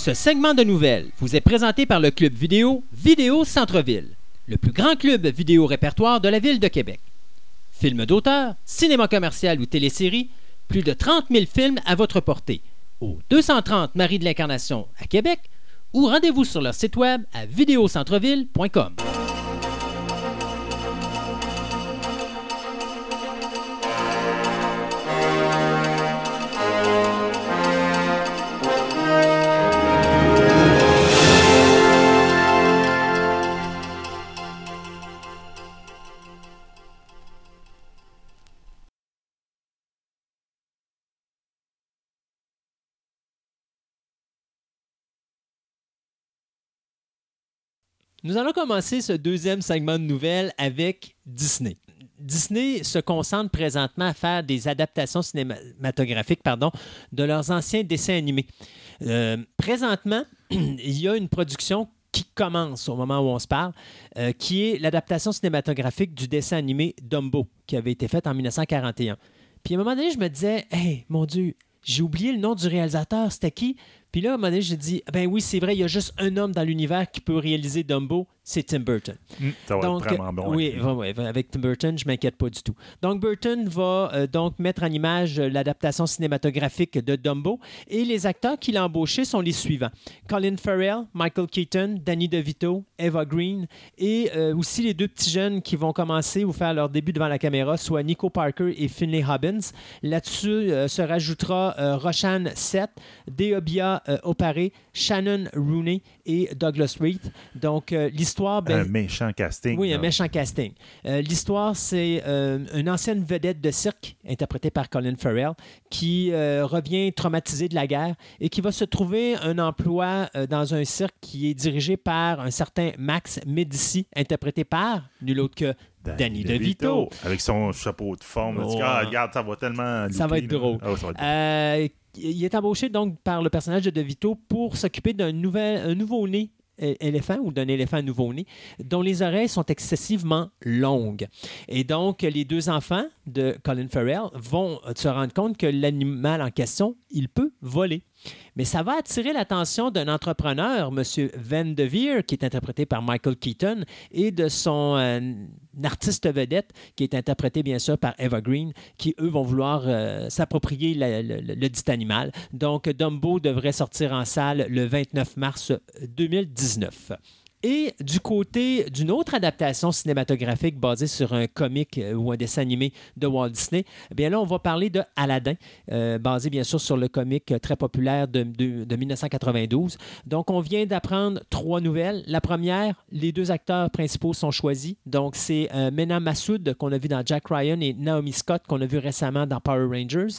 Ce segment de nouvelles vous est présenté par le club vidéo Vidéo Centre-Ville, le plus grand club vidéo répertoire de la ville de Québec. Films d'auteur, cinéma commercial ou télésérie, plus de 30 000 films à votre portée au 230 Marie de l'Incarnation à Québec ou rendez-vous sur leur site web à vidéocentreville.com. Nous allons commencer ce deuxième segment de nouvelles avec Disney. Disney se concentre présentement à faire des adaptations cinématographiques pardon, de leurs anciens dessins animés. Euh, présentement, il y a une production qui commence au moment où on se parle, euh, qui est l'adaptation cinématographique du dessin animé Dumbo, qui avait été faite en 1941. Puis à un moment donné, je me disais, hey, mon Dieu, j'ai oublié le nom du réalisateur, c'était qui? Puis là, à un moment donné, j'ai dit, ben oui, c'est vrai, il y a juste un homme dans l'univers qui peut réaliser Dumbo, c'est Tim Burton. Ça va Donc, être vraiment bon. Oui, hein. avec Tim Burton, je m'inquiète pas du tout. Donc, Burton va euh, donc mettre en image euh, l'adaptation cinématographique de Dumbo et les acteurs qu'il a embauchés sont les suivants Colin Farrell, Michael Keaton, Danny DeVito, Eva Green et euh, aussi les deux petits jeunes qui vont commencer ou faire leur début devant la caméra, soit Nico Parker et Finlay Hobbins. Là-dessus euh, se rajoutera Roshan Seth, Deobia Opare, Shannon Rooney et Douglas Reed. Donc, euh, l'histoire. ben, un méchant casting. oui, un méchant casting. Euh, L'histoire, c'est euh, une ancienne vedette de cirque, interprétée par Colin Farrell, qui revient traumatisée de la guerre et qui va se trouver un emploi dans un cirque qui est dirigé par un certain Max Medici, interprété par nul autre que Danny DeVito. Avec son chapeau de forme. Oh, ah, regarde, ça va tellement. Ça va être drôle. Ah, ça va être- Euh, il est embauché donc par le personnage de DeVito pour s'occuper d'un nouveau-né éléphant ou d'un éléphant nouveau-né dont les oreilles sont excessivement longues. Et donc, les deux enfants de Colin Farrell vont se rendre compte que l'animal en question, il peut voler. Mais ça va attirer l'attention d'un entrepreneur, M. Van de Veer, qui est interprété par Michael Keaton, et de son euh, artiste vedette, qui est interprété bien sûr par Eva Green, qui eux vont vouloir euh, s'approprier le dit animal. Donc, Dumbo devrait sortir en salle le 29 mars 2019. Et du côté d'une autre adaptation cinématographique basée sur un comic euh, ou un dessin animé de Walt Disney, eh bien là, on va parler de Aladdin, euh, basé bien sûr sur le comic euh, très populaire de, de- de 1992. Donc, on vient d'apprendre trois nouvelles. La première, les deux acteurs principaux sont choisis. Donc, c'est euh, Mena Massoud qu'on a vu dans Jack Ryan et Naomi Scott qu'on a vu récemment dans Power Rangers.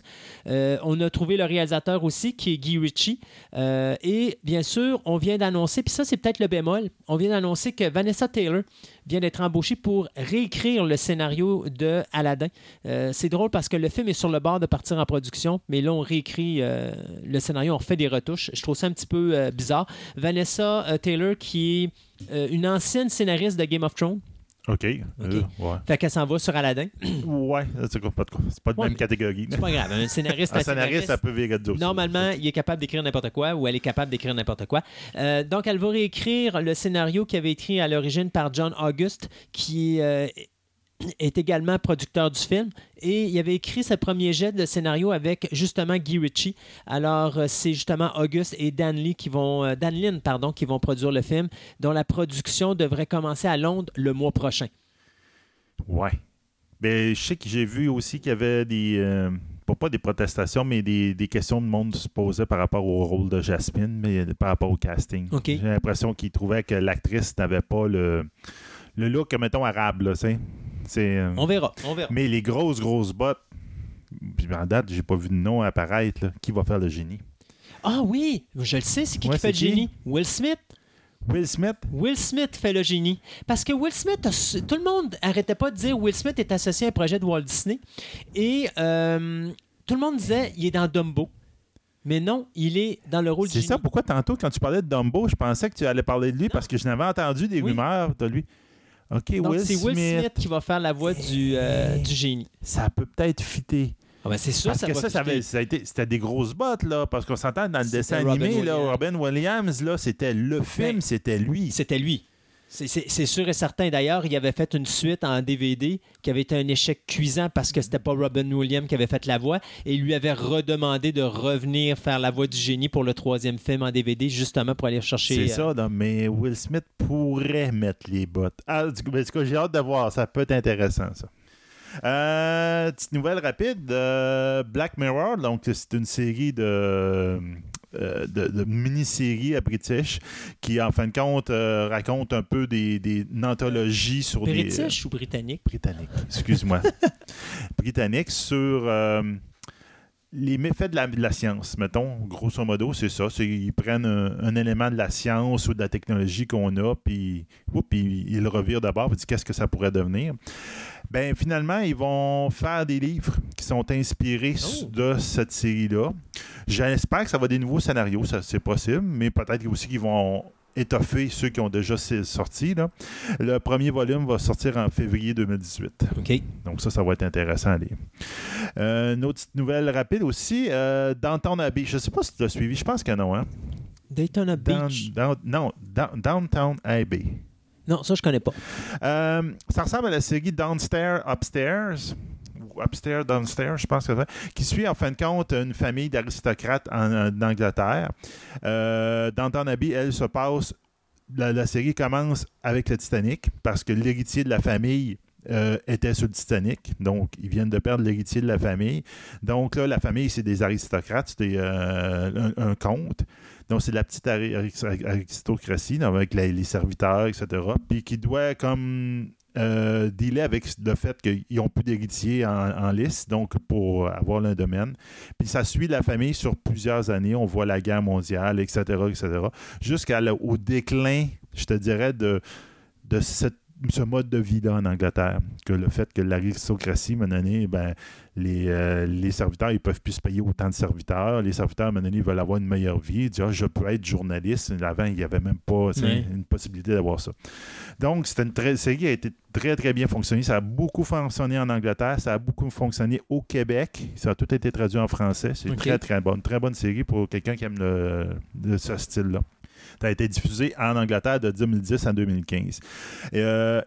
On a trouvé le réalisateur aussi qui est Guy Ritchie. Et bien sûr, on vient d'annoncer, puis ça, c'est peut-être le bémol, on vient d'annoncer que Vanessa Taylor vient d'être embauchée pour réécrire le scénario de Aladdin. Euh, c'est drôle parce que le film est sur le bord de partir en production, mais là, on réécrit euh, le scénario, on refait des retouches. Je trouve ça un petit peu euh, bizarre. Vanessa Taylor, qui est une ancienne scénariste de Game of Thrones, OK. Euh, ouais. fait qu'elle s'en va sur Aladdin. Ouais, c'est pas de pas de Ouais, même catégorie. C'est pas grave. Un scénariste, Un scénariste, ça peut virer de. Normalement, il est capable d'écrire n'importe quoi ou elle est capable d'écrire n'importe quoi. Euh, donc, elle va réécrire le scénario qui avait été écrit à l'origine par John August, qui euh, est également producteur du film. Et il avait écrit ce premier jet de scénario avec justement Guy Ritchie. Alors, euh, c'est justement August et Dan, Lee qui vont, euh, Dan Lin pardon, qui vont produire le film, dont la production devrait commencer à Londres le mois prochain. Ouais. Ben, je sais que j'ai vu aussi qu'il y avait des. euh, pas, des protestations, mais des, des questions de monde se posaient par rapport au rôle de Jasmine, mais par rapport au casting. J'ai l'impression qu'ils trouvaient que l'actrice n'avait pas le, le look, mettons, arabe, là, tu sais. C'est, euh, On verra, on verra. Mais les grosses, grosses bottes, puis en date, j'ai pas vu de nom apparaître. là. Qui va faire le génie? Ah oui, je le sais, c'est qui Ouais, qui fait le c'est qui? génie? Will Smith? Will Smith? Will Smith fait le génie. Parce que Will Smith, a tout le monde arrêtait pas de dire Will Smith est associé à un projet de Walt Disney. Et euh, tout le monde disait il est dans Dumbo. Mais non, il est dans le rôle du C'est génie. ça, pourquoi tantôt, quand tu parlais de Dumbo, je pensais que tu allais parler de lui parce que je n'avais entendu des Oui. rumeurs de lui. OK, Donc Will, c'est Will Smith. Smith qui va faire la voix du, euh, du génie. Ça peut peut-être fitter. Ah ben c'est sûr, Parce ça que ça, ça, avait- ça a été, c'était des grosses bottes, là. Parce qu'on s'entend dans le C'était dessin Robin animé, là, Williams. Robin Williams, là, c'était le film, Ben, c'était lui. C'était lui. C'est- sûr et certain. D'ailleurs, il avait fait une suite en DVD qui avait été un échec cuisant parce que c'était pas Robin Williams qui avait fait la voix et il lui avait redemandé de revenir faire la voix du génie pour le troisième film en DVD justement pour aller chercher. C'est euh, ça, non, mais Will Smith pourrait mettre les bottes. Ah, du coup, ben, du coup, j'ai hâte de voir. Ça peut être intéressant, ça. Euh, petite nouvelle rapide. euh, Black Mirror, donc c'est une série de, de, de mini-séries à British qui, en fin de compte, euh, raconte un peu des, des une anthologie sur des... British ou britannique? britannique, excuse-moi, britannique sur euh, les méfaits de la, de la science, mettons, grosso modo, c'est ça. C'est, ils prennent un, un élément de la science ou de la technologie qu'on a, puis, oups, puis ils le revirent d'abord, puis ils disent qu'est-ce que ça pourrait devenir? Ben finalement, ils vont faire des livres qui sont inspirés Oh. de cette série-là. J'espère que ça va des nouveaux scénarios, ça c'est possible, mais peut-être aussi qu'ils vont étoffer ceux qui ont déjà sorti. Là. Le premier volume va sortir en février 2018. OK. Donc ça, ça va être intéressant à lire. Euh, une autre petite nouvelle rapide aussi, euh, Downtown Abbey. Je ne sais pas si tu l'as suivi, je pense que non. Hein? Daytona Down- Beach. down- non, Down- Downtown Abbey. Non, ça, je connais pas. Euh, ça ressemble à la série Downstairs, Upstairs. Upstairs, Downstairs, je pense que c'est qui suit en fin de compte une famille d'aristocrates en, en Angleterre. Euh, Downton Abbey, elle se passe. La, série commence avec le Titanic parce que l'héritier de la famille euh, était sur le Titanic. Donc, ils viennent de perdre l'héritier de la famille. Donc, là, la famille, c'est des aristocrates, c'est euh, un, un comte. Donc, c'est la petite ari- ari- aristocratie avec les serviteurs, etc. Puis qui doit comme euh, dealer avec le fait qu'ils n'ont plus d'héritier en, en liste, donc pour avoir le domaine. Puis ça suit la famille sur plusieurs années. On voit la guerre mondiale, etc., etc. Jusqu'au déclin, je te dirais, de, de cette- ce mode de vie-là en Angleterre. Que le fait que l'aristocratie, à un moment donné, ben, les, euh, les serviteurs, ils peuvent plus se payer autant de serviteurs. Les serviteurs, à un donné, ils veulent avoir une meilleure vie. Ils disent, Ah, je peux être journaliste. Avant, il n'y avait même pas une possibilité d'avoir ça. Donc, c'était une très, série qui a été très, très bien fonctionné. Ça a beaucoup fonctionné en Angleterre. Ça a beaucoup fonctionné au Québec. Ça a tout été traduit en français. C'est Ok. très, très bonne. Très bonne série pour quelqu'un qui aime le, le- ce style-là. Ça a été diffusé en Angleterre de 2010 à 2015. Euh,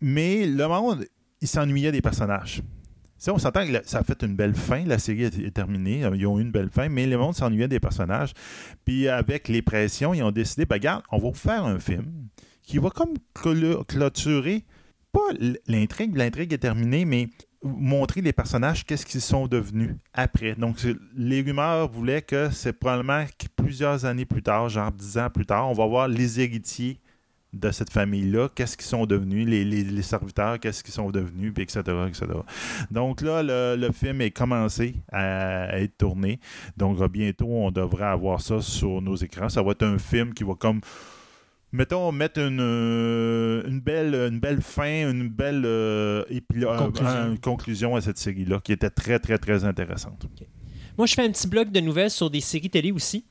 mais le monde, il s'ennuyait des personnages. Ça, on s'entend que ça a fait une belle fin. La série est, terminée. Ils ont eu une belle fin, mais le monde s'ennuyait des personnages. Puis avec les pressions, ils ont décidé, ben, regarde, on va faire un film qui va comme clôturer, pas l'intrigue, l'intrigue est terminée, mais montrer les personnages, qu'est-ce qu'ils sont devenus après. Donc, les rumeurs voulaient que c'est probablement plusieurs années plus tard, genre dix ans plus tard, on va voir les héritiers de cette famille-là, qu'est-ce qu'ils sont devenus, les, serviteurs, qu'est-ce qu'ils sont devenus, etc., etc. Donc là, le, le film est commencé à, à être tourné. Donc euh, bientôt, on devrait avoir ça sur nos écrans. Ça va être un film qui va comme mettons, mettre une, euh, une, belle, une belle fin, une belle euh, épilo- Conclusion. conclusion à cette série-là, qui était très, très, très intéressante. Moi, je fais un petit bloc de nouvelles sur des séries télé aussi.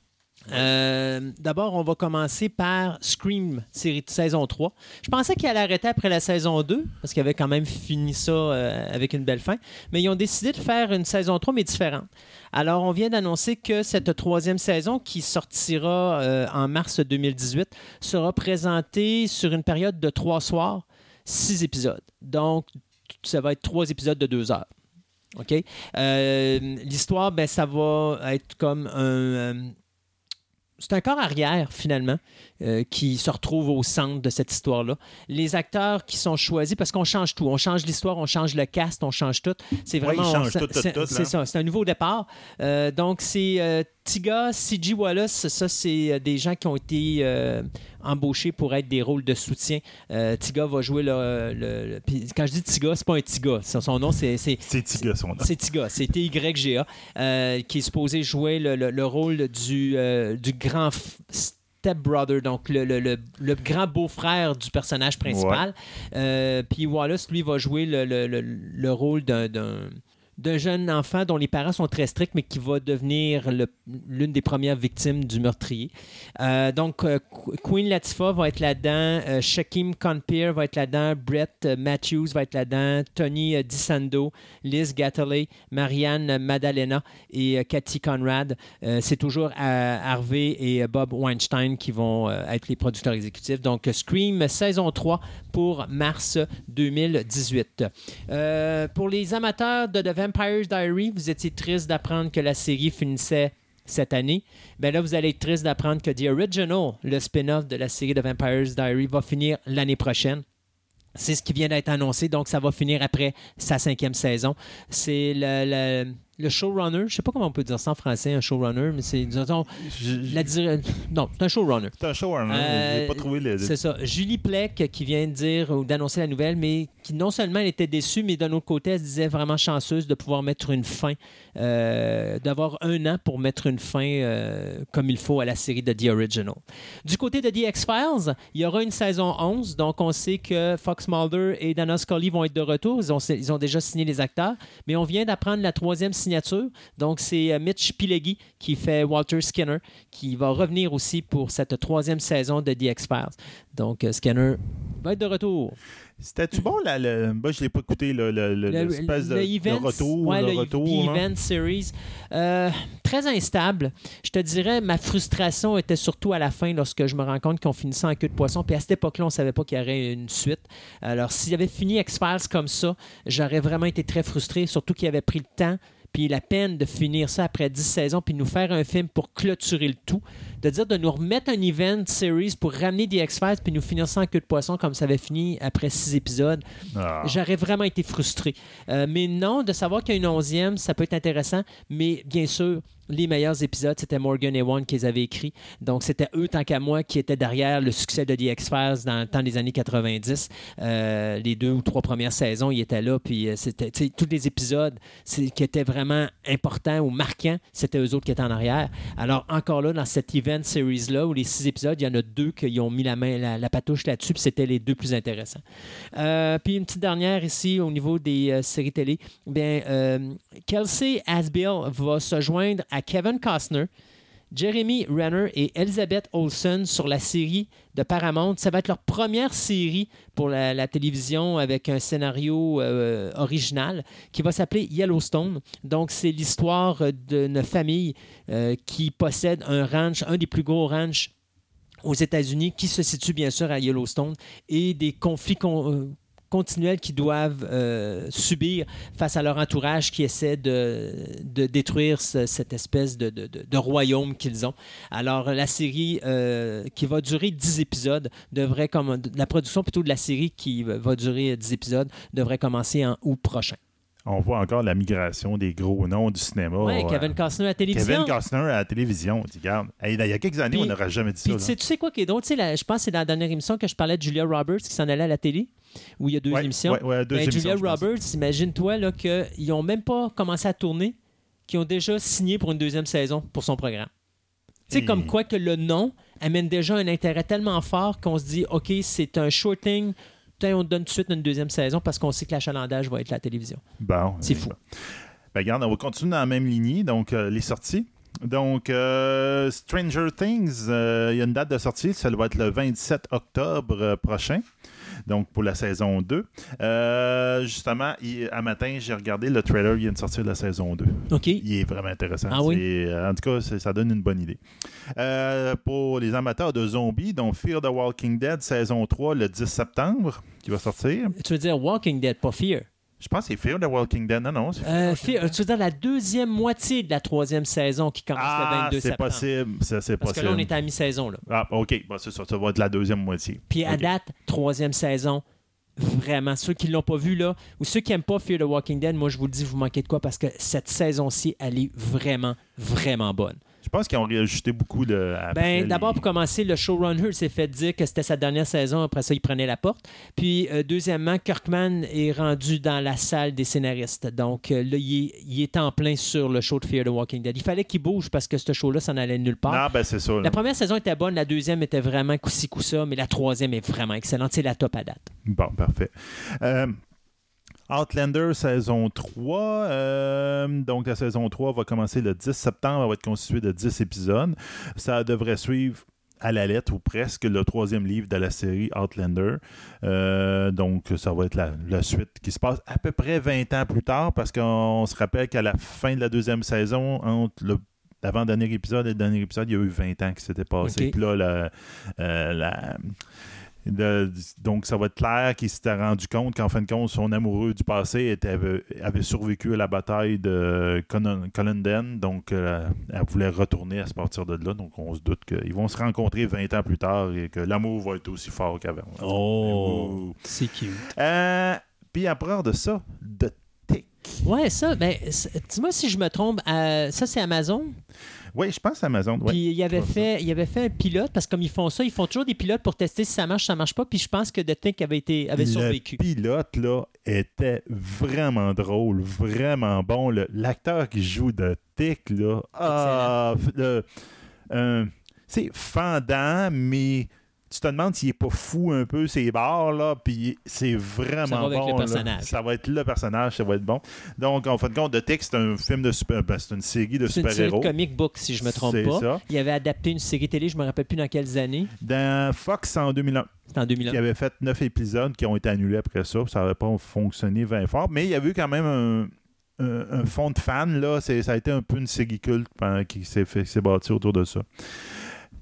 Euh, D'abord, on va commencer par Scream, série saison 3. Je pensais qu'il allait arrêter après la saison 2, parce qu'il avait quand même fini ça euh, avec une belle fin. Mais ils ont décidé de faire une saison 3, mais différente. Alors, on vient d'annoncer que cette troisième saison, qui sortira euh, en mars 2018, sera présentée sur une période de trois soirs, six épisodes. Donc, ça va être trois épisodes de deux heures. OK? Euh, L'histoire, ben, ça va être comme un. euh, c'est un corps arrière, finalement, euh, qui se retrouve au centre de cette histoire-là. Les acteurs qui sont choisis, parce qu'on change tout. On change l'histoire, on change le cast, on change tout. C'est Ouais, vraiment. changent c'est- ça. C'est un nouveau départ. Euh, donc, c'est euh, Tiga, C.G. Wallace. Ça, c'est des gens qui ont été embauchés pour être des rôles de soutien. Tiga va jouer le. le- le- puis quand je dis Tiga, c'est pas un Tiga. Son nom, c'est c'est- Tiga, son nom. c'est Tiga, c'est T-Y-G-A, qui est supposé jouer le, le- le rôle du, du grand f- stepbrother, donc le, le- le- le grand beau-frère du personnage principal. Euh, Puis Wallace, lui, va jouer le, le- le- le rôle d'un- d'un d'un jeune enfant dont les parents sont très stricts, mais qui va devenir l'une des premières victimes du meurtrier. Euh, donc, euh, Qu- Queen Latifah va être là-dedans, euh, Shakim Conpeer va être là-dedans, Brett euh, Matthews va être là-dedans, Tony DiSando, Liz Gatterley, Marianne Maddalena et Cathy Conrad. C'est toujours Harvey et Bob Weinstein qui vont être les producteurs exécutifs. Donc, Scream saison 3 pour mars 2018. Euh, pour les amateurs de The Vampire Diary, vous étiez triste d'apprendre que la série finissait cette année. Ben là, vous allez être triste d'apprendre que The Original, le spin-off de la série The Vampire Diary, va finir l'année prochaine. C'est ce qui vient d'être annoncé, donc ça va finir après sa cinquième saison. C'est le- le showrunner, je ne sais pas comment on peut dire ça en français, un showrunner, mais c'est, disons, Je- la dire- non, c'est un showrunner. C'est un show, hein, Euh, j'ai pas trouvé le. C'est ça. Julie Plec qui vient de dire ou d'annoncer la nouvelle, mais qui non seulement elle était déçue, mais d'un autre côté, elle se disait vraiment chanceuse de pouvoir mettre une fin, euh, d'avoir un an pour mettre une fin euh, comme il faut à la série de The Original. Du côté de The X-Files, il y aura une saison 11, donc on sait que Fox Mulder et Dana Scully vont être de retour. Ils ont, ils ont déjà signé les acteurs, mais on vient d'apprendre la troisième signature. Donc c'est euh, Mitch Pileggi qui fait Walter Skinner, qui va revenir aussi pour cette troisième saison de The X-Files. Donc euh, Skinner va être de retour. C'était-tu bon, là, le... Moi, je l'ai pas écouté, le- le- le- Le- l'espèce de, le de retour. ouais, le le- retour. Event Series. Euh, très instable. Je te dirais, ma frustration était surtout à la fin lorsque je me rends compte qu'on finissait en queue de poisson. Puis à cette époque-là, on savait pas qu'il y aurait une suite. Alors, s'il avait fini X-Files comme ça, j'aurais vraiment été très frustré, surtout qu'il avait pris le temps puis la peine de finir ça après 10 saisons, puis nous faire un film pour clôturer le tout, de dire de nous remettre un event series pour ramener des X-Files, puis nous finir ça en queue de poisson comme ça avait fini après 6 épisodes. Ah. J'aurais vraiment été frustré. Euh, mais non, de savoir qu'il y a une onzième, ça peut être intéressant. Mais bien sûr, les meilleurs épisodes, c'était Morgan et One qui les avaient écrits. Donc, c'était eux, tant qu'à moi, qui étaient derrière le succès de The X-Files dans le temps des années 90. Euh, les deux ou trois premières saisons, ils étaient là. Puis, euh, c'était, tous les épisodes qui étaient vraiment importants ou marquants, c'était eux autres qui étaient en arrière. Alors, encore là, dans cette event series-là, où les six épisodes, il y en a deux qui ont mis la main, la, patouche là-dessus, puis c'était les deux plus intéressants. Euh, puis une petite dernière ici au niveau des séries télé. Bien, Kelsey Asbill va se joindre à Kevin Costner, Jeremy Renner et Elizabeth Olsen sur la série de Paramount. Ça va être leur première série pour la, télévision avec un scénario euh, original qui va s'appeler Yellowstone. Donc, c'est l'histoire d'une famille euh, qui possède un ranch, un des plus gros ranchs aux États-Unis, qui se situe bien sûr à Yellowstone, et des conflits con- continuels qu'ils doivent euh, subir face à leur entourage qui essaie de, détruire ce- cette espèce de royaume qu'ils ont. Alors, la série euh, qui va durer 10 épisodes devrait comme la production plutôt de la série qui va durer 10 épisodes devrait commencer en août prochain. On voit encore la migration des gros noms du cinéma. Ouais, euh, Kevin Costner à la télévision. Kevin Costner à la télévision. Tu regardes. Hey, il y a quelques années, Puis- on n'aurait jamais dit ça. tu sais, tu sais quoi qui est drôle? Tu sais, la- je pense que c'est dans la dernière émission que je parlais de Julia Roberts qui s'en allait à la télé, où il y a deux Ouais, émissions. ouais, ouais, deux Ben, émissions, Julia. Roberts, imagine-toi qu'ils n'ont même pas commencé à tourner, qu'ils ont déjà signé pour une deuxième saison pour son programme. Tu Tu sais, Et- comme quoi que le nom amène déjà un intérêt tellement fort qu'on se dit, OK, c'est un shorting. Putain, on te donne tout de suite une deuxième saison parce qu'on sait que l'achalandage va être la télévision. Bon. C'est euh, fou. Ben, regarde, on va continuer dans la même lignée. Donc, euh, les sorties. Donc, euh, Stranger Things, euh, il y a une date de sortie. Ça va être le 27 octobre prochain. Donc, pour la saison 2. Euh, justement, il- à matin, j'ai regardé le trailer. Il vient de sortir de la saison 2. OK. Il est vraiment intéressant. Ah oui? En tout cas, ça donne une bonne idée. Pour les amateurs de zombies, donc Fear the Walking Dead, saison 3, le 10 septembre, qui va sortir. Tu veux dire Walking Dead, pas Fear? Je pense que c'est Fear the Walking Dead. Non, non, c'est Euh, Fear- tu veux dire la deuxième moitié de la troisième saison qui commence le Ah, 22 c'est septembre? possible. Ça, c'est Parce que là, on est à mi-saison. Là. Ah, OK. Bon, c'est ça. Ça va être la deuxième moitié. Puis à date, troisième saison, vraiment, ceux qui l'ont pas vu là, ou ceux qui n'aiment pas Fear the Walking Dead, moi je vous le dis, vous manquez de quoi parce que cette saison-ci, elle est vraiment, vraiment bonne. Je pense qu'ils ont réajusté beaucoup de. Ben, les- d'abord, pour commencer, le showrunner s'est fait dire que c'était sa dernière saison. Après ça, il prenait la porte. Puis, euh, deuxièmement, Kirkman est rendu dans la salle des scénaristes. Donc, euh, là, il est, il est en plein sur le show de Fear the Walking Dead. Il fallait qu'il bouge parce que ce show-là, ça n'allait nulle part. Non, ben, c'est ça. là. La première saison était bonne, la deuxième était vraiment coussa, mais la troisième est vraiment excellente. C'est la top à date. Bon, parfait. Euh, Outlander saison 3. euh, donc, la saison 3 va commencer le 10 septembre. Elle va être constituée de 10 épisodes. Ça devrait suivre à la lettre ou presque le troisième livre de la série Outlander. Euh, donc, ça va être la, la suite qui se passe à peu près 20 ans plus tard parce qu'on se rappelle qu'à la fin de la deuxième saison, entre le l'avant-dernier épisode et le dernier épisode, il y a eu 20 ans qui s'était passé. Puis là, la- euh, la- de- donc, ça va être clair qu'il s'était rendu compte qu'en fin de compte, son amoureux du passé était, avait, avait survécu à la bataille de Culloden. Donc, euh, elle voulait retourner à se partir de là. Donc, on se doute qu'ils vont se rencontrer 20 ans plus tard et que l'amour va être aussi fort qu'avant. Ouh. c'est cute. Euh, puis après de ça, The Tick. Ouais, ça, ben, dis-moi si je me trompe, euh, ça c'est Amazon? Oui, je pense Amazon. ouais. Puis il avait, fait, il avait fait un pilote, parce que comme ils font ça, ils font toujours des pilotes pour tester si ça marche, ça marche pas. Puis je pense que The Tick avait, été, avait survécu. Le pilote, là, était vraiment drôle, vraiment bon. L'acteur qui joue de Tick, là, ah, c'est fendant, mais tu te demandes s'il est pas fou un peu, ces barres, là, puis c'est vraiment Ça va avec bon. le personnage. Ça va être le personnage, ça va être bon. Donc, en fin de compte, The Tick, c'est un film de super... ben, c'est une série de C'est une série de super-héros. comic book, si je me trompe C'est pas. ça. Il avait adapté une série télé, je me rappelle plus dans quelles années. Dans Fox en 2001. C'était en 2001. qui avait fait neuf épisodes qui ont été annulés après ça. Ça n'avait pas fonctionné bien fort. Mais il y a eu quand même un, fond de fans. Là. C'est- Ça a été un peu une série culte qui s'est fait- qui s'est bâti autour de ça.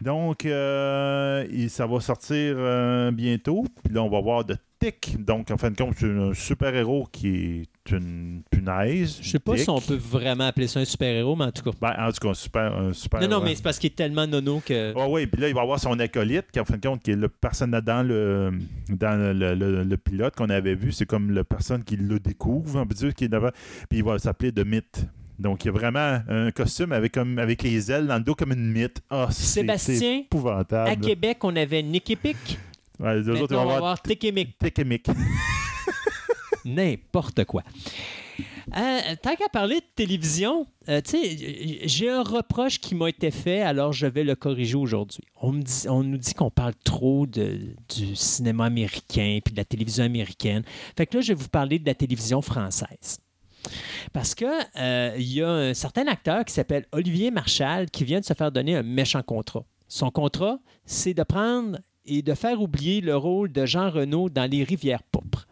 Donc, euh, et ça va sortir euh, bientôt. Puis là, on va voir de Tick. Donc, en fin de compte, c'est un super-héros qui est une punaise. Je sais pas si on peut vraiment appeler ça un super-héros, mais en tout cas. Ben, en tout cas, un super, un super Non, non, mais c'est parce qu'il est tellement nono que. ah oui, puis là, il va avoir son acolyte, qui en fin de compte, qui est le personne dans le dans le, le- le- le pilote qu'on avait vu. C'est comme la personne qui le découvre, on peut dire, qui est. Puis il va s'appeler The Myth. Donc, il y a vraiment un costume avec, comme, avec les ailes dans le dos comme une mythe. Ah, c'est- Sébastien, c'est épouvantable. À Québec, on avait Nick Epic. Ouais, les autres, Maintenant, vont on va avoir et Mick. N'importe quoi. Euh, tant qu'à parler de télévision, euh, tu sais, j'ai un reproche qui m'a été fait, alors je vais le corriger aujourd'hui. On, me dit- on nous dit qu'on parle trop de- du cinéma américain puis de la télévision américaine. Fait que là, je vais vous parler de la télévision française. Parce que euh, il y a un certain acteur qui s'appelle Olivier Marchal qui vient de se faire donner un méchant contrat. Son contrat, c'est de prendre et de faire oublier le rôle de Jean Renault dans Les Rivières Pourpres.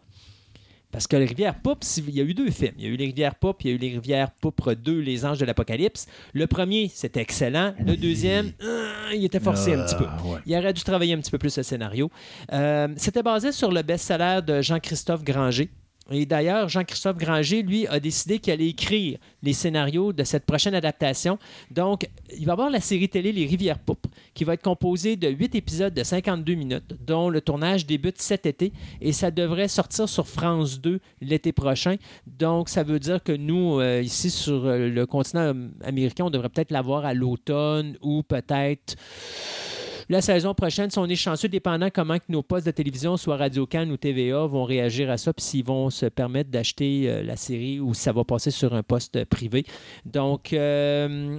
Parce que Les Rivières Pourpres, il y a eu deux films. Il y a eu Les Rivières Pourpres, il y a eu Les Rivières Pourpres 2, Les Anges de l'Apocalypse. Le premier, c'était excellent. Le deuxième, euh, il était forcé un petit peu. Ah, ouais. Il aurait dû travailler un petit peu plus le scénario. Euh, C'était basé sur le best-seller de Jean-Christophe Granger. Et d'ailleurs, Jean-Christophe Granger, lui, a décidé qu'il allait écrire les scénarios de cette prochaine adaptation. Donc, il va y avoir la série télé Les Rivières Pourpres, qui va être composée de huit épisodes de 52 minutes, dont le tournage débute cet été. Et ça devrait sortir sur France 2 l'été prochain. Donc, ça veut dire que nous, euh, ici sur euh, le continent américain, on devrait peut-être l'avoir à l'automne ou peut-être la saison prochaine, si on est chanceux, dépendant comment que nos postes de télévision, soit Radio-Can ou TVA, vont réagir à ça, puis s'ils vont se permettre d'acheter euh, la série ou si ça va passer sur un poste privé. Donc, euh,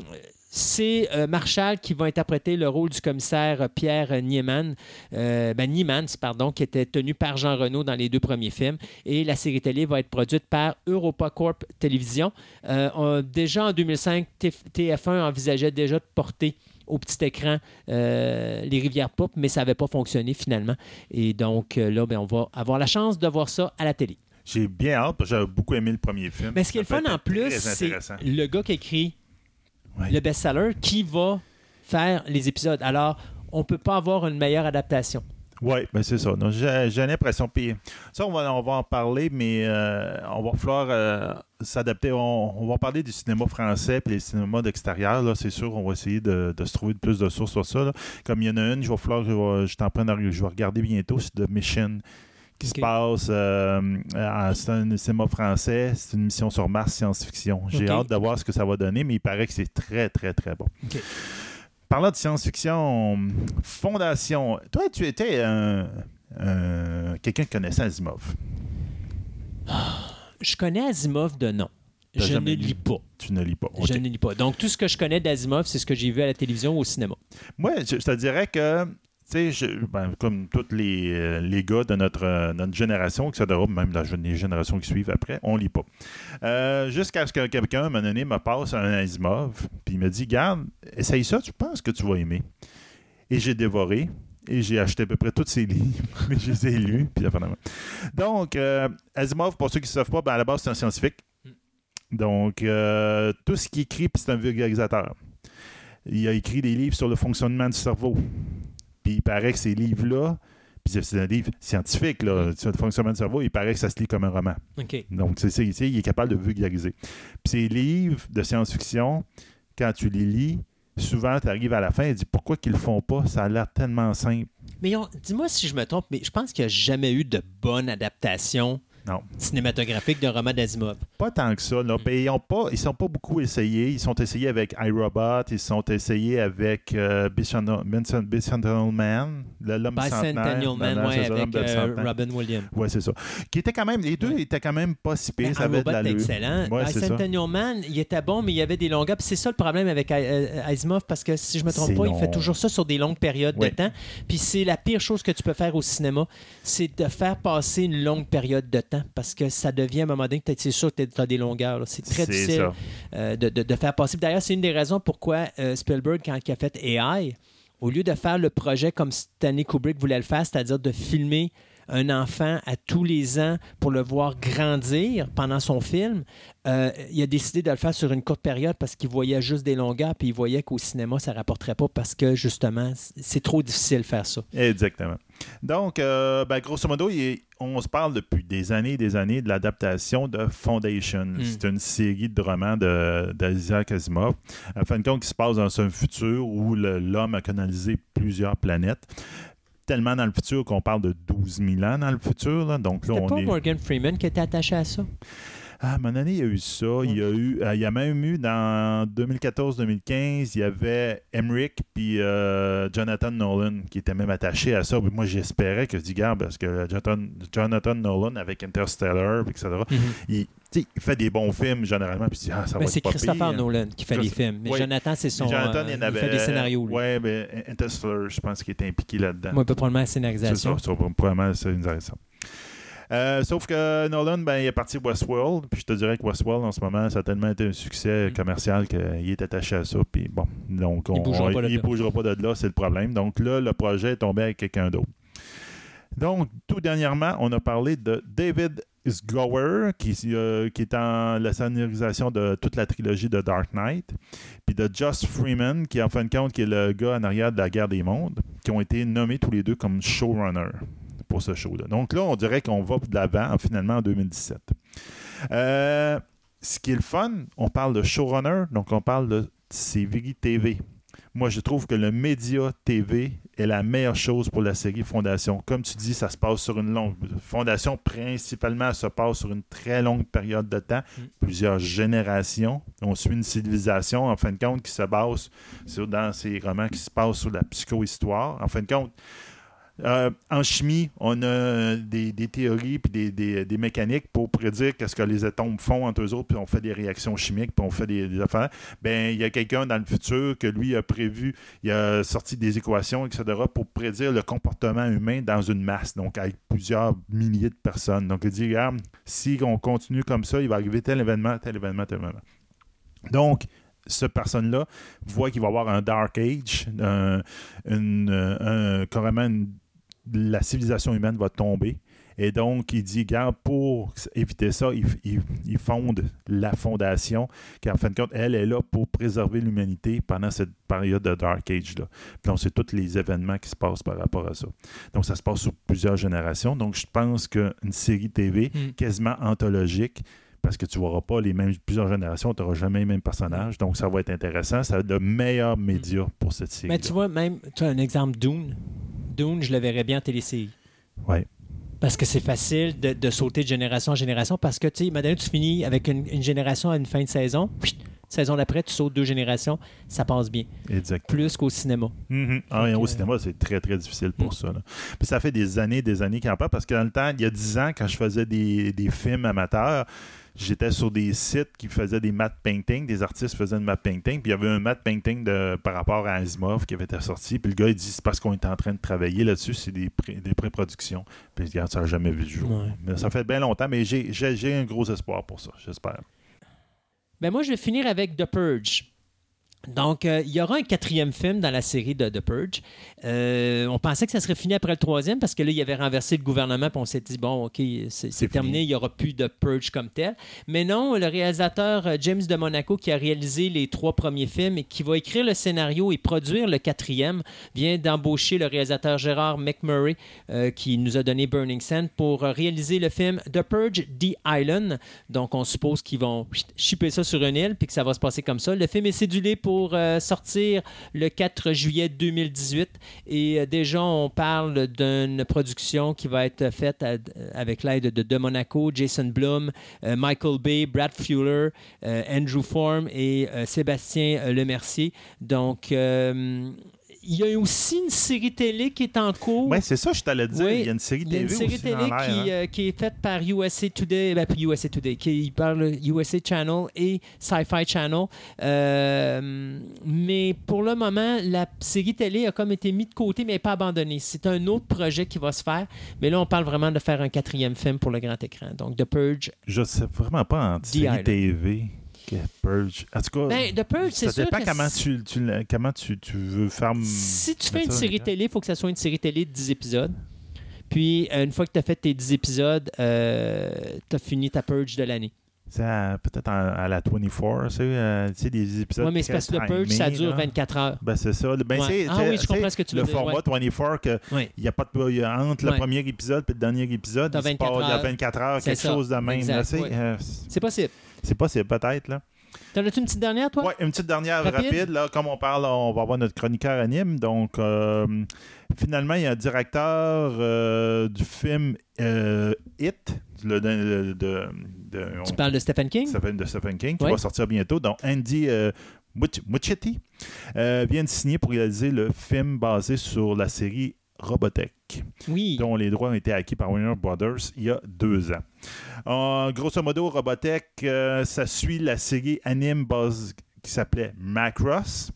c'est euh, Marshall qui va interpréter le rôle du commissaire Pierre Niemann, euh, ben, Niemans, pardon, qui était tenu par Jean Renault dans les deux premiers films. Et la série télé va être produite par EuropaCorp Télévision. On- déjà en 2005, TF- TF1 envisageait déjà de porter au petit écran euh, les rivières pop, mais ça n'avait pas fonctionné finalement. Et donc euh, là, ben, on va avoir la chance de voir ça à la télé. J'ai bien hâte, parce que j'avais beaucoup aimé le premier film. Mais ce qui est le fun en plus, c'est le gars qui écrit le best-seller qui va faire les épisodes. Alors, on ne peut pas avoir une meilleure adaptation. Oui, ben c'est ça. Donc, J'ai l'impression. Puis ça, on va, on va en parler, mais euh, on va falloir euh, s'adapter. On, on va parler du cinéma français et les cinémas d'extérieur. là, C'est sûr, on va essayer de, de se trouver plus de sources sur ça. là. Comme il y en a une, je vais falloir, je, je, de- je vais regarder bientôt, c'est The Mission qui se passe. euh, c'est un cinéma français. C'est une mission sur Mars science-fiction. J'ai hâte de voir ce que ça va donner, mais il paraît que c'est très, très, très bon. Parlant de science-fiction, Fondation, toi, tu étais un, un- quelqu'un qui connaissait Asimov. Je connais Asimov de nom. Je ne lis pas. Tu ne lis pas. Ok. Je ne lis pas. Donc, tout ce que je connais d'Asimov, c'est ce que j'ai vu à la télévision ou au cinéma. Moi, je, je te dirais que, ben, comme tous les, euh, les gars de notre, euh, notre génération, etc., même dans les générations qui suivent après, on lit pas. Euh, Jusqu'à ce que quelqu'un, à un moment donné, me passe un Asimov, puis il me dit Garde, essaye ça, tu penses que tu vas aimer. Et j'ai dévoré. Et j'ai acheté à peu près tous ses livres, mais je les ai lus. Puis. Donc, Asimov, pour ceux qui ne savent pas, ben, à la base, c'est un scientifique. Donc, tout ce qu'il écrit, c'est un vulgarisateur. Il a écrit des livres sur le fonctionnement du cerveau. Puis il paraît que ces livres-là, puis c'est- un livre scientifique, là, sur le fonctionnement du cerveau, il paraît que ça se lit comme un roman. Donc, c'est c'est- c'est- il est capable de vulgariser. Puis ces livres de science-fiction, quand tu les lis, souvent, tu arrives à la fin et dis pourquoi qu'ils le font pas? Ça a l'air tellement simple. Mais on- dis-moi si je me trompe, mais je pense qu'il n'y a jamais eu de bonne adaptation Non. cinématographique d'un roman d'Asimov. Pas tant que ça. Là. Mm. Ben, ils ont pas, ils sont pas beaucoup essayés. Ils sont essayés avec iRobot. Ils sont essayés avec euh, Bicentennial Man, l'homme. Bicentennial Man, Non, non, ouais, c'est ça, l'homme avec de euh. Robin Williams. Ouais, c'est ça. Qui était quand même, les deux Ouais. étaient quand même pas si pires. Ben, Ça avait de excellent. Ouais. Bicentennial Man, il était bon, mais il y avait des longueurs. C'est ça le problème avec euh, Asimov, parce que si je me trompe pas, il fait toujours ça sur des longues périodes de temps. Puis c'est la pire chose que tu peux faire au cinéma, c'est de faire passer une longue période de temps, parce que ça devient à un moment donné, que t'es- c'est sûr que tu as des longueurs. C'est très difficile euh, de, de- de faire passer. D'ailleurs, c'est une des raisons pourquoi euh, Spielberg, quand il a fait AI, au lieu de faire le projet comme Stanley Kubrick voulait le faire, c'est-à-dire de filmer un enfant à tous les ans pour le voir grandir pendant son film, euh, il a décidé de le faire sur une courte période parce qu'il voyait juste des longueurs, puis il voyait qu'au cinéma, ça ne rapporterait pas parce que justement, c'est trop difficile de faire ça. Exactement. Donc, euh, ben, grosso modo, est- on se parle depuis des années et des années de l'adaptation de Foundation. Mm. C'est une série de romans de- d'Isaac Asimov. En fin de compte, qui se passe dans un futur où l'homme a colonisé plusieurs planètes. Tellement dans le futur qu'on parle de 12 000 ans dans le futur. là. Donc là, on pas est... Morgan Freeman qui était attaché à ça? Ah, à un moment donné, il y a eu ça. Il y a eu, euh, il y a même eu dans 2014-2015, il y avait Emmerich puis euh, Jonathan Nolan qui étaient même attachés à ça. Puis moi, j'espérais que je dis, garde, parce que Jonathan, Jonathan Nolan avec Interstellar, etc., il, tu sais, il fait des bons films généralement. Puis ah, ça Ben, c'est Christopher. Nolan qui fait les films. Mais Oui. Jonathan, c'est son. Jonathan, euh, il, y en il avait, fait des scénarios. Ouais, ben, Interstellar, je pense qu'il était impliqué là-dedans. Moi, probablement la C'est scénarisation. ça, ça, probablement, c'est intéressant. Euh, sauf que Nolan, ben, il est parti Westworld. Puis je te dirais que Westworld, en ce moment, ça a tellement été un succès Mm. commercial qu'il est attaché à ça. Puis bon, donc Il on, bougera pas de il là. bougera pas de là, c'est le problème. Donc là, le projet est tombé avec quelqu'un d'autre. Donc, tout dernièrement, on a parlé de David. Gower, qui, euh, qui est en la scénarisation de toute la trilogie de Dark Knight, puis de Joss Freeman, qui en fin de compte, qui est le gars en arrière de la guerre des mondes, qui ont été nommés tous les deux comme showrunner pour ce show-là. Donc là, on dirait qu'on va de l'avant finalement en 2017. Euh, ce qui est le fun, on parle de showrunner, donc on parle de série TV. Moi, je trouve que le média TV est la meilleure chose pour la série Fondation. Comme tu dis, ça se passe sur une longue. Fondation, principalement, se passe sur une très longue période de temps, Mm. plusieurs générations. On suit une civilisation, en fin de compte, qui se base sur, dans ces romans qui se passent sur la psychohistoire. En fin de compte, Euh, en chimie, on a des, des théories puis des, mécaniques pour prédire qu'est-ce que les atomes font entre eux autres, puis on fait des réactions chimiques, puis on fait des, affaires. Ben, il y a quelqu'un dans le futur que lui a prévu, il a sorti des équations, etc., pour prédire le comportement humain dans une masse, donc avec plusieurs milliers de personnes. Donc, il dit, regarde, si on continue comme ça, il va arriver tel événement, tel événement, tel événement. Donc, cette personne-là voit qu'il va avoir un Dark Age, un- une, euh, carrément une- la civilisation humaine va tomber. Et donc, il dit, regarde, pour éviter ça, il, il- il fonde la fondation, qui en fin de compte, elle est là pour préserver l'humanité pendant cette période de Dark Age-là. Donc, c'est tous les événements qui se passent par rapport à ça. Donc, ça se passe sur plusieurs générations. Donc, je pense qu'une série TV Mm. quasiment anthologique, parce que tu ne verras pas les mêmes plusieurs générations, tu n'auras jamais les mêmes personnages. Donc, ça va être intéressant. Ça va être le meilleur média pour cette série. Mais tu vois, même, tu as un exemple Dune. Dune, je le verrais bien en télésérie. Ouais. Parce que c'est facile de, de sauter de génération en génération. Parce que, tu sais, maintenant, tu finis avec une, une génération à une fin de saison. Puis, saison d'après, tu sautes deux générations. Ça passe bien. Exact. Plus qu'au cinéma. Mhm. Ah, et au euh, cinéma, c'est très, très difficile pour Mm. ça. là. Puis ça fait des années, des années qu'il en parle, parce que dans le temps, il y a 10 ans, quand je faisais des, des films amateurs, j'étais sur des sites qui faisaient des matte painting, des artistes faisaient une matte painting, puis il y avait un matte painting de, par rapport à Asimov qui avait été sorti, puis le gars, il dit, c'est parce qu'on est en train de travailler là-dessus, c'est des, pré- des pré-productions. Puis regarde, ça n'a jamais vu le jour. Ouais. Mais ça fait bien longtemps, mais j'ai- j'ai j'ai un gros espoir pour ça, j'espère. Ben moi, je vais finir avec The Purge. Donc, euh, il y aura un quatrième film dans la série de The Purge. Euh, on pensait que ça serait fini après le troisième parce que là, il avait renversé le gouvernement puis on s'est dit, bon, OK, c'est terminé, il n'y aura plus de Purge comme tel. Mais non, le réalisateur euh, James de Monaco qui a réalisé les trois premiers films et qui va écrire le scénario et produire le quatrième vient d'embaucher le réalisateur Gérard McMurray euh, qui nous a donné Burning Sand pour réaliser le film The Purge, The Island. Donc, on suppose qu'ils vont shipper ça sur une île puis que ça va se passer comme ça. Le film est cédulé pour euh, sortir le 4 juillet 2018 et euh, déjà, on parle d'une production qui va être faite à- avec l'aide de De Monaco, Jason Blum, euh, Michael Bay, Brad Fuller, euh, Andrew Form et euh, Sébastien euh, Lemercier. Donc, euh, il y a aussi une série télé qui est en cours. Ouais, c'est ça, je t'allais dire. Oui, il y a une série Il y a TV une série aussi télé qui, hein. euh, qui est faite par USA Today, ben, USA Today, qui parle USA Channel et Sci-Fi Channel. Euh, mais pour le moment, la série télé a comme été mise de côté, mais elle pas abandonnée. C'est un autre projet qui va se faire. Mais là, on parle vraiment de faire un quatrième film pour le grand écran. Donc, The Purge. Je sais vraiment pas en série. TV que Purge. En tout cas, Ben, The Purge, c'est ça dépend comment, si- tu, comment tu, tu veux faire. Si tu fais une série télé, il faut que ça soit une série télé de 10 épisodes. Puis, euh, une fois que tu as fait tes 10 épisodes, tu as fini ta purge de l'année. C'est peut-être à, à la 24, tu sais, euh, tu sais, des épisodes. Oui, mais c'est parce que le purge, ça dure là. 24 heures. Ben, c'est ça. Ben, Ouais. c'est- Ah c'est- oui, je comprends c'est ce que tu Le veux format ouais. 24, que il y a pas de, y a- entre le Ouais. premier épisode et le dernier épisode, il se 24 passe- il y a heures. 24 heures, quelque ça. chose de même. Ouais. euh, C'est possible. C'est pas, c'est peut-être, là. T'en as-tu une petite dernière, toi? Ouais, une petite dernière Rapide? rapide. là, comme on parle, on va avoir notre chroniqueur anime. Donc, euh, finalement, il y a un directeur euh, du film euh, It, le, de, de- de- Tu on- parles de Stephen King? de Stephen King, qui Ouais. va sortir bientôt. Donc, Andy euh, vient de signer pour réaliser le film basé sur la série Robotech, Oui. dont les droits ont été acquis par Warner Brothers il y a deux ans. Euh, grosso modo, Robotech, euh, ça suit la série anime base qui s'appelait Macross.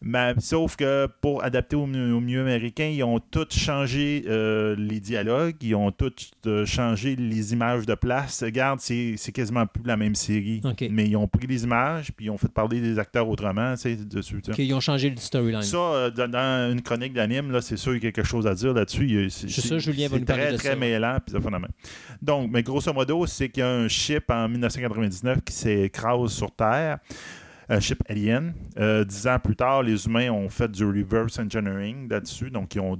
Mais, sauf que pour adapter au, au mieux américain, ils ont tous changé euh, les dialogues, ils ont tous euh, changé les images de place. Regarde, c'est c'est quasiment plus la même série. Mais ils ont pris les images, puis ils ont fait parler des acteurs autrement, tu sais, dessus. tu sais. OK, ils ont changé le storyline. Ça, euh, dans, dans une chronique d'anime, là, c'est sûr qu'il y a quelque chose à dire là-dessus. C'est- Je suis c'est- sûr, Julien va c'est nous parler très, de très ça. mêlant, puis. Donc, mais grosso modo, c'est qu'il y a un ship en 1999 qui s'écrase sur Terre, un ship alien. Euh, dix ans plus tard, les humains ont fait du reverse engineering là-dessus, donc ils ont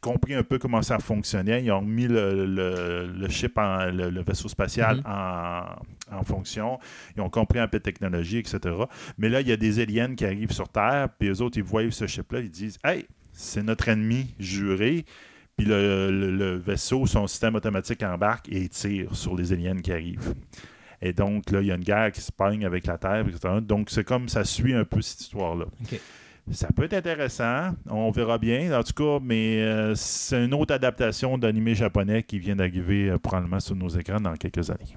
compris un peu comment ça fonctionnait. Ils ont mis le, le- le ship, en, le, le vaisseau spatial Mhm. en, en fonction. Ils ont compris un peu de technologie, etc. Mais là, il y a des aliens qui arrivent sur Terre, puis eux autres, ils voient ce ship-là, ils disent Hey, c'est notre ennemi juré. Puis le, vaisseau, son système automatique embarque et tire sur les aliens qui arrivent. Et donc, là, il y a une guerre qui se pogne avec la Terre, etc. Donc, c'est comme ça suit un peu cette histoire-là. Ça peut être intéressant, on verra bien. En tout cas, mais euh, c'est une autre adaptation d'animé japonais qui vient d'arriver euh, probablement sur nos écrans dans quelques années.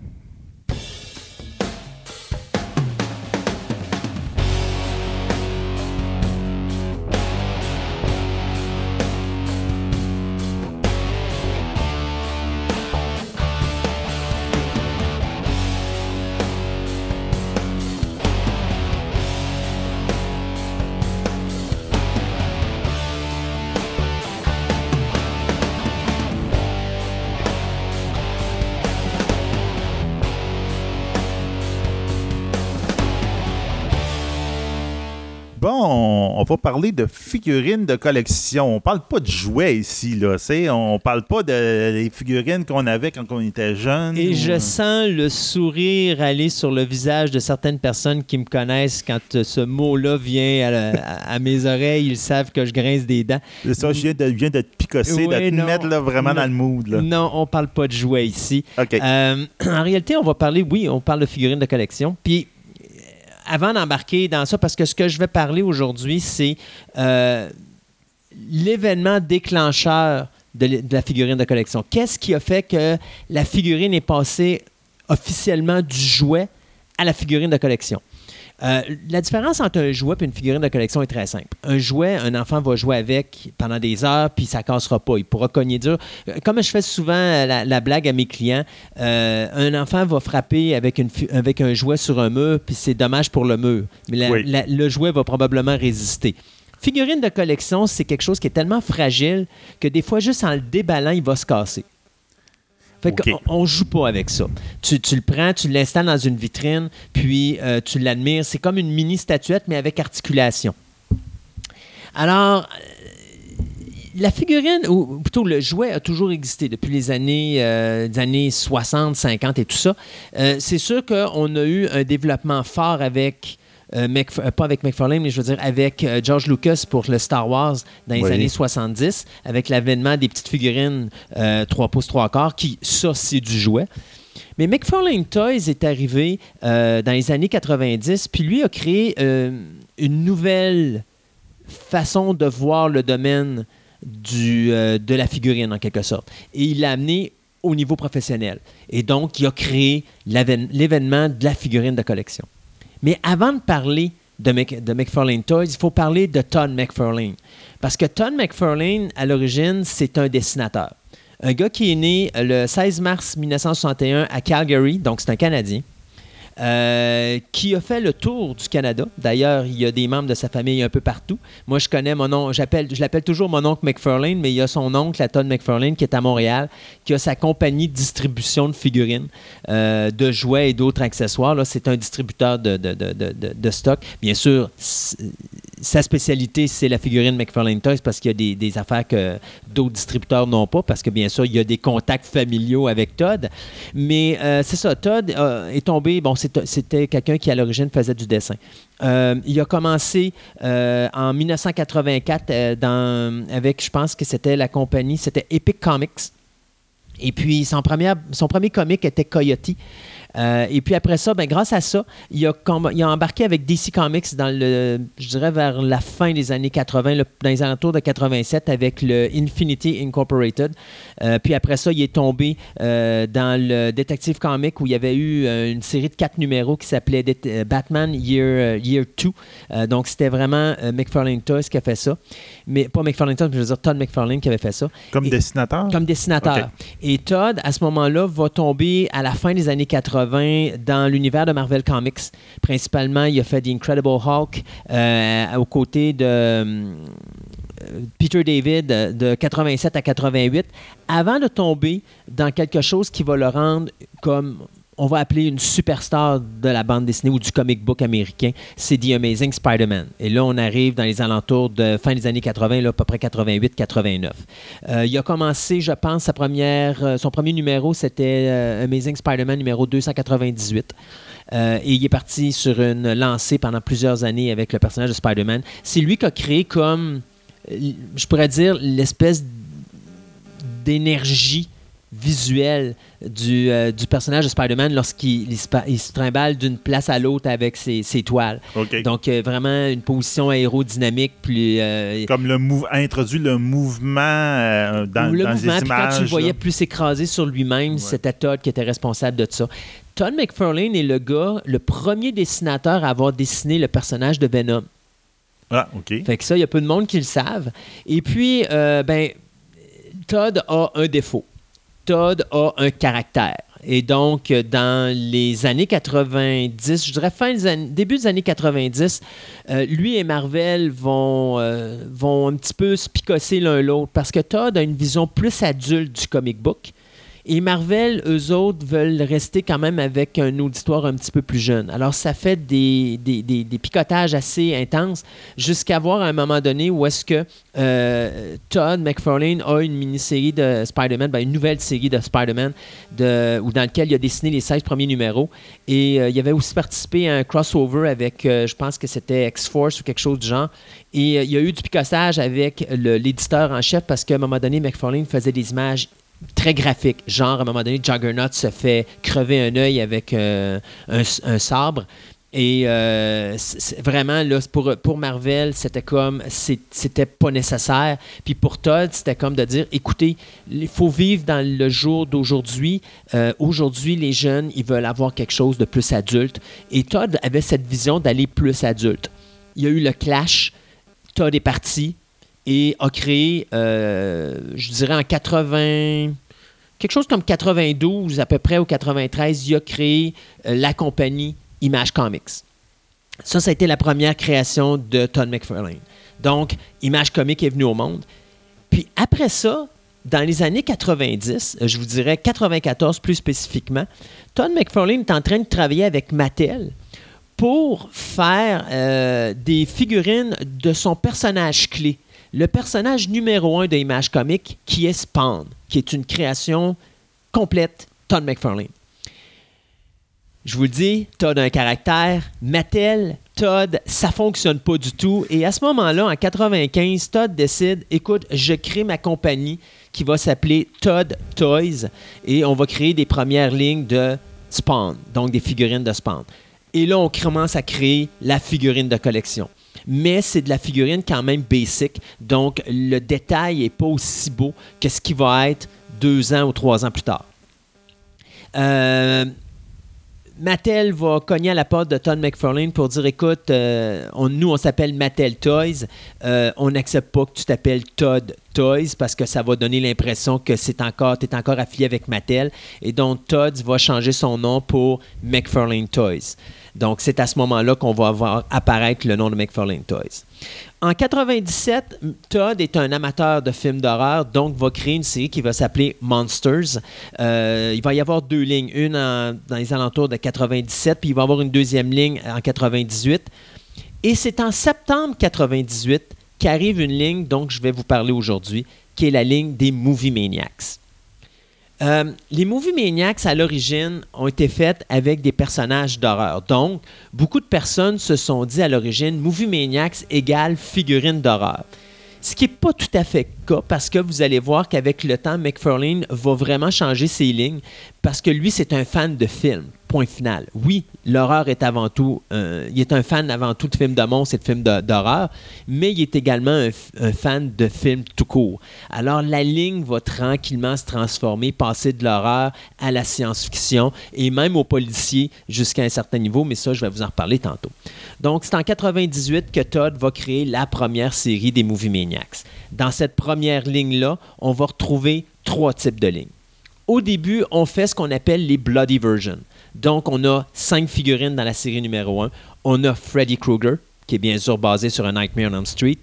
On va parler de figurines de collection. On parle pas de jouets ici, là. On parle pas de- des figurines qu'on avait quand on était jeune. Et je ou- sens le sourire aller sur le visage de certaines personnes qui me connaissent quand euh, ce mot-là vient à, la- à- à mes oreilles. Ils savent que je grince des dents. C'est ça, je viens de, viens de te picosser, de te non. mettre là, vraiment Non. dans le mood. Là. Non, on parle pas de jouets ici. Euh, en réalité, on va parler, oui, on parle de figurines de collection. Puis, euh, avant d'embarquer dans ça, parce que ce que je vais parler aujourd'hui, c'est euh, l'événement déclencheur de, la figurine de collection. Qu'est-ce qui a fait que la figurine est passée officiellement du jouet à la figurine de collection? Euh, la différence entre un jouet et une figurine de collection est très simple. Un jouet, un enfant va jouer avec pendant des heures, puis ça cassera pas. Il pourra cogner dur. Euh, Comme je fais souvent euh, la, la blague à mes clients, euh, un enfant va frapper avec, une, fi- avec un jouet sur un mur, puis c'est dommage pour le mur. Mais la- Oui. la- le jouet va probablement résister. Figurine de collection, c'est quelque chose qui est tellement fragile que des fois, juste en le déballant, il va se casser. Fait OK. qu'on on joue pas avec ça. Tu, tu le prends, tu l'installes dans une vitrine, puis euh, tu l'admires. C'est comme une mini statuette, mais avec articulation. Alors, euh, la figurine, ou plutôt le jouet, a toujours existé depuis les années, euh, des années 60, 50 et tout ça. Euh, c'est sûr qu'on a eu un développement fort avec. Euh, Mc- euh, pas avec McFarlane, mais je veux dire avec euh, George Lucas pour le Star Wars dans les Oui. années 70, avec l'avènement des petites figurines euh, 3 pouces 3 quarts, qui, ça, c'est du jouet. Mais McFarlane Toys est arrivé dans les années 90, puis lui a créé une nouvelle façon de voir le domaine du, de la figurine, en quelque sorte. Et il l'a amené au niveau professionnel. Et donc, il a créé l'événement de la figurine de collection. Mais avant de parler de, Mc- de McFarlane Toys, il faut parler de Todd McFarlane. Parce que Todd McFarlane, à l'origine, c'est un dessinateur. Un gars qui est né le 16 mars 1961 à Calgary, donc c'est un Canadien, euh, qui a fait le tour du Canada. D'ailleurs, il y a des membres de sa famille un peu partout. Moi, je connais mon oncle, je l'appelle toujours mon oncle McFarlane, mais il y a son oncle, la Todd McFarlane, qui est à Montréal, qui a sa compagnie de distribution de figurines, euh, de jouets et d'autres accessoires. C'est un distributeur de, de, de, stock. Bien sûr, sa spécialité, c'est la figurine McFarlane Toys parce qu'il y a des, affaires que d'autres distributeurs n'ont pas, parce que bien sûr, il y a des contacts familiaux avec Todd. Mais euh, c'est ça, Todd euh, est tombé, bon, c'était quelqu'un qui à l'origine faisait du dessin. Euh, il a commencé en 1984 euh, dans, avec, je pense que c'était la compagnie, c'était Epic Comics. Et puis, son, son premier comic était Coyote. Euh, et puis après ça, ben, grâce à ça, il a, com- il a embarqué avec DC Comics dans le, je dirais vers la fin des années 80, le- dans les alentours de 87 avec le Infinity Incorporated. Euh, puis après ça, il est tombé euh, dans le Detective Comic où il y avait eu une série de quatre numéros qui s'appelait Batman Year, euh, Year 2. Euh, donc c'était vraiment McFarlane Toys qui a fait ça. Mais pas McFarlane Toys, mais je veux dire Todd McFarlane qui avait fait ça Comme et- dessinateur? comme dessinateur. Et Todd, à ce moment-là, va tomber à la fin des années 80 dans l'univers de Marvel Comics. Principalement, il a fait The Incredible Hulk euh, aux côtés de euh, Peter David de 87 à 88, avant de tomber dans quelque chose qui va le rendre comme on va appeler une superstar de la bande dessinée ou du comic book américain, c'est The Amazing Spider-Man. Et là, on arrive dans les alentours de fin des années 80, là, à peu près 88-89. Euh, il a commencé, je pense, sa première, euh, son premier numéro, c'était euh, Amazing Spider-Man numéro 298. Euh, et il est parti sur une lancée pendant plusieurs années avec le personnage de Spider-Man. C'est lui qui a créé comme, je pourrais dire, l'espèce d'énergie visuel du, euh, du personnage de Spider-Man lorsqu'il il se, pa- il se trimballe d'une place à l'autre avec ses, ses toiles. Donc, euh, vraiment une position aérodynamique. Plus, euh, Comme le introduit le mouvement euh, dans, le dans mouvement, les images. quand tu le voyais là. plus s'écraser sur lui-même, c'était Todd qui était responsable de ça. Todd McFarlane est le gars, le premier dessinateur à avoir dessiné le personnage de Venom. Ah, OK. Fait que ça, il y a peu de monde qui le savent. Et puis, ben, Todd a un défaut. Todd a un caractère. Et donc, dans les années 90, je dirais fin des années- début des années 90, euh, lui et Marvel vont, euh, vont un petit peu se picosser l'un l'autre parce que Todd a une vision plus adulte du comic book. Et Marvel, eux autres, veulent rester quand même avec un auditoire un petit peu plus jeune. Alors, ça fait des, des, des- picotages assez intenses jusqu'à voir à un moment donné où est-ce que euh, Todd McFarlane a une mini-série de Spider-Man, ben, une nouvelle série de Spider-Man, dans lequel il a dessiné les 16 premiers numéros. Et euh, il avait aussi participé à un crossover avec, euh, je pense que c'était X-Force ou quelque chose du genre. Et euh, il y a eu du picotage avec l'éditeur en chef parce qu'à un moment donné, McFarlane faisait des images très graphiques. Genre, à un moment donné, Juggernaut se fait crever un œil avec euh, un, sabre. Et euh, vraiment, là, pour, pour Marvel, c'était comme, c'était pas nécessaire. Puis pour Todd, c'était comme de dire, écoutez, il faut vivre dans le jour d'aujourd'hui. Euh, aujourd'hui, les jeunes, ils veulent avoir quelque chose de plus adulte. Et Todd avait cette vision d'aller plus adulte. Il y a eu le clash. Todd est parti et a créé, euh, je dirais en 80, quelque chose comme 92 à peu près ou 93, il a créé euh, la compagnie Image Comics. Ça, ça a été la première création de Todd McFarlane. Donc, Image Comics est venu au monde. Puis après ça, dans les années 90, euh, je vous dirais 94 plus spécifiquement, Todd McFarlane est en train de travailler avec Mattel pour faire des figurines de son personnage clé. Le personnage numéro un de Image Comics, qui est Spawn, qui est une création complète Todd McFarlane. Je vous le dis, Todd a un caractère. Mattel, Todd, ça fonctionne pas du tout. Et à ce moment-là, en 95, Todd décide, écoute, je crée ma compagnie qui va s'appeler Todd Toys et on va créer des premières lignes de Spawn, donc des figurines de Spawn. Et là, on commence à créer la figurine de collection. Mais c'est de la figurine quand même basic, donc le détail n'est pas aussi beau que ce qui va être deux ans ou trois ans plus tard. Euh, Mattel va cogner à la porte de Todd McFarlane pour dire écoute, euh, nous on s'appelle Mattel Toys, Euh, on n'accepte pas que tu t'appelles Todd Toys parce que ça va donner l'impression que tu es encore affilié avec Mattel. Et donc Todd va changer son nom pour McFarlane Toys. Donc c'est à ce moment-là qu'on va voir apparaître le nom de McFarlane Toys. En 97, Todd est un amateur de films d'horreur, donc va créer une série qui va s'appeler Monsters. Euh, il va y avoir deux lignes, une dans les alentours de 97, puis il va y avoir une deuxième ligne en 98. Et c'est en septembre 98 qu'arrive une ligne dont je vais vous parler aujourd'hui, qui est la ligne des Movie Maniacs. Euh, les Movie Maniacs, à l'origine, ont été faits avec des personnages d'horreur. Donc, beaucoup de personnes se sont dit à l'origine, Movie Maniacs égale figurine d'horreur. Ce qui n'est pas tout à fait cas parce que vous allez voir qu'avec le temps, McFarlane va vraiment changer ses lignes parce que lui, c'est un fan de films. Point final. Oui, l'horreur est avant tout. il est un fan avant tout de films de monstres et de films d'horreur, mais il est également un, fan de films tout court. Alors, la ligne va tranquillement se transformer, passer de l'horreur à la science-fiction et même au policier jusqu'à un certain niveau, mais ça, je vais vous en reparler tantôt. Donc, c'est en 98 que Todd va créer la première série des Movie Maniacs. Dans cette première ligne-là, on va retrouver trois types de lignes. Au début, on fait ce qu'on appelle les Bloody Versions. Donc, on a cinq figurines dans la série numéro 1. On a Freddy Krueger, qui est bien sûr basé sur un Nightmare on Elm Street.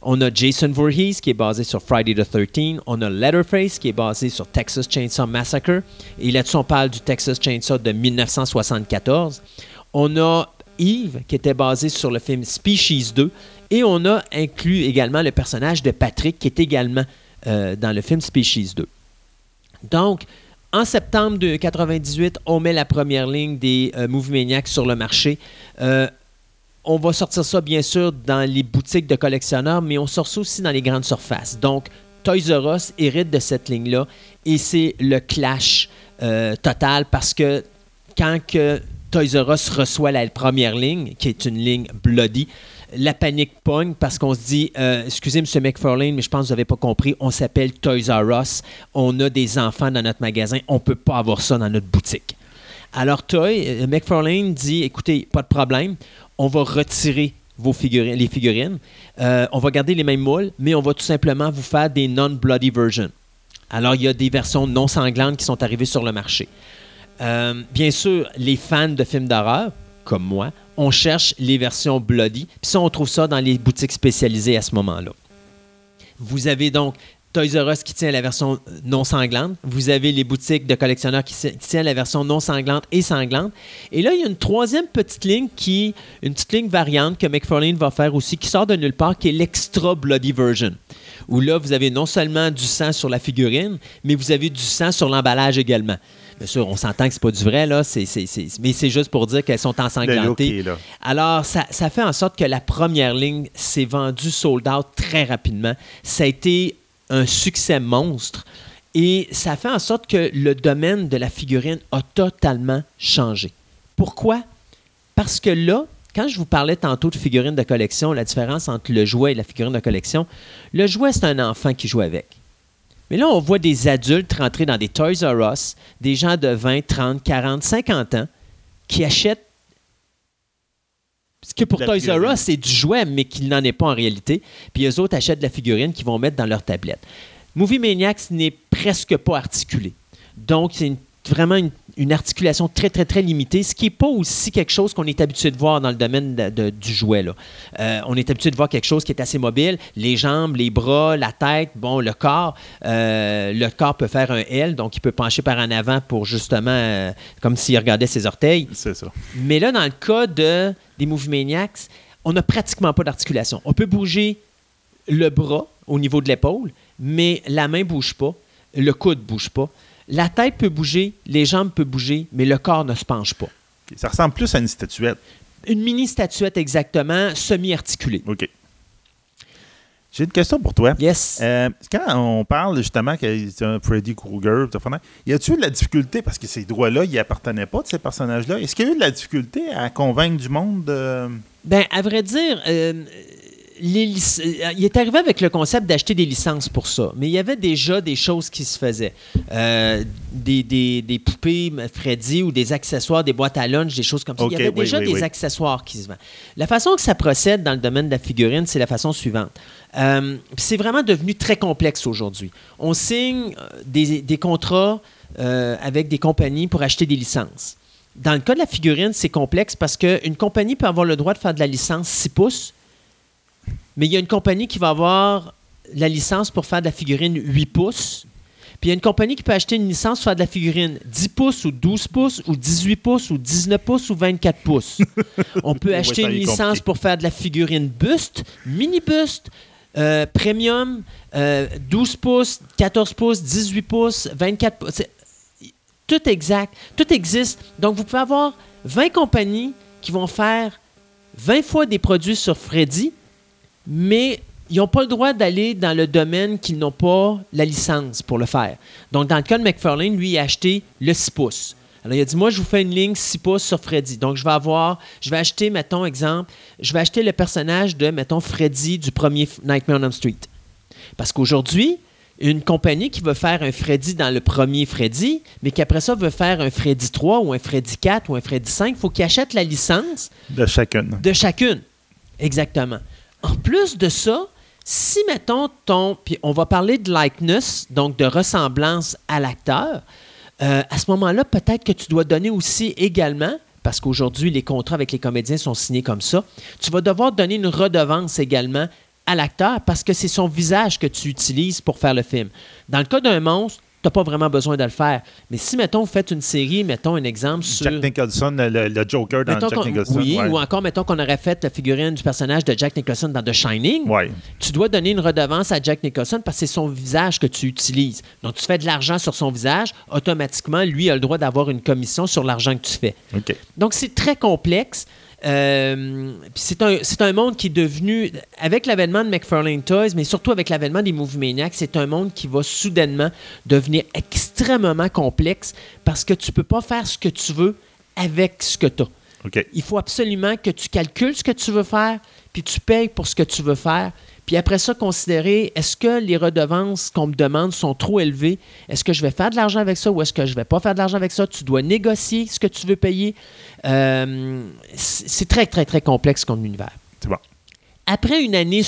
On a Jason Voorhees, qui est basé sur Friday the 13 On a Leatherface, qui est basé sur Texas Chainsaw Massacre. Et là-dessus, on parle du Texas Chainsaw de 1974. On a Eve, qui était basé sur le film Species 2. Et on a inclus également le personnage de Patrick, qui est également euh, dans le film Species 2. Donc, en septembre de 98, on met la première ligne des euh, Movie Maniacs sur le marché. Euh, on va sortir ça, bien sûr, dans les boutiques de collectionneurs, mais on sort ça aussi dans les grandes surfaces. Donc, Toys R Us hérite de cette ligne-là et c'est le clash euh, total parce que quand que Toys R Us reçoit la première ligne, qui est une ligne bloody, la panique pogne parce qu'on se dit euh, Excusez, M. McFarlane, mais je pense que vous n'avez pas compris, on s'appelle Toys R Us, on a des enfants dans notre magasin, on ne peut pas avoir ça dans notre boutique. Alors, Toy, euh, McFarlane dit Écoutez, pas de problème, on va retirer vos figurines, les figurines, Euh, on va garder les mêmes moules, mais on va tout simplement vous faire des non-bloody versions. Alors, il y a des versions non sanglantes qui sont arrivées sur le marché. Euh, bien sûr, les fans de films d'horreur, comme moi, on cherche les versions bloody. Puis ça, on trouve ça dans les boutiques spécialisées à ce moment-là. Vous avez donc Toys R Us qui tient la version non sanglante. Vous avez les boutiques de collectionneurs qui, qui tiennent la version non sanglante et sanglante. Et là, il y a une troisième petite ligne qui, une petite ligne variante que McFarlane va faire aussi, qui sort de nulle part, qui est l'extra bloody version. Où là, vous avez non seulement du sang sur la figurine, mais vous avez du sang sur l'emballage également. Bien sûr, on s'entend que c'est pas du vrai, là, mais c'est juste pour dire qu'elles sont ensanglantées. là. Alors, ça, ça fait en sorte que la première ligne s'est vendue sold out très rapidement. Ça a été un succès monstre et ça fait en sorte que le domaine de la figurine a totalement changé. Pourquoi? Parce que là, quand je vous parlais tantôt de figurines de collection, la différence entre le jouet et la figurine de collection, le jouet, c'est un enfant qui joue avec. Mais là, on voit des adultes rentrer dans des Toys R Us, des gens de 20, 30, 40, 50 ans qui achètent ce que pour La Toys R. Us, c'est du jouet, mais qu'il n'en est pas en réalité. Puis eux autres achètent de la figurine qu'ils vont mettre dans leur tablette. Movie Maniacs n'est presque pas articulé. Donc, c'est une- vraiment une, une articulation très, très, très limitée, ce qui n'est pas aussi quelque chose qu'on est habitué de voir dans le domaine de- de- du jouet. là. Euh, on est habitué de voir quelque chose qui est assez mobile. Les jambes, les bras, la tête, bon, le corps. Euh, le corps peut faire un L, donc il peut pencher par en avant pour justement, euh, comme s'il regardait ses orteils. C'est ça. Mais là, dans le cas de, des Movie Maniacs, on n'a pratiquement pas d'articulation. On peut bouger le bras au niveau de l'épaule, mais la main ne bouge pas, le coude ne bouge pas. La tête peut bouger, les jambes peuvent bouger, mais le corps ne se penche pas. Ça ressemble plus à une statuette. Une mini statuette exactement, semi-articulée. OK. J'ai une question pour toi. Yes. Euh, quand on parle justement que c'est un Freddy Krueger, y a-tu eu de la difficulté, parce que ces droits-là, ils appartenaient pas de ces personnages-là, est-ce qu'il y a eu de la difficulté à convaincre du monde de... Ben, à vrai dire, euh, les euh, il est arrivé avec le concept d'acheter des licences pour ça, mais il y avait déjà des choses qui se faisaient. Euh, des, des- des poupées Freddy ou des accessoires, des boîtes à lunch, des choses comme ça. Il y avait oui, déjà oui, des oui. accessoires qui se vendent. La façon que ça procède dans le domaine de la figurine, c'est la façon suivante. Euh, c'est vraiment devenu très complexe aujourd'hui. On signe des, des contrats euh, avec des compagnies pour acheter des licences. Dans le cas de la figurine, c'est complexe parce qu'une compagnie peut avoir le droit de faire de la licence 6 pouces, mais il y a une compagnie qui va avoir la licence pour faire de la figurine 8 pouces. Puis il y a une compagnie qui peut acheter une licence pour faire de la figurine 10 pouces ou 12 pouces ou 18 pouces ou 19 pouces ou 24 pouces. On peut acheter une licence compliqué. pour faire de la figurine buste, mini buste, euh, premium, euh, 12 pouces, 14 pouces, 18 pouces, 24 pouces. Tout exact. Tout existe. Donc, vous pouvez avoir 20 compagnies qui vont faire 20 fois des produits sur Freddy, mais ils n'ont pas le droit d'aller dans le domaine qu'ils n'ont pas la licence pour le faire. Donc, dans le cas de McFarlane, lui, il a acheté le 6 pouces. Alors, il a dit, moi, je vous fais une ligne 6 pouces sur Freddy. Donc, je vais avoir, je vais acheter, mettons, exemple, je vais acheter le personnage de, mettons, Freddy du premier Nightmare on Elm Street. Parce qu'aujourd'hui, une compagnie qui veut faire un Freddy dans le premier Freddy, mais qui après ça veut faire un Freddy 3 ou un Freddy 4 ou un Freddy 5, il faut qu'il achète la licence de chacune? de chacune. Exactement. En plus de ça, si, mettons, ton. Puis on va parler de likeness, donc de ressemblance à l'acteur, euh, à ce moment-là, peut-être que tu dois donner aussi également, parce qu'aujourd'hui, les contrats avec les comédiens sont signés comme ça, tu vas devoir donner une redevance également à l'acteur parce que c'est son visage que tu utilises pour faire le film. Dans le cas d'un monstre, pas vraiment besoin de le faire. Mais si, mettons, vous faites une série, mettons un exemple sur. Jack Nicholson, le, le Joker dans Mettons Jack Nicholson. oui, ouais. ou encore, mettons qu'on aurait fait la figurine du personnage de Jack Nicholson dans The Shining. Ouais. Tu dois donner une redevance à Jack Nicholson parce que c'est son visage que tu utilises. Donc, tu fais de l'argent sur son visage, automatiquement, lui a le droit d'avoir une commission sur l'argent que tu fais. OK. Donc, c'est très complexe. Euh, c'est un, monde qui est devenu, avec l'avènement de McFarlane Toys, mais surtout avec l'avènement des Movie Maniacs, c'est un monde qui va soudainement devenir extrêmement complexe parce que tu peux pas faire ce que tu veux avec ce que tu as. Il faut absolument que tu calcules ce que tu veux faire, puis tu payes pour ce que tu veux faire. Puis après ça, considérer est-ce que les redevances qu'on me demande sont trop élevées? Est-ce que je vais faire de l'argent avec ça ou est-ce que je vais pas faire de l'argent avec ça? Tu dois négocier ce que tu veux payer. Euh, c'est c'est très, très, très complexe comme univers. C'est bon. Après une année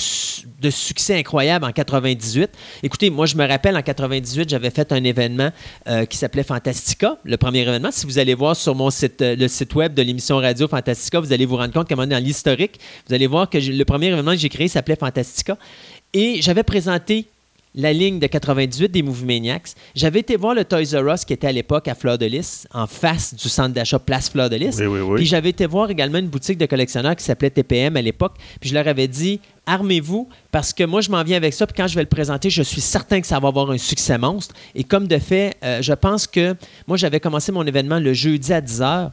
de succès incroyable en 98, écoutez, moi je me rappelle en 98, j'avais fait un événement euh, qui s'appelait Fantastica, le premier événement. Si vous allez voir sur mon site, euh, le site web de l'émission radio Fantastica, vous allez vous rendre compte donné, dans l'historique, vous allez voir que le premier événement que j'ai créé s'appelait Fantastica. Et j'avais présenté la ligne de 98 des Movie Maniacs. J'avais été voir le Toys R Us qui était à l'époque à Fleur de Lys, en face du centre d'achat Place Fleur de Lys. Oui, oui, oui. Puis j'avais été voir également une boutique de collectionneurs qui s'appelait TPM à l'époque. Puis je leur avais dit armez-vous parce que moi je m'en viens avec ça. Puis quand je vais le présenter, je suis certain que ça va avoir un succès monstre. Et comme de fait, euh, je pense que moi j'avais commencé mon événement le jeudi à 10h.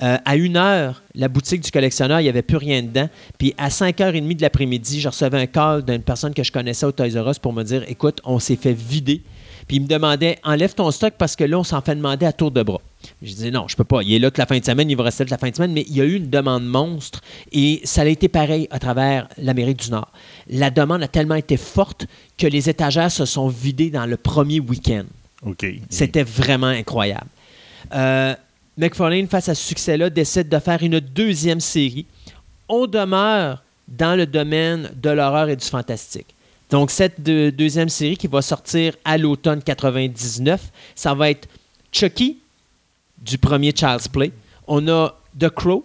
Euh, à 1h, la boutique du collectionneur, il n'y avait plus rien dedans. Puis à 5h30 de l'après-midi, je recevais un call d'une personne que je connaissais au Toys R Us pour me dire écoute, on s'est fait vider. Puis il me demandait enlève ton stock parce que là, on s'en fait demander à tour de bras. Je disais non, je peux pas. Il est là toute la fin de semaine, il va rester toute la fin de semaine, mais il y a eu une demande monstre et ça a été pareil à travers l'Amérique du Nord. La demande a tellement été forte que les étagères se sont vidées dans le premier week-end. OK. C'était vraiment incroyable. Euh, McFarlane, face à ce succès-là, décide de faire une deuxième série. On demeure dans le domaine de l'horreur et du fantastique. Donc, cette deux- deuxième série qui va sortir à l'automne 99, ça va être Chucky, du premier Child's Play. On a The Crow,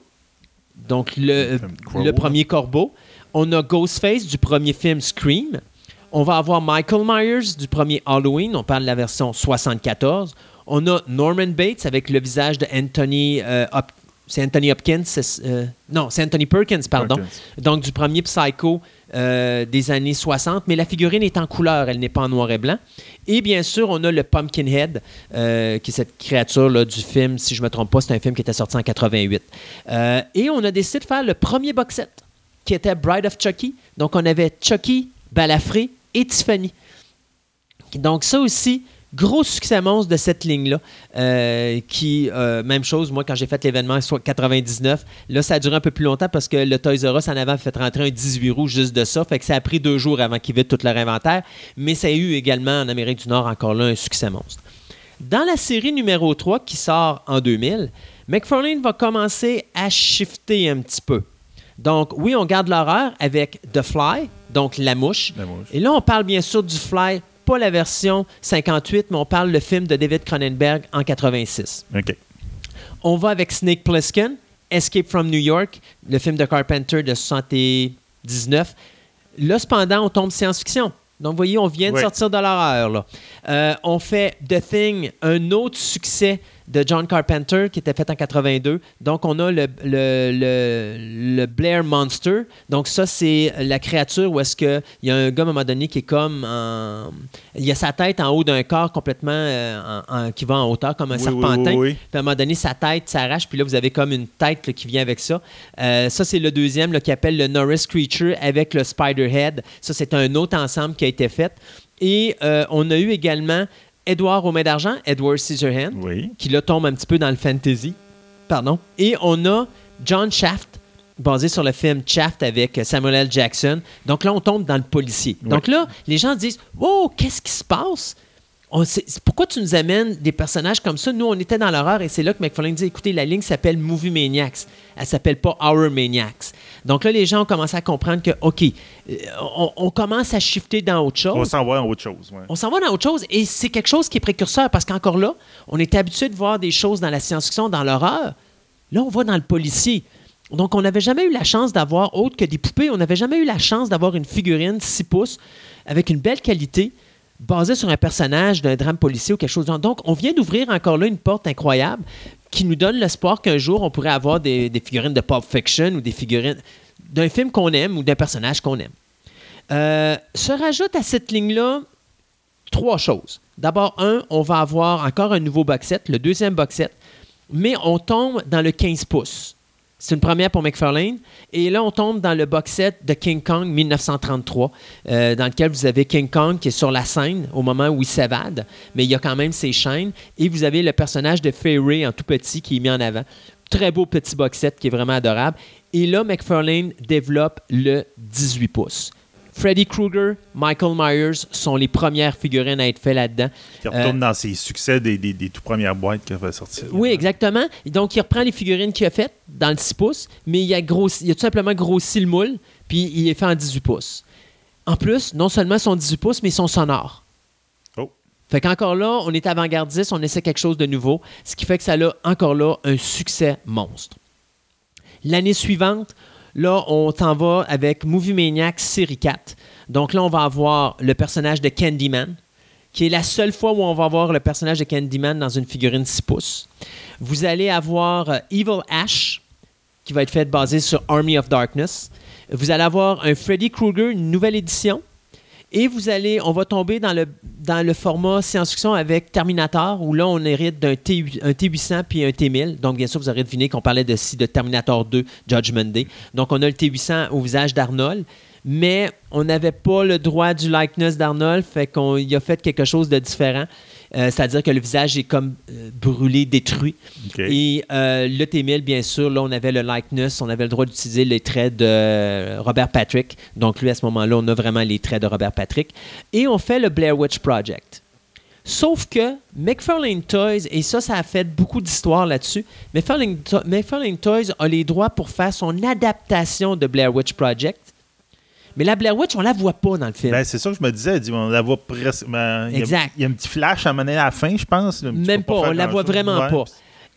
donc le, Crow, le premier corbeau. On a Ghostface du premier film Scream. On va avoir Michael Myers du premier Halloween. On parle de la version 74. On a Norman Bates avec le visage de Anthony euh, Hop- c'est Anthony Hopkins. euh, non, c'est Anthony Perkins, pardon. Perkins. Donc, du premier Psycho euh, des années 60. Mais la figurine est en couleur, elle n'est pas en noir et blanc. Et bien sûr, on a le Pumpkinhead, euh, qui est cette créature là, du film, si je ne me trompe pas, c'est un film qui était sorti en 88. Euh, et on a décidé de faire le premier box set, qui était Bride of Chucky. Donc, on avait Chucky, Balafré et Tiffany. Donc, ça aussi, gros succès monstre de cette ligne-là. euh, qui, euh, même chose, moi, quand j'ai fait l'événement soit 99, là, ça a duré un peu plus longtemps parce que le Toys R Us en avant a fait rentrer un 18 roues juste de ça. Fait que ça a pris deux jours avant qu'ils vident tout leur inventaire. Mais ça a eu également en Amérique du Nord encore là un succès monstre. Dans la série numéro 3 qui sort en 2000, McFarlane va commencer à shifter un petit peu. Donc, oui, on garde l'horreur avec The Fly, donc la mouche. La mouche. Et là, on parle bien sûr du Fly, pas la version 58, mais on parle le film de David Cronenberg en 86. OK. On va avec Snake Plissken, Escape from New York, le film de Carpenter de 79. Là, cependant, on tombe science-fiction. Donc, vous voyez, on vient de Oui. sortir de l'horreur. Euh, on fait The Thing, un autre succès de John Carpenter qui était fait en 82. Donc, on a le, le, le- le Blair Monster. Donc, ça, c'est la créature où est-ce qu'il y a un gars, à un moment donné, qui est comme... en- Il a sa tête en haut d'un corps complètement... euh, en- en- qui va en hauteur, comme un Oui, serpentin. oui, oui. Puis à un moment donné, sa tête s'arrache, puis là, vous avez comme une tête là, qui vient avec ça. Euh, ça, c'est le deuxième là, qui appelle le Norris Creature avec le Spider-Head. Ça, c'est un autre ensemble qui a été fait. Et euh, on a eu également Edward aux mains d'argent, Edward Scissorhands, Oui. qui là tombe un petit peu dans le fantasy. Pardon. Et on a John Shaft, basé sur le film Shaft avec Samuel L. Jackson. Donc là, on tombe dans le policier. Oui. Donc là, les gens disent Oh, qu'est-ce qui se passe On Pourquoi tu nous amènes des personnages comme ça? Nous, on était dans l'horreur et c'est là que McFarlane dit Écoutez, la ligne s'appelle Movie Maniacs. Elle s'appelle pas Horror Maniacs. Donc là, les gens ont commencé à comprendre que, OK, euh, on, on commence à shifter dans autre chose On s'en va dans autre chose. ouais. on s'en va dans autre chose et c'est quelque chose qui est précurseur parce qu'encore là, on était habitué de voir des choses dans la science-fiction, dans l'horreur. Là, on va dans le policier. Donc, on n'avait jamais eu la chance d'avoir, autre que des poupées, on n'avait jamais eu la chance d'avoir une figurine 6 pouces avec une belle qualité basée sur un personnage d'un drame policier ou quelque chose. Donc, on vient d'ouvrir encore là une porte incroyable qui nous donne l'espoir qu'un jour, on pourrait avoir des, figurines de Pulp Fiction ou des figurines d'un film qu'on aime ou d'un personnage qu'on aime. Euh, se rajoute à cette ligne-là trois choses. D'abord, un, on va avoir encore un nouveau box set, le deuxième box set, mais on tombe dans le 15 pouces. C'est une première pour McFarlane. Et là, on tombe dans le box set de King Kong 1933, euh, dans lequel vous avez King Kong qui est sur la scène au moment où il s'évade, mais il y a quand même ses chaînes. Et vous avez le personnage de Fairy en tout petit qui est mis en avant. Très beau petit box set qui est vraiment adorable. Et là, McFarlane développe le 18 pouces. Freddy Krueger, Michael Myers sont les premières figurines à être faites là-dedans. Qui retourne dans ses succès des, des, des tout premières boîtes qu'il a fait sortir. Oui, exactement. Donc, il reprend les figurines qu'il a faites dans le 6 pouces, mais il a, grossi, il a tout simplement grossi le moule, puis il est fait en 18 pouces. En plus, non seulement son 18 pouces, mais son sonore. Oh. Fait qu'encore là, on est avant-gardiste, on essaie quelque chose de nouveau, ce qui fait que ça a encore là un succès monstre. L'année suivante, là, on t'en va avec Movie Maniac série 4. Donc là, on va avoir le personnage de Candyman, qui est la seule fois où on va avoir le personnage de Candyman dans une figurine 6 pouces. Vous allez avoir euh, Evil Ash, qui va être fait basé sur Army of Darkness. Vous allez avoir un Freddy Krueger, une nouvelle édition. Et vous allez, on va tomber dans le, dans le format science-fiction avec Terminator, où là, on hérite d'un T, un T800 puis un T1000. Donc, bien sûr, vous aurez deviné qu'on parlait de, de Terminator 2, Judgment Day. Donc, on a le T800 au visage d'Arnold, mais on n'avait pas le droit du likeness d'Arnold, fait qu'on y a fait quelque chose de différent. Euh, c'est-à-dire que le visage est comme euh, brûlé, détruit. Et euh, le T1000, bien sûr, là, on avait le likeness, on avait le droit d'utiliser les traits de Robert Patrick. Donc, lui, à ce moment-là, on a vraiment les traits de Robert Patrick. Et on fait le Blair Witch Project. Sauf que McFarlane Toys, et ça, ça a fait beaucoup d'histoires là-dessus, McFarlane, To- McFarlane Toys a les droits pour faire son adaptation de Blair Witch Project. Mais la Blair Witch, on la voit pas dans le film. Ben, c'est ça que je me disais. On la voit presque. ben, Exact. Il y, a un petit flash à mener à la fin, je pense. là, Même pas, faire on la voit vraiment Ouais. pas.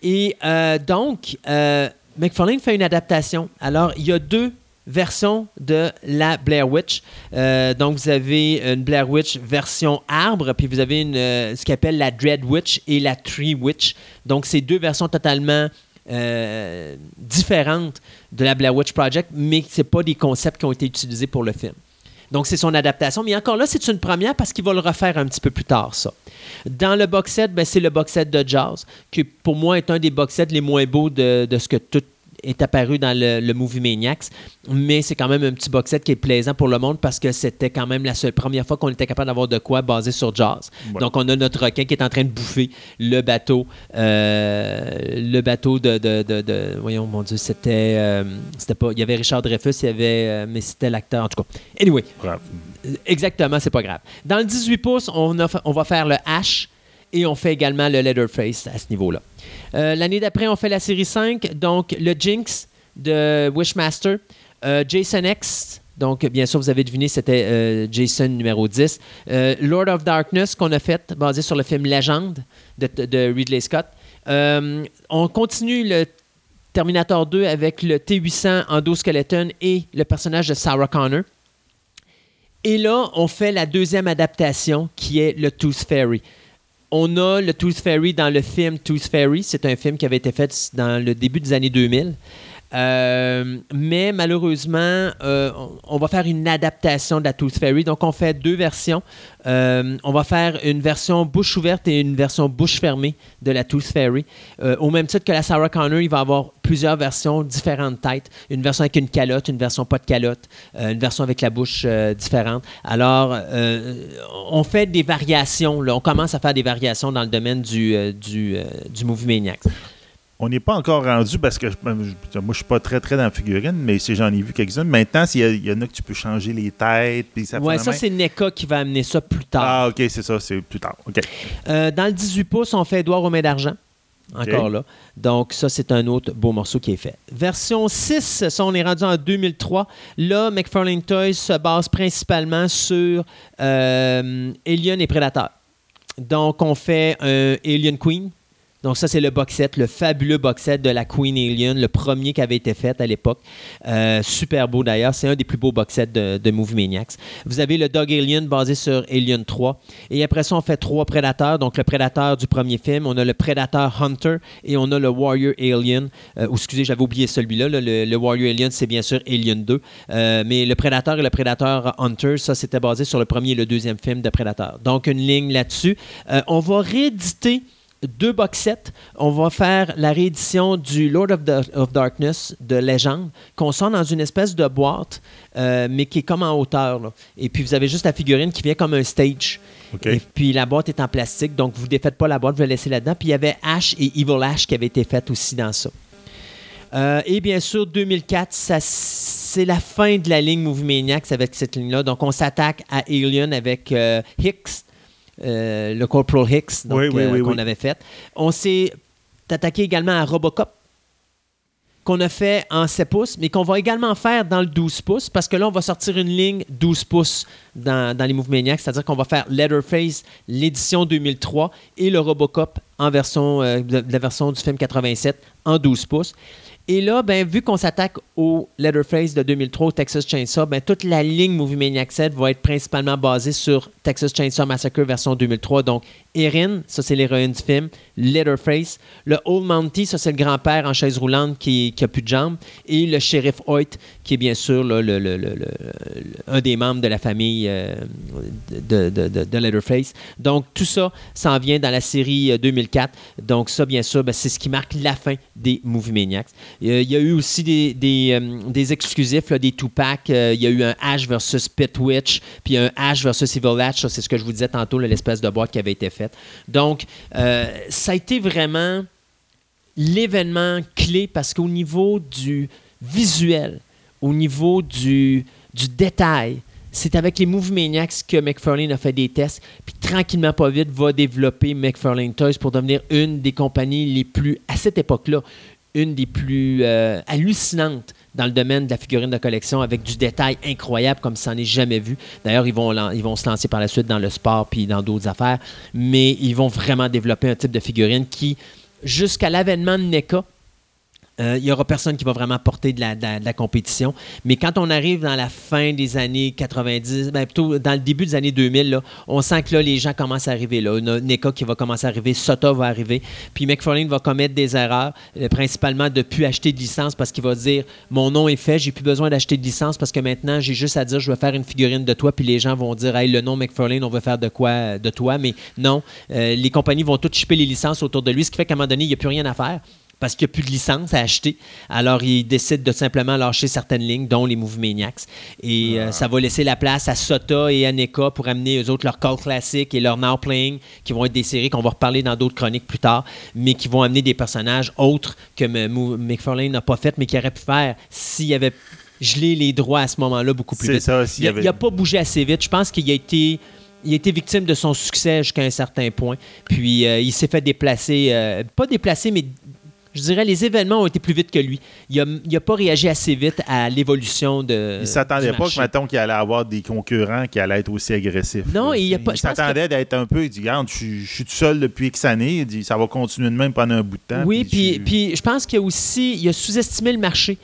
Et euh, donc, euh, McFarlane fait une adaptation. Alors, il y a deux versions de la Blair Witch. Euh, donc, vous avez une Blair Witch version arbre, puis vous avez une, ce qu'on appelle la Dread Witch et la Tree Witch. Donc, c'est deux versions totalement euh, différentes de la Blair Witch Project, mais ce pas des concepts qui ont été utilisés pour le film. Donc, c'est son adaptation. Mais encore là, c'est une première parce qu'il va le refaire un petit peu plus tard, ça. Dans le box set, ben, c'est le box set de Jazz, qui pour moi est un des box sets les moins beaux de, de ce que tout est apparu dans le, le Movie Maniacs. Mais c'est quand même un petit box set qui est plaisant pour le monde parce que c'était quand même la seule première fois qu'on était capable d'avoir de quoi basé sur Jazz. Ouais. Donc, on a notre requin qui est en train de bouffer le bateau. euh, le bateau de, de- de- de- Voyons, mon Dieu, c'était. euh, c'était pas. Il y avait Richard Dreyfus, il y avait. euh, mais c'était l'acteur, en tout cas. Anyway, Bravo. Exactement, c'est pas grave. Dans le 18 pouces, on, a on va faire le H et on fait également le Leatherface à ce niveau-là. Euh, L'année d'après, on fait la série 5, donc le Jinx de Wishmaster, euh, Jason X. Donc, bien sûr, vous avez deviné, c'était euh, Jason numéro 10. Euh, Lord of Darkness, qu'on a fait, basé sur le film Légende de, de Ridley Scott. On continue le Terminator 2 avec le T-800 endoskeleton et le personnage de Sarah Connor. Et là, on fait la deuxième adaptation qui est le Tooth Fairy. On a le Tooth Fairy dans le film Tooth Fairy. C'est un film qui avait été fait dans le début des années 2000. Euh, mais malheureusement, euh, on, va faire une adaptation de la Tooth Fairy. Donc, on fait deux versions. Euh, on va faire une version bouche ouverte et une version bouche fermée de la Tooth Fairy. Au même titre que la Sarah Connor, il va avoir plusieurs versions, différentes têtes. Une version avec une calotte, une version pas de calotte, une version avec la bouche différente. Alors, on fait des variations. On commence à faire des variations dans le domaine du, du, du Movie Maniacs. On n'est pas encore rendu parce que je- ben, je- moi, je suis pas très, très dans la figurine, mais si j'en ai vu quelques-unes. Maintenant, s'il y, a- il y en a que tu peux changer les têtes. Puis ça ouais, ça, c'est NECA qui va amener ça plus tard. Ah, ok, c'est ça, c'est plus tard. OK. Euh, dans le 18 pouces, on fait Édouard aux mains d'argent. Encore là. Donc, ça, c'est un autre beau morceau qui est fait. Version 6, ça, on est rendu en 2003. Là, McFarlane Toys se base principalement sur euh, Alien et Predator. Donc, on fait un Alien Queen. Donc, ça, c'est le box set, le fabuleux box set de la Queen Alien, le premier qui avait été fait à l'époque. Euh, super beau d'ailleurs. C'est un des plus beaux box sets de, Movie Maniacs. Vous avez le Dog Alien basé sur Alien 3. Et après ça, on fait trois prédateurs. Donc, le prédateur du premier film, on a le prédateur Hunter et on a le Warrior Alien. Euh, ou excusez, j'avais oublié celui-là. là. Le, Warrior Alien, c'est bien sûr Alien 2. Euh, mais le prédateur et le prédateur Hunter, ça, c'était basé sur le premier et le deuxième film de Prédateur. Donc, une ligne là-dessus. On va rééditer deux box sets. On va faire la réédition du Lord of, the- of Darkness de Légende, qu'on sort dans une espèce de boîte, euh, mais qui est comme en hauteur. là. Et puis, vous avez juste la figurine qui vient comme un stage. Et puis, la boîte est en plastique, donc vous ne défaites pas la boîte, vous la laissez là-dedans. Puis, il y avait Ash et Evil Ash qui avaient été faites aussi dans ça. Euh, et bien sûr, 2004, ça, c'est la fin de la ligne Movie Maniacs avec cette ligne-là. Donc, on s'attaque à Alien avec euh, Hicks, euh, le Corporal Hicks donc, Oui, oui, euh, oui, qu'on avait fait. On s'est attaqué également à Robocop, qu'on a fait en 7 pouces, mais qu'on va également faire dans le 12 pouces, parce que là, on va sortir une ligne 12 pouces dans, dans les Movie Maniacs, c'est-à-dire qu'on va faire Letterface, l'édition 2003, et le Robocop en version, euh, de, de la version du film 87 en 12 pouces. Et là, ben, vu qu'on s'attaque au Letterface de 2003, au Texas Chainsaw, ben, toute la ligne Movie Maniac 7 va être principalement basée sur Texas Chainsaw Massacre version 2003. Donc, Erin, ça c'est l'héroïne du film. Letterface. Le Old Mountie, ça c'est le grand-père en chaise roulante qui, qui a plus de jambes. Et le shérif Hoyt, qui est bien sûr un des membres de la famille euh, de, de-. Donc, tout ça s'en vient dans la série euh, 2004. Donc, ça, bien sûr, ben, c'est ce qui marque la fin des Movie Maniacs. Euh, Il y a eu aussi des, des, euh, des exclusifs, là, des. Euh, il y a eu un Ash versus Pit Witch, puis un Ash versus Evil Ash. Ça, c'est ce que je vous disais tantôt, l'espèce de boîte qui avait été faite. Donc, euh, ça a été vraiment l'événement clé parce qu'au niveau du visuel, au niveau du, du détail, c'est avec les Maniacs que McFarlane a fait des tests, puis tranquillement, pas vite, va développer McFarlane Toys pour devenir une des compagnies les plus, à cette époque-là, une des plus euh, hallucinantes dans le domaine de la figurine de collection avec du détail incroyable comme ça n'en est jamais vu. D'ailleurs, ils vont, ils vont se lancer par la suite dans le sport puis dans d'autres affaires, mais ils vont vraiment développer un type de figurine qui, jusqu'à l'avènement de NECA, euh, il n'y aura personne qui va vraiment porter de la, compétition. Mais quand on arrive dans la fin des années 90, ben plutôt dans le début des années 2000, là, on sent que là, les gens commencent à arriver. Là. On a NECA qui va commencer à arriver, SOTA va arriver, puis McFarlane va commettre des erreurs, euh, principalement de ne plus acheter de licence parce qu'il va dire Mon nom est fait, j'ai plus besoin d'acheter de licence parce que maintenant, j'ai juste à dire Je veux faire une figurine de toi, puis les gens vont dire Hey, le nom McFarlane, on veut faire de quoi euh, de toi. Mais non, euh, les compagnies vont toutes chipper les licences autour de lui, ce qui fait qu'à un moment donné, il n'y a plus rien à faire parce qu'il n'y a plus de licence à acheter. Alors, il décide de simplement lâcher certaines lignes, dont les Movie Maniacs. Et euh, ça va laisser la place à Sota et à NECA pour amener eux autres leur Call Classic et leur Now Playing, qui vont être des séries qu'on va reparler dans d'autres chroniques plus tard, mais qui vont amener des personnages autres que McFarlane n'a pas fait, mais qu'il aurait pu faire s'il avait gelé les droits à ce moment-là beaucoup plus C'est vite. ça, Il avait- n'a pas bougé assez vite. Je pense qu'il a été il a été victime de son succès jusqu'à un certain point. Puis euh, il s'est fait déplacer, euh, pas déplacer, mais je dirais les événements ont été plus vite que lui. Il n'a pas réagi assez vite à l'évolution de. Il s'attendait du pas que, mettons, qu'il allait avoir des concurrents qui allaient être aussi agressifs. Non, là. il a pas- Il s'attendait d'être un peu. Il dit Regarde, je suis- je suis tout seul depuis X années. Il dit Ça va continuer de même pendant un bout de temps. Oui, puis, je pense qu'il a aussi il a sous-estimé le marché.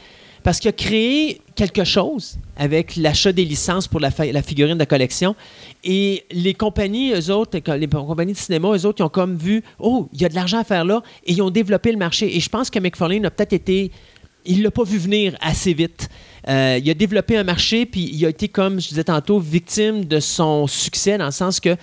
Parce qu'il a créé quelque chose avec l'achat des licences pour la, la figurine de collection. Et les compagnies, eux autres, les compagnies de cinéma, eux autres, ils ont comme vu, oh, il y a de l'argent à faire là, et ils ont développé le marché. Et je pense que McFarlane a peut-être été, il l'a pas vu venir assez vite. Euh, il a développé un marché, puis il a été, comme je disais tantôt, victime de son succès, dans le sens que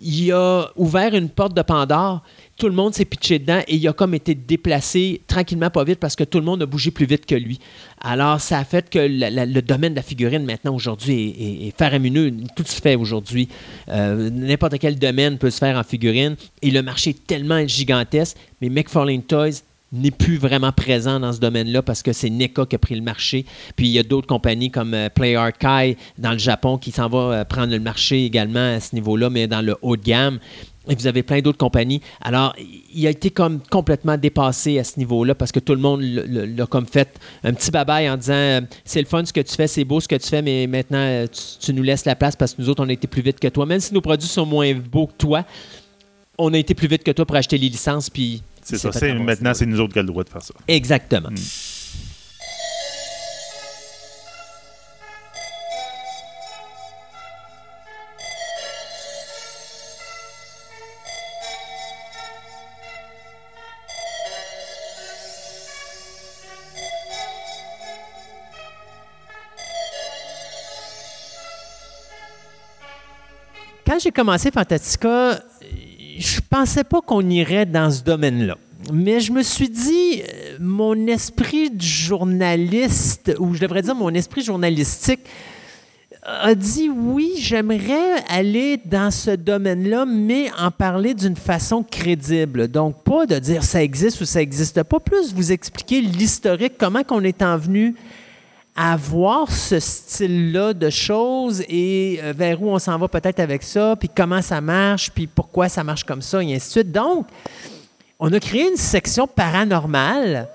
il a ouvert une porte de Pandore. Tout le monde s'est pitché dedans et il a comme été déplacé tranquillement, pas vite, parce que tout le monde a bougé plus vite que lui. Alors, ça a fait que le domaine de la figurine, maintenant, aujourd'hui, est, est-. Tout se fait aujourd'hui. Euh, N'importe quel domaine peut se faire en figurine. Et le marché est tellement gigantesque. Mais McFarlane Toys n'est plus vraiment présent dans ce domaine-là parce que c'est NECA qui a pris le marché. Puis il y a d'autres compagnies comme euh, Play Arcade dans le Japon qui s'en va euh, prendre le marché également à ce niveau-là, mais dans le haut de gamme. Et vous avez plein d'autres compagnies. Alors, il a été comme complètement dépassé à ce niveau-là parce que tout le monde l'a- comme fait un petit babaille en disant euh, c'est le fun ce que tu fais, c'est beau ce que tu fais, mais maintenant euh, tu, tu nous laisses la place parce que nous autres on a été plus vite que toi. Même si nos produits sont moins beaux que toi, on a été plus vite que toi pour acheter les licences. Puis C'est ça. Maintenant, c'est nous autres qui avons le droit de faire ça. Exactement. J'ai commencé Fantastica, je pensais pas qu'on irait dans ce domaine-là. Mais je me suis dit, euh, mon esprit de journaliste, ou je devrais dire mon esprit journalistique, a dit oui, j'aimerais aller dans ce domaine-là, mais en parler d'une façon crédible. Donc, pas de dire ça existe ou ça n'existe pas, plus vous expliquer l'historique, comment qu'on est en venu à voir ce style-là de choses et euh, vers où on s'en va peut-être avec ça, puis comment ça marche, puis pourquoi ça marche comme ça, et ainsi de suite. Donc, on a créé une section paranormale.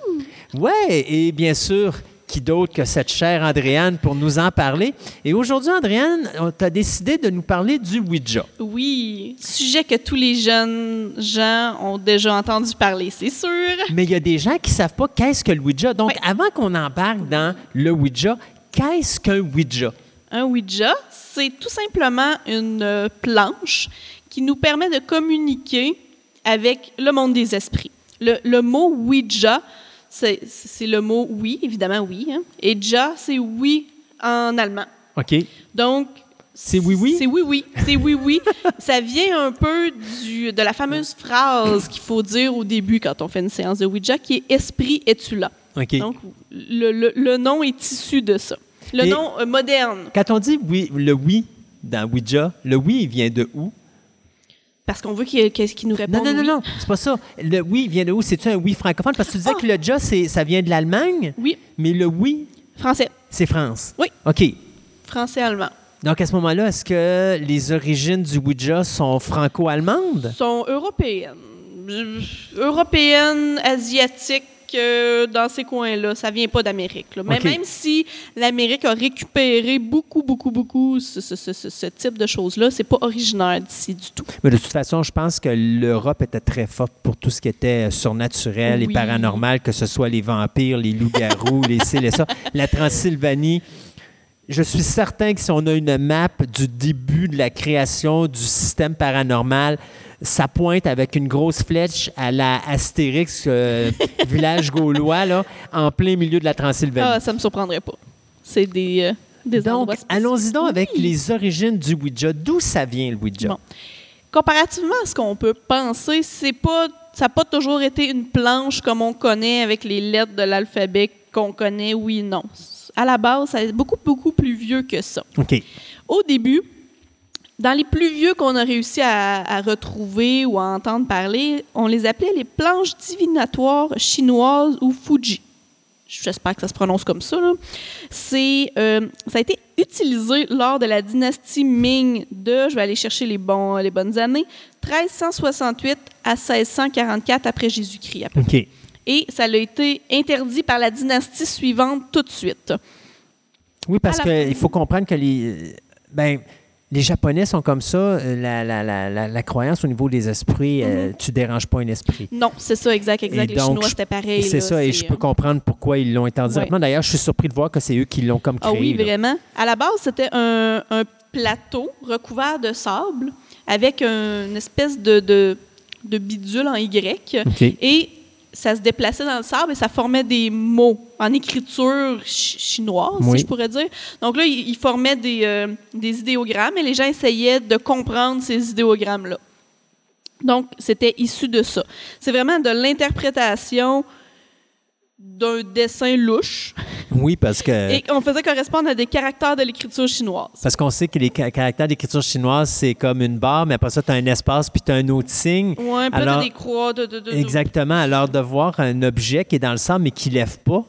Ouais, et bien sûr, qui d'autre que cette chère Andréane pour nous en parler. Et aujourd'hui, Andréane, tu as décidé de nous parler du Ouija. Oui, sujet que tous les jeunes gens ont déjà entendu parler, c'est sûr. Mais il y a des gens qui ne savent pas qu'est-ce que le Ouija. Donc, Oui. avant qu'on embarque dans le Ouija, qu'est-ce qu'un Ouija? Un Ouija, c'est tout simplement une planche qui nous permet de communiquer avec le monde des esprits. Le, le mot Ouija, c'est le mot oui, évidemment oui. hein. Et ja, c'est oui en allemand. OK. Donc, C'est oui-oui? C'est oui, oui. C'est oui, oui. Ça vient un peu du, de la fameuse phrase qu'il faut dire au début quand on fait une séance de Ouija, qui est Esprit, es-tu là? OK. Donc, le, le- le nom est issu de ça. Le Et- nom euh, moderne, Quand on dit oui, le oui dans Ouija, le oui, il vient de où? Parce qu'on veut qu'il qu'il nous réponde. Non, non, non, oui. non, c'est pas ça. Le oui vient de où? C'est-tu un oui francophone? Parce que tu disais Ah! que le ja, ça vient de l'Allemagne, Oui, mais le oui, français. c'est France. Oui. OK. Français-allemand. Donc, à ce moment-là, est-ce que les origines du Ouija sont franco-allemandes? sont européennes. Européennes, asiatiques, euh, dans ces coins-là. Ça vient pas d'Amérique. Mais même si l'Amérique a récupéré beaucoup, beaucoup, beaucoup ce, ce- ce- ce- ce type de choses-là, c'est pas originaire d'ici du tout. Mais de toute façon, je pense que l'Europe était très forte pour tout ce qui était surnaturel et paranormal, que ce soit les vampires, les loups-garous, les ci, les ça. La Transylvanie. Je suis certain que si on a une map du début de la création du système paranormal, ça pointe avec une grosse flèche à la Astérix, euh, village gaulois, là, en plein milieu de la Transylvanie. Ah, ça me surprendrait pas. C'est des, euh, des donc, allons-y donc avec les origines du Ouija. D'où ça vient, le Ouija? Bon. Comparativement à ce qu'on peut penser, c'est pas, ça n'a pas toujours été une planche comme on connaît avec les lettres de l'alphabet qu'on connaît, oui, non. À la base, ça est beaucoup, beaucoup plus vieux que ça. OK. Au début, dans les plus vieux qu'on a réussi à, à retrouver ou à entendre parler, on les appelait les planches divinatoires chinoises ou Fuji. J'espère que ça se prononce comme ça. là. C'est, euh, ça a été utilisé lors de la dynastie Ming de, je vais aller chercher les, bons, les bonnes années, 1368 à 1644 après Jésus-Christ. OK. Et ça a été interdit par la dynastie suivante tout de suite. Oui, parce la- qu'il faut comprendre que les, ben, les Japonais sont comme ça. euh, La, la- la- la- la croyance au niveau des esprits, euh, tu déranges pas un esprit. Non, c'est ça, exact, exact. Et les donc, Chinois, c'était pareil. C'est ça, et je peux euh, comprendre pourquoi ils l'ont interdit. Directement. D'ailleurs, je suis surpris de voir que c'est eux qui l'ont comme créé. Ah oui, là. vraiment. À la base, c'était un, un plateau recouvert de sable avec un- une espèce de, de, de bidule en Y. OK. Et ça se déplaçait dans le sable et ça formait des mots en écriture chi- chinoise, Oui. si je pourrais dire. Donc là, il, il formait des, euh, des idéogrammes et les gens essayaient de comprendre ces idéogrammes-là. Donc, c'était issu de ça. C'est vraiment de l'interprétation d'un dessin louche Oui, parce que et on faisait correspondre à des caractères de l'écriture chinoise. parce qu'on sait que les ca- caractères d'écriture chinoise, c'est comme une barre, mais après ça, tu as un espace puis tu as un autre signe. Ouais, puis Alors- des croix. De, de, de- de- Exactement. Alors, de voir un objet qui est dans le sable mais qui ne lève pas,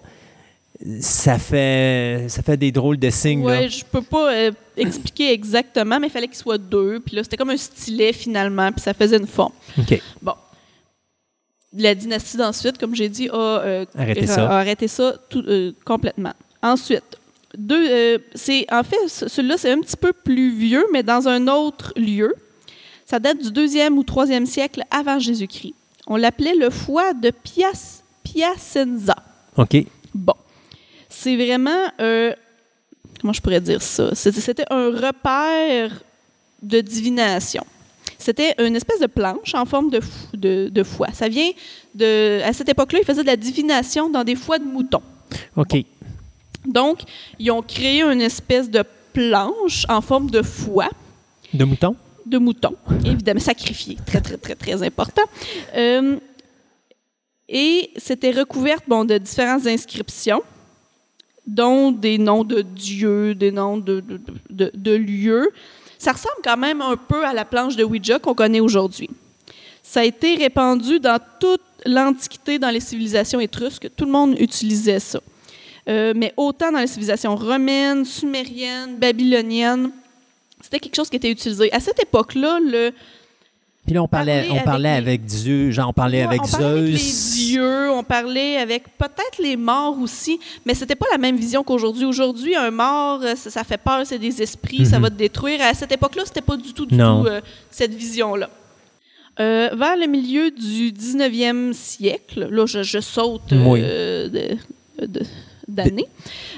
ça fait, ça fait des drôles de signes. Ouais, je peux pas euh, expliquer exactement, mais il fallait qu'il soit deux. Puis là, c'était comme un stylet finalement, puis ça faisait une forme. OK. Bon. La dynastie d'ensuite, comme j'ai dit, a, euh, Arrêté ça. a arrêté ça tout, euh, complètement. Ensuite, deux, euh, c'est en fait ce- celui-là c'est un petit peu plus vieux, mais dans un autre lieu. Ça date du deuxième ou troisième siècle avant Jésus-Christ. On l'appelait le foie de Pias, Piacenza. OK. Bon. C'est vraiment. comment je pourrais dire ça? C'était un repère de divination. C'était une espèce de planche en forme de, fou- de, de foie. Ça vient de. À cette époque-là, ils faisaient de la divination dans des foies de moutons. OK. Donc, ils ont créé une espèce de planche en forme de foie. De mouton? de moutons, évidemment sacrifiés, très, très, très, très important. Euh, et c'était recouverte bon, de différentes inscriptions, dont des noms de dieux, des noms de, de, de- de lieux. Ça ressemble quand même un peu à la planche de Ouija qu'on connaît aujourd'hui. Ça a été répandu dans toute l'Antiquité, dans les civilisations étrusques. Tout le monde utilisait ça. Euh, mais autant dans les civilisations romaines, sumériennes, babyloniennes, c'était quelque chose qui était utilisé. À cette époque-là, le, Puis là, on parlait, on parlait avec avec, Dieu, genre on parlait Ouais, avec on parlait avec Zeus. les dieux, on parlait avec peut-être les morts aussi, mais c'était pas la même vision qu'aujourd'hui. Aujourd'hui, un mort, euh, ça, ça fait peur, c'est des esprits, ça Mhm. va te détruire. À cette époque-là, c'était pas du tout, du Non. tout euh, cette vision-là. Euh, vers le milieu du 19e siècle, là, je, je saute Oui. euh, de- de- d'années,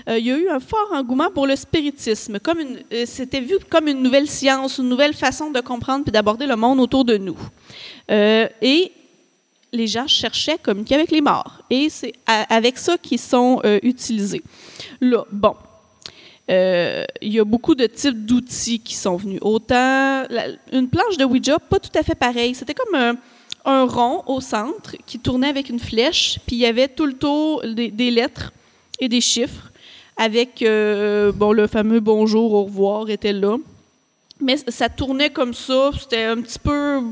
euh, il y a eu un fort engouement pour le spiritisme. Comme euh, C'était vu comme une nouvelle science, une nouvelle façon de comprendre et d'aborder le monde autour de nous. Euh, et les gens cherchaient à communiquer avec les morts. Et c'est avec ça qu'ils sont utilisés. Là, bon. Il y a beaucoup de types d'outils qui sont venus. Autant une planche de Ouija, pas tout à fait pareil. C'était comme un, rond au centre qui tournait avec une flèche, puis il y avait tout le tour des lettres et des chiffres avec euh, bon le fameux bonjour, au revoir était là. Mais ça tournait comme ça, c'était un petit peu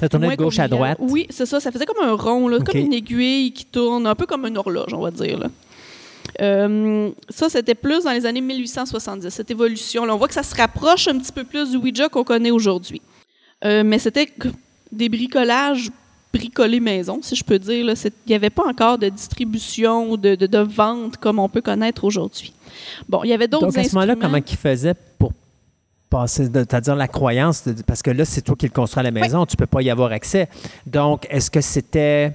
Ça tournait de gauche à droite. Oui, c'est ça. Ça faisait comme un rond, là, comme une aiguille qui tourne, un peu comme une horloge, on va dire. là. Euh, ça, c'était plus dans les années 1870, cette évolution-là. On voit que ça se rapproche un petit peu plus du Ouija qu'on connaît aujourd'hui. Euh, mais c'était des bricolages bricolés maison, si je peux dire. là. Il n'y avait pas encore de distribution ou de, de, de vente comme on peut connaître aujourd'hui. Bon, il y avait d'autres Donc, à ce moment-là, comment ils faisaient pour passer, c'est-à-dire la croyance, de- parce que là, c'est toi qui le construis à la maison, tu ne peux pas y avoir accès. Donc, est-ce que c'était.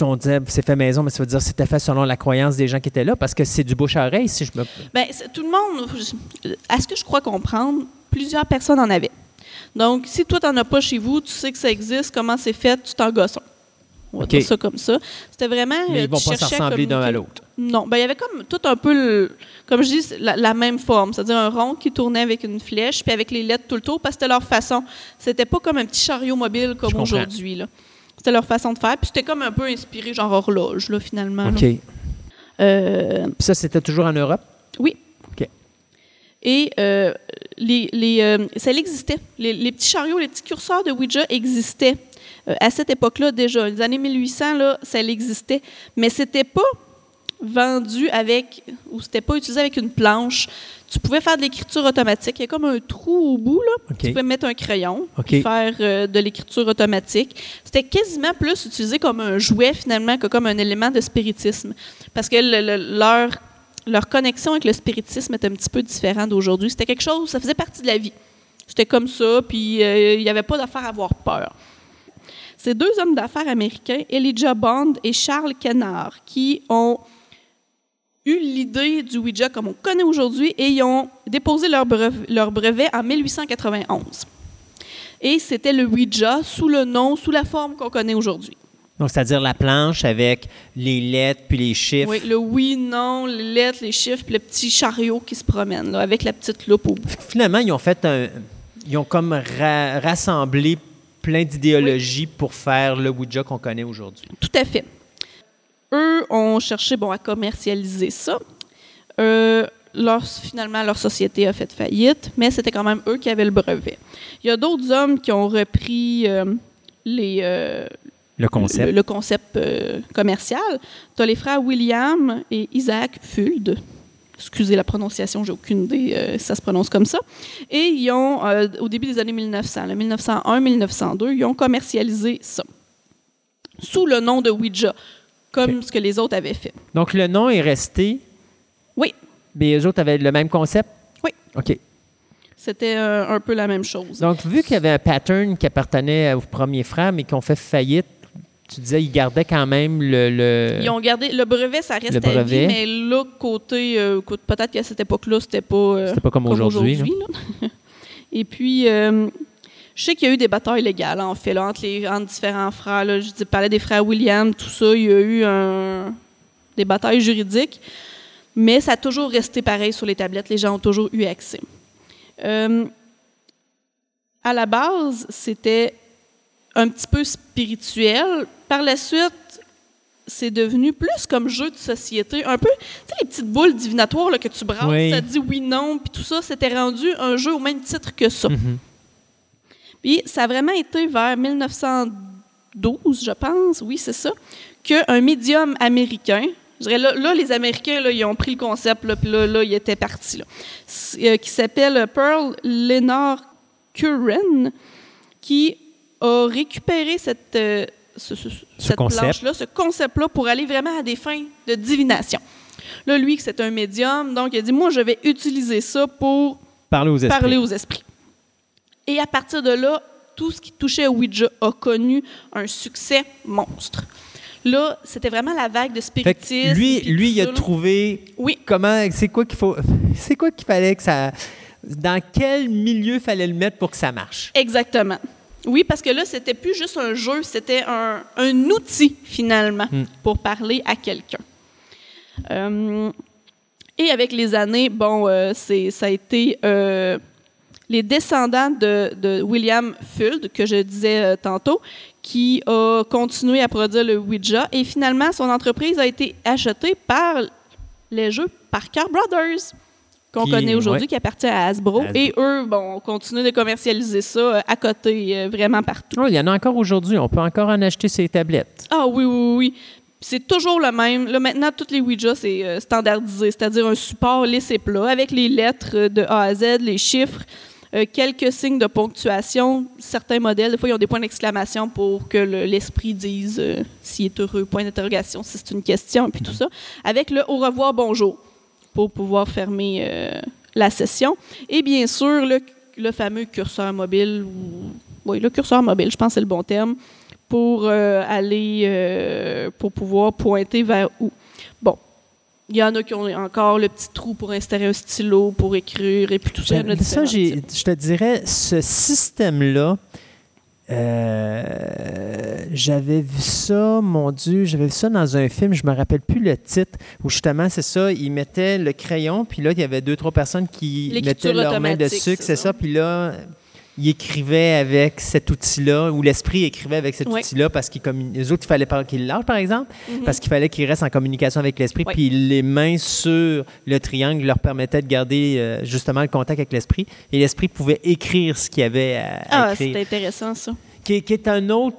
On disait c'est fait maison, mais ça veut dire que c'était fait selon la croyance des gens qui étaient là, parce que c'est du bouche à oreille, si je me. C'est- tout le monde, à ce que je crois comprendre, plusieurs personnes en avaient. Donc, si toi, tu n'en as pas chez vous, tu sais que ça existe, comment c'est fait, tu t'en gosses. On va dire ça comme ça. C'était vraiment. Mais euh, ils vont tu pas s'assembler d'un à l'autre. Non, ben, il y avait comme tout un peu, le- comme je dis, la, la même forme, c'est-à-dire un rond qui tournait avec une flèche, puis avec les lettres tout le tour, parce que c'était leur façon. C'était pas comme un petit chariot mobile comme aujourd'hui. C'était leur façon de faire, puis c'était comme un peu inspiré, genre horloge, là, finalement. OK. Euh, ça, c'était toujours en Europe? oui. Et euh, les, les, euh, ça existait. Les, les petits chariots, les petits curseurs de Ouija existaient euh, à cette époque-là déjà. Les années 1800, là, ça existait. Mais c'était pas vendu avec, ou c'était pas utilisé avec une planche. Tu pouvais faire de l'écriture automatique. Il y a comme un trou au bout, là. Tu pouvais mettre un crayon, OK. puis faire de l'écriture automatique. C'était quasiment plus utilisé comme un jouet, finalement, que comme un élément de spiritisme. Parce que le- le- leur, leur connexion avec le spiritisme était un petit peu différent d'aujourd'hui. C'était quelque chose, ça faisait partie de la vie. C'était comme ça, puis euh, il n'y avait pas d'affaire à avoir peur. Ces deux hommes d'affaires américains, Elijah Bond et Charles Kennard, qui ont eu l'idée du Ouija comme on connaît aujourd'hui et ils ont déposé leur brevet, leur brevet en 1891. Et c'était le Ouija sous le nom, sous la forme qu'on connaît aujourd'hui. Donc, c'est-à-dire la planche avec les lettres puis les chiffres. Oui, le oui, non, les lettres, les chiffres, puis le petit chariot qui se promène là, avec la petite loupe au bout. Finalement, ils ont fait un. Ils ont comme ra- rassemblé plein d'idéologies pour faire le Ouija qu'on connaît aujourd'hui. Tout à fait. Eux ont cherché bon, à commercialiser ça. Euh, leur, finalement, leur société a fait faillite, mais c'était quand même eux qui avaient le brevet. Il y a d'autres hommes qui ont repris euh, les, euh, Le concept. le, le concept euh, commercial. Tu as les frères William et Isaac Fuld. Excusez la prononciation, j'ai aucune idée euh, si ça se prononce comme ça. Et ils ont, euh, au début des années 1900, le 1901-1902, ils ont commercialisé ça sous le nom de Ouija, comme ce que les autres avaient fait. Donc, le nom est resté. Oui. Mais les autres avaient le même concept? Oui. OK. C'était un peu la même chose. Donc, vu qu'il y avait un pattern qui appartenait aux premiers frères, mais qui ont fait faillite, tu disais qu'ils gardaient quand même le. le- Ils ont gardé le brevet, ça reste à brevet. vie, mais là, côté, euh, côté- peut-être qu'à cette époque-là, c'était pas, euh, C'était pas comme aujourd'hui. Et puis, euh, je sais qu'il y a eu des batailles légales, en fait, là, entre, les, entre différents frères. Là. Je parlais des frères William, tout ça. Il y a eu un- des batailles juridiques, mais ça a toujours resté pareil sur les tablettes. Les gens ont toujours eu accès. À la base, c'était un petit peu spirituel. Par la suite, c'est devenu plus comme jeu de société. Un peu, tu sais, les petites boules divinatoires là, que tu brasses, Oui. ça dit oui, non, puis tout ça, c'était rendu un jeu au même titre que ça. Mhm. Puis ça a vraiment été vers 1912, je pense, oui, c'est ça, qu'un médium américain, je dirais là, là, les Américains, là, ils ont pris le concept, là, puis là, là, ils étaient partis, là, euh, qui s'appelle Pearl Leonard Curran, qui a récupéré cette, euh, ce, ce- cette concept. planche-là, ce concept-là, pour aller vraiment à des fins de divination. Là, lui, c'est un médium, donc il a dit, moi, je vais utiliser ça pour Parler aux esprits. parler aux esprits. Et à partir de là, tout ce qui touchait au Ouija a connu un succès monstre. Là, c'était vraiment la vague de spiritisme. lui, lui, il a trouvé Oui, comment, c'est quoi qu'il faut, c'est quoi qu'il fallait que ça, dans quel milieu fallait le mettre pour que ça marche? exactement. Oui, parce que là, c'était plus juste un jeu, c'était un, un outil, finalement, Hmm. pour parler à quelqu'un. Euh, et avec les années, bon, euh, c'est, ça a été euh, les descendants de, de William Fuld, que je disais tantôt, qui a continué à produire le Ouija. Et finalement, son entreprise a été achetée par les jeux Parker Brothers, qu'on connaît aujourd'hui, ouais. qui appartient à Hasbro. Hasbro. Et eux, bon, ont continué de commercialiser ça euh, à côté, euh, vraiment partout. Oh, il y en a encore aujourd'hui. On peut encore en acheter ces tablettes. Ah oui, oui, oui. C'est toujours le même. Là, maintenant, toutes les Ouija, c'est euh, standardisé, c'est-à-dire un support laissé plat avec les lettres de A à Z, les chiffres, euh, quelques signes de ponctuation. Certains modèles, des fois, ils ont des points d'exclamation pour que le- l'esprit dise s'il est heureux, point d'interrogation, si c'est une question, puis tout ça. Avec le au revoir, bonjour, pour pouvoir fermer euh, la session. Et bien sûr, le, le fameux curseur mobile, ou, oui, le curseur mobile, je pense que c'est le bon terme, pour euh, aller, euh, pour pouvoir pointer vers où. Bon, il y en a qui ont encore le petit trou pour installer un stylo, pour écrire, et puis tout ça. Ben, ça, je te dirais, ce système-là, euh, j'avais vu ça, mon Dieu, j'avais vu ça dans un film, je me rappelle plus le titre, où justement, c'est ça, ils mettaient le crayon, puis là, il y avait deux, trois personnes qui mettaient leurs mains dessus, c'est ça, puis là, ils écrivaient avec cet outil-là, ou l'esprit écrivait avec cet outil-là, parce qu'ils commun- les autres, il fallait qu'ils lâchent, par exemple, Mhm. parce qu'il fallait qu'ils restent en communication avec l'esprit, puis les mains sur le triangle leur permettaient de garder euh, justement le contact avec l'esprit, et l'esprit pouvait écrire ce qu'il y avait à, à Ah, écrire, c'est intéressant, ça. qui, est- qui est un autre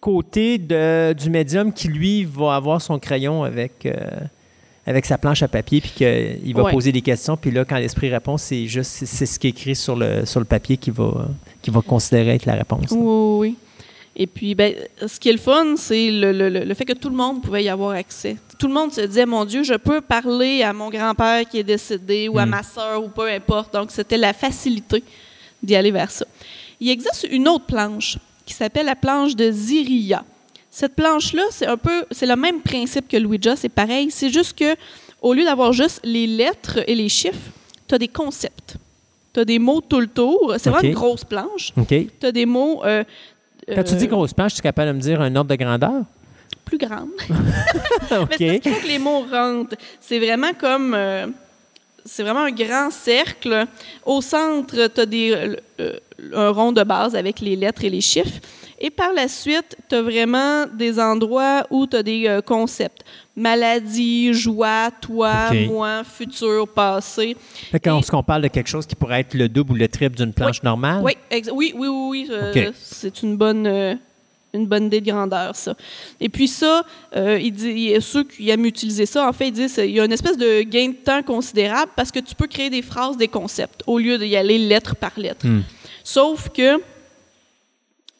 côté de- du médium qui, lui, va avoir son crayon avec, euh, avec sa planche à papier, puis qu'il va Ouais. poser des questions, puis là, quand l'esprit répond, c'est juste c'est- ce qui est écrit sur le, sur le papier qui va, qui va considérer être la réponse. Oui, oui, oui. Et puis, ben, ce qui est le fun, c'est le, le- le- fait que tout le monde pouvait y avoir accès. Tout le monde se disait, mon Dieu, je peux parler à mon grand-père qui est décédé ou à Mm. ma sœur ou peu importe. Donc, c'était la facilité d'y aller vers ça. Il existe une autre planche qui s'appelle la planche de Ziria. Cette planche-là, c'est un peu, c'est le même principe que Ouija, c'est pareil. C'est juste que, au lieu d'avoir juste les lettres et les chiffres, tu as des concepts. Tu as des mots tout le tour. C'est vraiment une grosse planche. OK? Tu as des mots. euh, Quand tu euh, dis grosse planche, tu es capable de me dire un ordre de grandeur? plus grandes. OK. Mais c'est que les mots rentrent. C'est vraiment comme. euh, c'est vraiment un grand cercle. Au centre, tu as des, euh, un rond de base avec les lettres et les chiffres. Et par la suite, tu as vraiment des endroits où tu as des euh, concepts. Maladie, joie, toi, moi, futur, passé. Fait qu'on se parle de quelque chose qui pourrait être le double ou le triple d'une planche normale? Oui, oui, oui, oui, euh, c'est une bonne, euh, une bonne idée de grandeur, ça. Et puis ça, euh, il dit, il ceux qui aiment utiliser ça, en fait, ils disent qu'il y a une espèce de gain de temps considérable parce que tu peux créer des phrases, des concepts, au lieu d'y aller lettre par lettre. Hmm. Sauf que,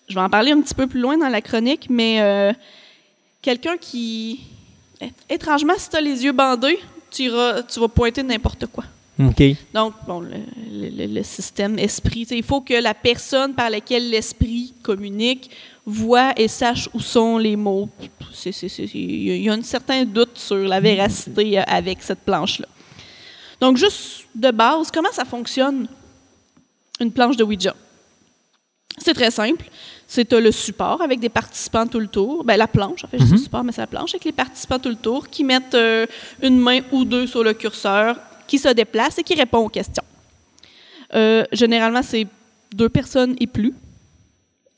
je vais en parler un petit peu plus loin dans la chronique, mais euh, quelqu'un qui... Étrangement, si tu as les yeux bandés, tu, iras- tu vas pointer n'importe quoi. OK. Donc, bon, le, le- système esprit, il faut que la personne par laquelle l'esprit communique voit et sache où sont les mots. Il y a- un certain doute sur la véracité avec cette planche-là. Donc, juste de base, comment ça fonctionne, une planche de Ouija? C'est très simple. C'est le support avec des participants tout le tour. Ben, la planche, en fait, je dis support, mais c'est la planche avec les participants tout le tour qui mettent euh, une main ou deux sur le curseur, qui se déplace et qui répond aux questions. Euh, généralement, c'est deux personnes et plus.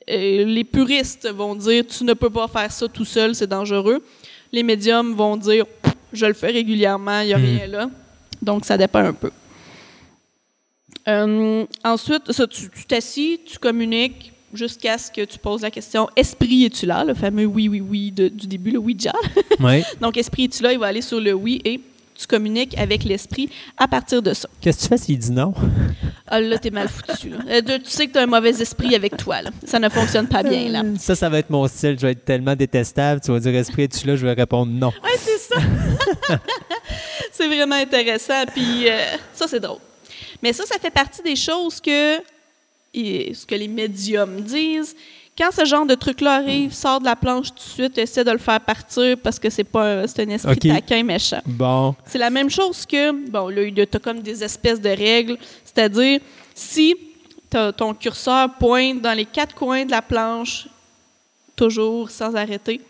Euh, les puristes vont dire tu ne peux pas faire ça tout seul, c'est dangereux. Les médiums vont dire je le fais régulièrement, il n'y a Hmm. rien là. Donc ça dépend un peu. Euh, ensuite, ça, tu tu t'assis, tu communiques jusqu'à ce que tu poses la question Esprit, es-tu là? Le fameux oui, oui, oui de- du début, le Ouija. Oui. Donc, Esprit, es-tu là? Il va aller sur le oui et tu communiques avec l'esprit à partir de ça. Qu'est-ce que tu fais s'il dit non? Ah, là, t'es mal foutu. là. Euh, tu sais que t'as un mauvais esprit avec toi. Là. Ça ne fonctionne pas bien. là. Ça, ça va être mon style. Je vais être tellement détestable. Tu vas dire esprit, es-tu là? Je vais répondre non. Ouais, c'est ça. c'est vraiment intéressant. Puis euh, ça, c'est drôle. Mais ça, ça fait partie des choses que, et ce que les médiums disent. Quand ce genre de truc-là arrive, sors de la planche tout de suite, essaie de le faire partir parce que c'est pas un- c'est un esprit OK. taquin méchant. Bon. C'est la même chose que, bon, là, tu as comme des espèces de règles, c'est-à-dire, si ton curseur pointe dans les quatre coins de la planche, toujours sans arrêter,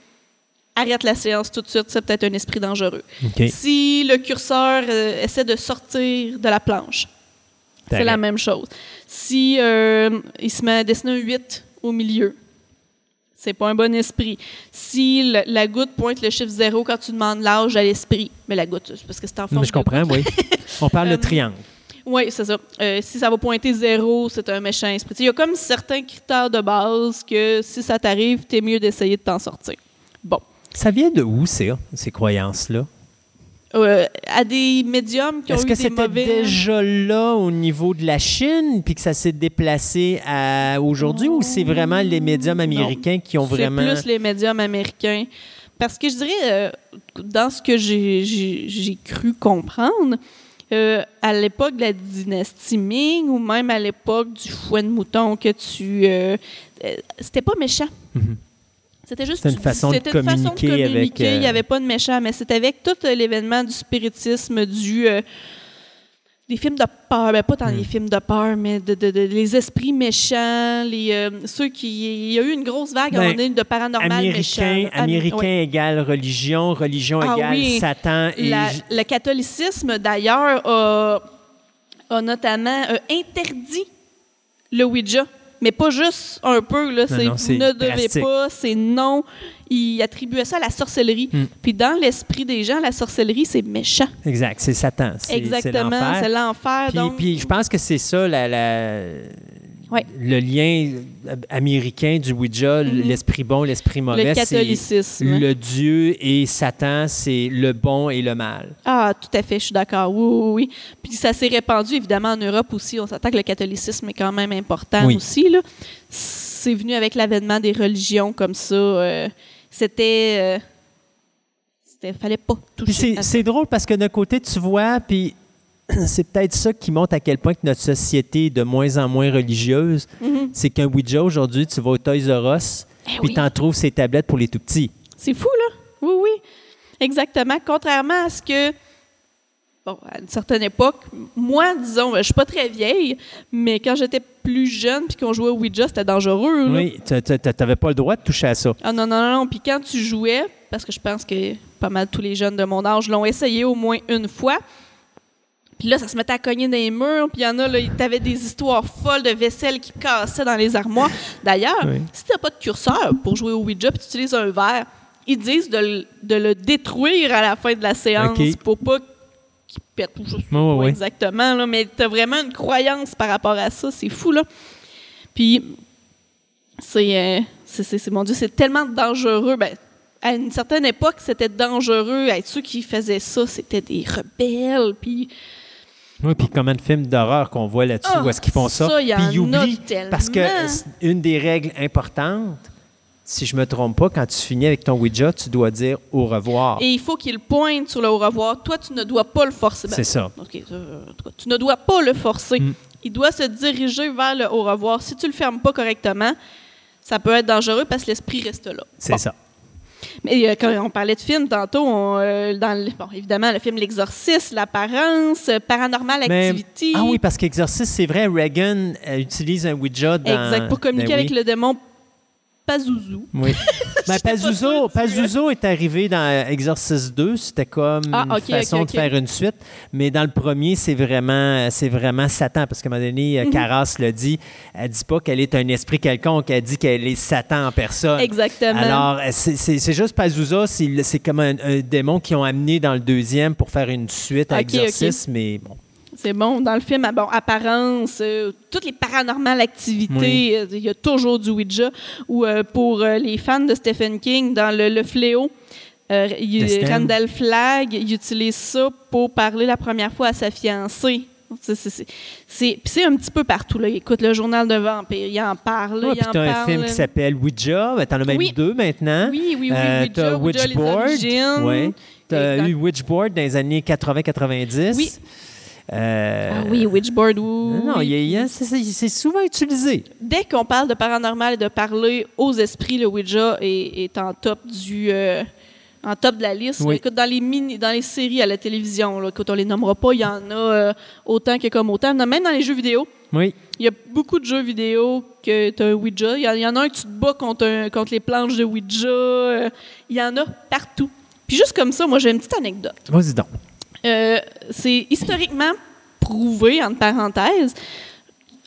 arrête la séance tout de suite, c'est peut-être un esprit dangereux. Si le curseur euh, essaie de sortir de la planche, c'est la même chose. Si euh, il se met à dessiner un 8 au milieu, c'est pas un bon esprit. Si le- la goutte pointe le chiffre 0 quand tu demandes l'âge à l'esprit, mais la goutte, c'est parce que c'est en forme Mais je de comprends, goutte. oui. On parle de Euh, triangle. Oui, c'est ça. Euh, si ça va pointer 0, c'est un méchant esprit. Il y a comme certains critères de base que si ça t'arrive, t'es mieux d'essayer de t'en sortir. Bon. Ça vient de où, ça, ces croyances-là? Euh, à des médiums qui ont Est-ce eu que des c'était mauvais... déjà là au niveau de la Chine, puis que ça s'est déplacé à aujourd'hui, ou c'est vraiment les médiums américains qui ont vraiment... C'est plus les médiums américains. Parce que je dirais, euh, dans ce que j'ai- j'ai j'ai cru comprendre, euh, à l'époque de la dynastie Ming ou même à l'époque du fouet de mouton que tu... euh, euh, c'était pas méchant. Mhm. C'était juste une façon de c'était une façon de communiquer avec, euh, Il n'y avait pas de méchant, mais c'était avec tout euh, l'événement du spiritisme, du... euh, des films de peur, ben pas tant Hmm. les films de peur, mais de, de- de- les esprits méchants, les, euh, ceux qui... Il y a eu une grosse vague Ben, donné de paranormal méchant. Américain, Am- américain égale religion, religion Ah égale oui. Satan. Et La- j- le catholicisme, d'ailleurs, a, a notamment euh, interdit le Ouija. Mais pas juste un peu, là. Non, C'est non, ne devez pas, c'est non. Il attribuait ça à la sorcellerie. Hmm. Puis dans l'esprit des gens, la sorcellerie, c'est méchant. Exact, c'est Satan. Exactement, c'est l'enfer. Puis, donc, puis je pense que c'est ça la, la- Le lien euh, américain du Ouija, Mhm. l'esprit bon, l'esprit mauvais. le catholicisme. Le Dieu et Satan, c'est le bon et le mal. Ah, tout à fait, je suis d'accord. Oui, oui, oui. Puis ça s'est répandu évidemment en Europe aussi. On s'attend que le catholicisme est quand même important Oui. aussi. C'est venu avec l'avènement des religions comme ça. euh, c'était. euh. Fallait pas toucher. c'est drôle parce que d'un côté, tu vois, puis c'est peut-être ça qui montre à quel point que notre société est de moins en moins religieuse. Mhm. C'est qu'un Ouija, aujourd'hui, tu vas au Toys R Us, Eh puis oui. t'en trouves ces tablettes pour les tout petits. C'est fou, là. Oui, oui. Exactement. Contrairement à ce que. Bon, à une certaine époque, moi, disons, je suis pas très vieille, mais quand j'étais plus jeune puis qu'on jouait au Ouija, c'était dangereux. là. Oui, tu n'avais pas le droit de toucher à ça. Ah non, non, non, non. Puis quand tu jouais, parce que je pense que pas mal tous les jeunes de mon âge l'ont essayé au moins une fois, puis là, ça se mettait à cogner dans les murs, puis il y en a, là, t'avais des histoires folles de vaisselle qui cassaient dans les armoires. D'ailleurs, Oui. si t'as pas de curseur pour jouer au Ouija, puis tu utilises un verre, ils disent de, le- de le détruire à la fin de la séance pour pas qu'il pète je sais pas ouais. exactement, là, mais t'as vraiment une croyance par rapport à ça, c'est fou, là. Puis, c'est, euh, c'est, c'est- c'est- mon Dieu, c'est tellement dangereux. Ben, à une certaine époque, c'était dangereux. Hey, ceux qui faisaient ça, c'était des rebelles. Puis, Oui, puis combien de films d'horreur qu'on voit là-dessus, Ah, où est-ce qu'ils font ça? ça, puis ils oublient, parce que une des règles importantes, si je me trompe pas, quand tu finis avec ton Ouija, tu dois dire au revoir. et il faut qu'il pointe sur le au revoir. Toi, tu ne dois pas le forcer. Ben, C'est ça. Euh, tu ne dois pas le forcer. Mm. Il doit se diriger vers le au revoir. Si tu le fermes pas correctement, ça peut être dangereux parce que l'esprit reste là. C'est Bon. ça. Mais euh, quand on parlait de films tantôt, on, euh, dans le- bon, évidemment, le film L'Exorciste, L'Apparence, euh, Paranormal Mais- Activity. ah oui, parce qu'Exorciste, c'est vrai, Reagan utilise un Ouija dans... Exact, pour communiquer Ben avec le démon Pazuzu. Oui. Ben, J'étais pas Pazuzu, est arrivé dans Exorcist 2, c'était comme Ah, une façon de faire une suite, mais dans le premier, c'est vraiment, c'est vraiment Satan, parce qu'à un moment donné, Mhm. euh, Caras le dit, elle dit pas qu'elle est un esprit quelconque, elle dit qu'elle est Satan en personne. Exactement. Alors, euh, c'est- juste Pazuzu, c'est comme un, un démon qu'ils ont amené dans le deuxième pour faire une suite à. Exorcist, mais bon. C'est bon. Dans le film, bon, apparence, euh, toutes les paranormales activités, Oui. euh, il y a toujours du Ouija. Ou euh, pour les fans de Stephen King, dans Le, le Fléau, il-. Randall Flagg, il utilise ça pour parler la première fois à sa fiancée. C'est- un petit peu partout. Là. Il écoute le journal de vampire, il en parle. Ah, il puis en t'as un film qui s'appelle Ouija, ben, t'en as même Oui. deux maintenant. Oui, oui, oui. Euh, Ouija, t'as Ouija, les origines. Ouais. T'as eu Witchboard dans les années 80-90. Oui. Euh, Ah oui, Witchboard, oui. Non, non, oui. c'est- souvent utilisé. dès qu'on parle de paranormal et de parler aux esprits, le Ouija est, est en top du euh, en top de la liste. Oui. Écoute, dans les mini, dans les séries à la télévision, là, écoute, on les nommera pas, il y en a euh, autant que comme autant. Même dans les jeux vidéo, Oui. il y a beaucoup de jeux vidéo que tu as un Ouija. Il y, en- a un que tu te bats contre, un- contre les planches de Ouija. il y en a partout. Puis juste comme ça, moi j'ai une petite anecdote. Vas-y donc. Euh, c'est historiquement prouvé, entre parenthèses.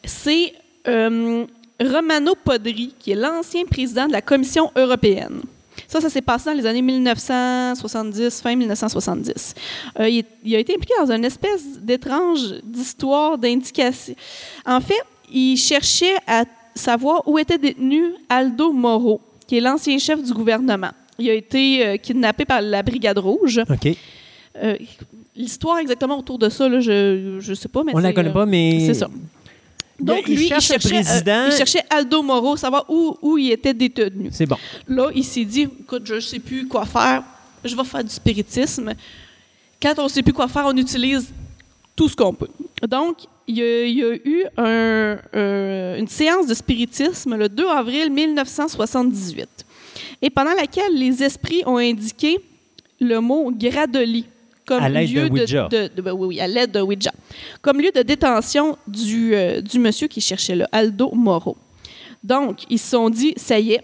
C'est euh, Romano Podri, qui est l'ancien président de la Commission européenne. Ça, ça s'est passé dans les années 1970, fin 1970. Euh, il, est- il a été impliqué dans une espèce d'étrange d'histoire d'indication. En fait, il cherchait à savoir où était détenu Aldo Moro, qui est l'ancien chef du gouvernement. Il a été euh, kidnappé par la Brigade Rouge. OK. Euh, L'histoire exactement autour de ça, là, je ne sais pas. Mais On la connaît euh, pas, mais. C'est ça. Donc, il lui, il cherche cherchait, euh, il cherchait Aldo Moro, savoir où, où il était détenu. C'est bon. Là, il s'est dit, écoute, je ne sais plus quoi faire, je vais faire du spiritisme. Quand on ne sait plus quoi faire, on utilise tout ce qu'on peut. Donc, il y a, il y a eu un- euh, une séance de spiritisme le 2 avril 1978, et pendant laquelle les esprits ont indiqué le mot Gradoli comme lieu de, de- ben oui, oui, à l'aide d'un Ouija, comme lieu de détention du, euh, du monsieur qui cherchait là, Aldo Moro. Donc, ils se sont dit, ça y est,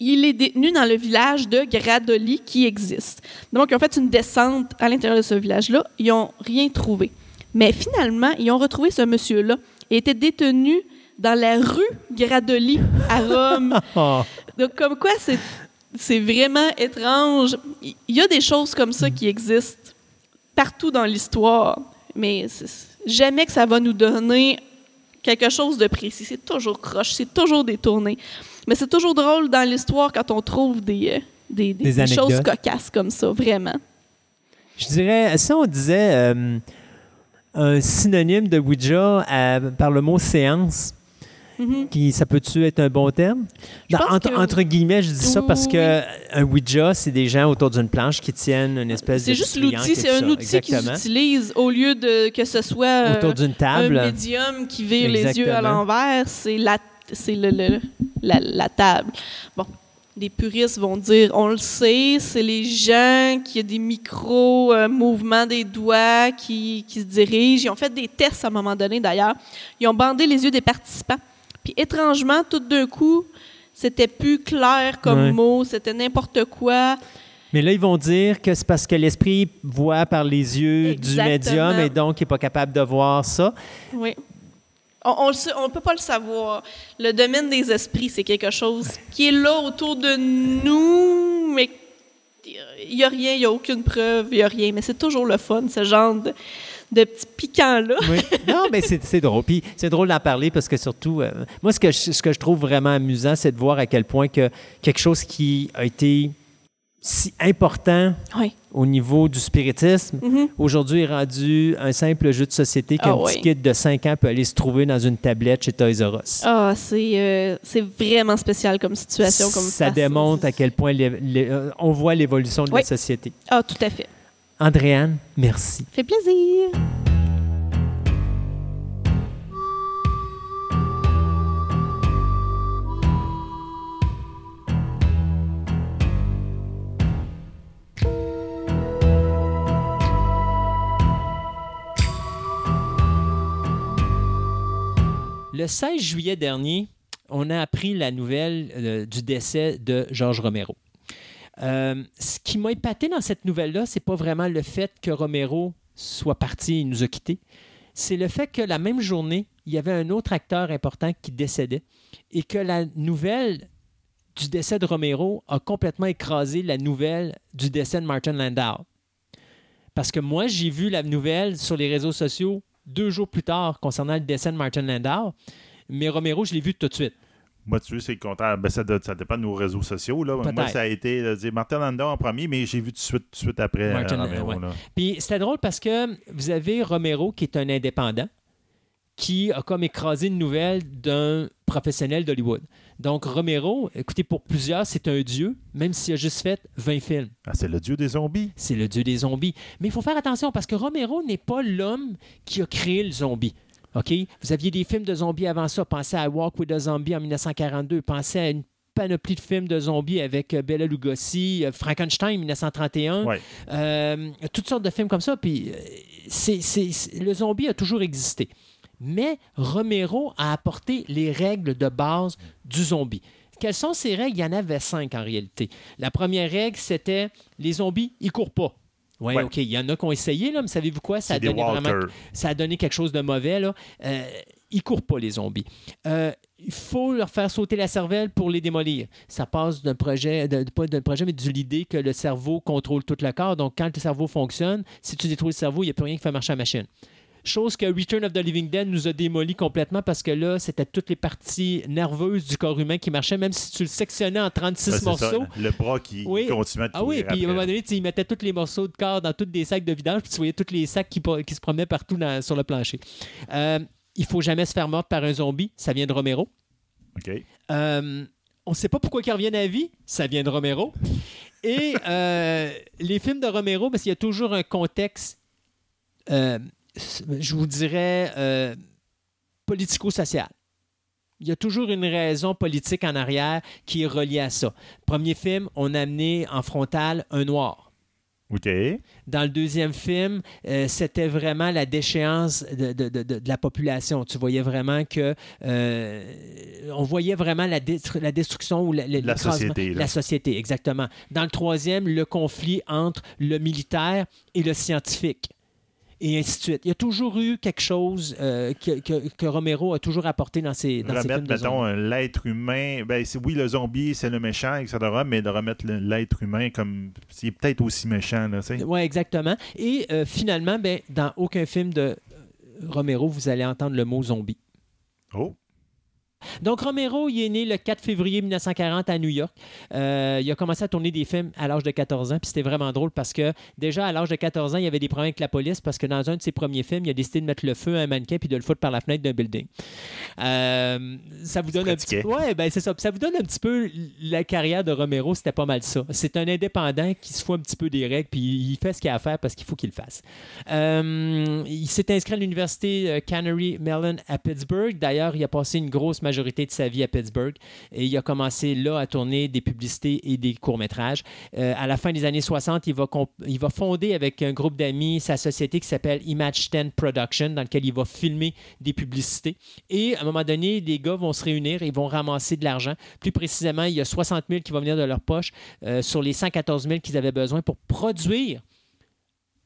il est détenu dans le village de Gradoli qui existe. Donc, ils ont fait une descente à l'intérieur de ce village-là. Ils n'ont rien trouvé. Mais finalement, ils ont retrouvé ce monsieur-là. Il était détenu dans la rue Gradoli à Rome. Donc, comme quoi, c'est, c'est vraiment étrange. Il y a des choses comme ça qui existent partout dans l'histoire, mais jamais que ça va nous donner quelque chose de précis. C'est toujours croche, c'est toujours détourné. Mais c'est toujours drôle dans l'histoire quand on trouve des, euh, des, des- choses cocasses comme ça, vraiment. Je dirais, si on disait euh, un synonyme de Ouija euh, par le mot séance, Mhm. qui, ça peut-tu être un bon terme? Pense entre, que- entre guillemets, je dis ça parce que un Ouija, c'est des gens autour d'une planche qui tiennent une espèce de C'est juste l'outil, c'est un ça. outil qu'ils utilisent au lieu de que ce soit euh, Autour d'une un table. médium qui vire les yeux à l'envers, c'est la, le, le- la, la table. Bon, les puristes vont dire, on le sait, c'est les gens qui ont des micro-mouvements des doigts qui, qui se dirigent. Ils ont fait des tests à un moment donné, d'ailleurs. Ils ont bandé les yeux des participants. Puis étrangement, tout d'un coup, c'était plus clair comme Ouais. mot, c'était n'importe quoi. Mais là, ils vont dire que c'est parce que l'esprit voit par les yeux Exactement. du médium et donc il n'est pas capable de voir ça. Oui. On ne peut pas le savoir. Le domaine des esprits, c'est quelque chose qui est là autour de nous, mais il n'y a rien, il n'y a aucune preuve, il n'y a rien. Mais c'est toujours le fun, ce genre de, de petits piquants-là. Oui. Non, mais c'est drôle. Puis c'est drôle d'en parler parce que surtout, euh, moi, ce que, je, ce que je trouve vraiment amusant, c'est de voir à quel point que quelque chose qui a été si important Oui. au niveau du spiritisme, Mhm. aujourd'hui est rendu un simple jeu de société qu'un Ah petit oui. kid de 5 ans peut aller se trouver dans une tablette chez Toys R Us. Ah, c'est euh, vraiment spécial comme situation. Comme ça démontre à quel point les- les- euh, on voit l'évolution de Oui. la société. Ah, tout à fait. Andréane, merci. Fait plaisir. Le 16 juillet dernier, on a appris la nouvelle euh, du décès de George Romero. Euh, ce qui m'a épaté dans cette nouvelle-là, c'est pas vraiment le fait que Romero soit parti et nous a quittés. C'est le fait que la même journée, il y avait un autre acteur important qui décédait et que la nouvelle du décès de Romero a complètement écrasé la nouvelle du décès de Martin Landau. Parce que moi, j'ai vu la nouvelle sur les réseaux sociaux deux jours plus tard concernant le décès de Martin Landau, mais Romero, je l'ai vu tout de suite. Moi, tu sais, c'est content. Ben, ça, ça, dépend de nos réseaux sociaux. Là. Moi, ça a été là, Martin Landau en premier, mais j'ai vu tout de suite, tout de suite après Martin, Romero. Ouais. Puis c'était drôle parce que vous avez Romero qui est un indépendant qui a comme écrasé une nouvelle d'un professionnel d'Hollywood. Donc, Romero, écoutez, pour plusieurs, c'est un dieu, même s'il a juste fait 20 films. Ah, c'est le dieu des zombies. C'est le dieu des zombies. Mais il faut faire attention parce que Romero n'est pas l'homme qui a créé le zombie. OK? Vous aviez des films de zombies avant ça. Pensez à Walk with a Zombie en 1942. Pensez à une panoplie de films de zombies avec euh, Bela Lugosi, euh, Frankenstein 1931, Ouais. euh, toutes sortes de films comme ça. Puis c'est- le zombie a toujours existé. Mais Romero a apporté les règles de base du zombie. Quelles sont ces règles? Il y en avait cinq en réalité. La première règle, c'était les zombies, ils courent pas. Ouais, Ouais. OK. Il y en a qui ont essayé, là, mais savez-vous quoi? Ça a donné vraiment ça a donné quelque chose de mauvais. Là. Euh, ils courent pas, les zombies. Euh, il faut leur faire sauter la cervelle pour les démolir. Ça passe d'un projet, pas d'un projet, mais de l'idée que le cerveau contrôle tout le corps. Donc, quand le cerveau fonctionne, si tu détruis le cerveau, il n'y a plus rien qui fait marcher la machine. Chose que Return of the Living Dead nous a démoli complètement parce que là, c'était toutes les parties nerveuses du corps humain qui marchaient, même si tu le sectionnais en 36 Ça, c'est ça, morceaux. le bras qui Oui. continue à te Ah oui, puis à un moment donné, ils mettaient tous les morceaux de corps dans tous des sacs de vidange, puis tu voyais tous les sacs qui, se promenaient partout dans- sur le plancher. Euh, il faut jamais se faire mordre par un zombie, ça vient de Romero. OK. Euh, on ne sait pas pourquoi ils reviennent à vie, ça vient de Romero. Et euh, les films de Romero, parce qu'il y a toujours un contexte, euh, je vous dirais, euh, politico-social. Il y a toujours une raison politique en arrière qui est reliée à ça. Premier film, on a amené en frontal un noir. OK. Dans le deuxième film, euh, c'était vraiment la déchéance de, de- de- de- de la population. Tu voyais vraiment que... euh, on voyait vraiment la, destru- la destruction ou la, la- La société, là. La société, exactement. Dans le troisième, le conflit entre le militaire et le scientifique. Et ainsi de suite. Il y a toujours eu quelque chose euh, que, que- que Romero a toujours apporté dans ses, dans ses films remettre, mettons, l'être humain. Ben, oui, le zombie, c'est le méchant, etc., mais de remettre l'être humain comme. C'est peut-être aussi méchant, là, tu sais. Oui, exactement. Et euh, finalement, ben, dans aucun film de euh, Romero, vous allez entendre le mot zombie. Oh. Donc, Romero, il est né le 4 février 1940 à New York. Euh, il a commencé à tourner des films à l'âge de 14 ans, puis c'était vraiment drôle parce que déjà à l'âge de 14 ans, il y avait des problèmes avec la police parce que dans un de ses premiers films, il a décidé de mettre le feu à un mannequin puis de le foutre par la fenêtre d'un building. Euh, ça vous donne un petit. Ouais, ben c'est ça. Puis ça vous donne un petit peu la carrière de Romero, c'était pas mal ça. C'est un indépendant qui se fout un petit peu des règles puis il fait ce qu'il a à faire parce qu'il faut qu'il le fasse. Euh, il s'est inscrit à l'université Canary Mellon à Pittsburgh. D'ailleurs, il a passé une grosse majorité de sa vie à Pittsburgh et il a commencé là à tourner des publicités et des courts-métrages. Euh, à la fin des années 60, il va, il va fonder avec un groupe d'amis sa société qui s'appelle Image 10 Production, dans lequel il va filmer des publicités. Et à un moment donné, les gars vont se réunir et vont ramasser de l'argent. Plus précisément, il y a 60 000 qui vont venir de leur poche euh, sur les 114 000 qu'ils avaient besoin pour produire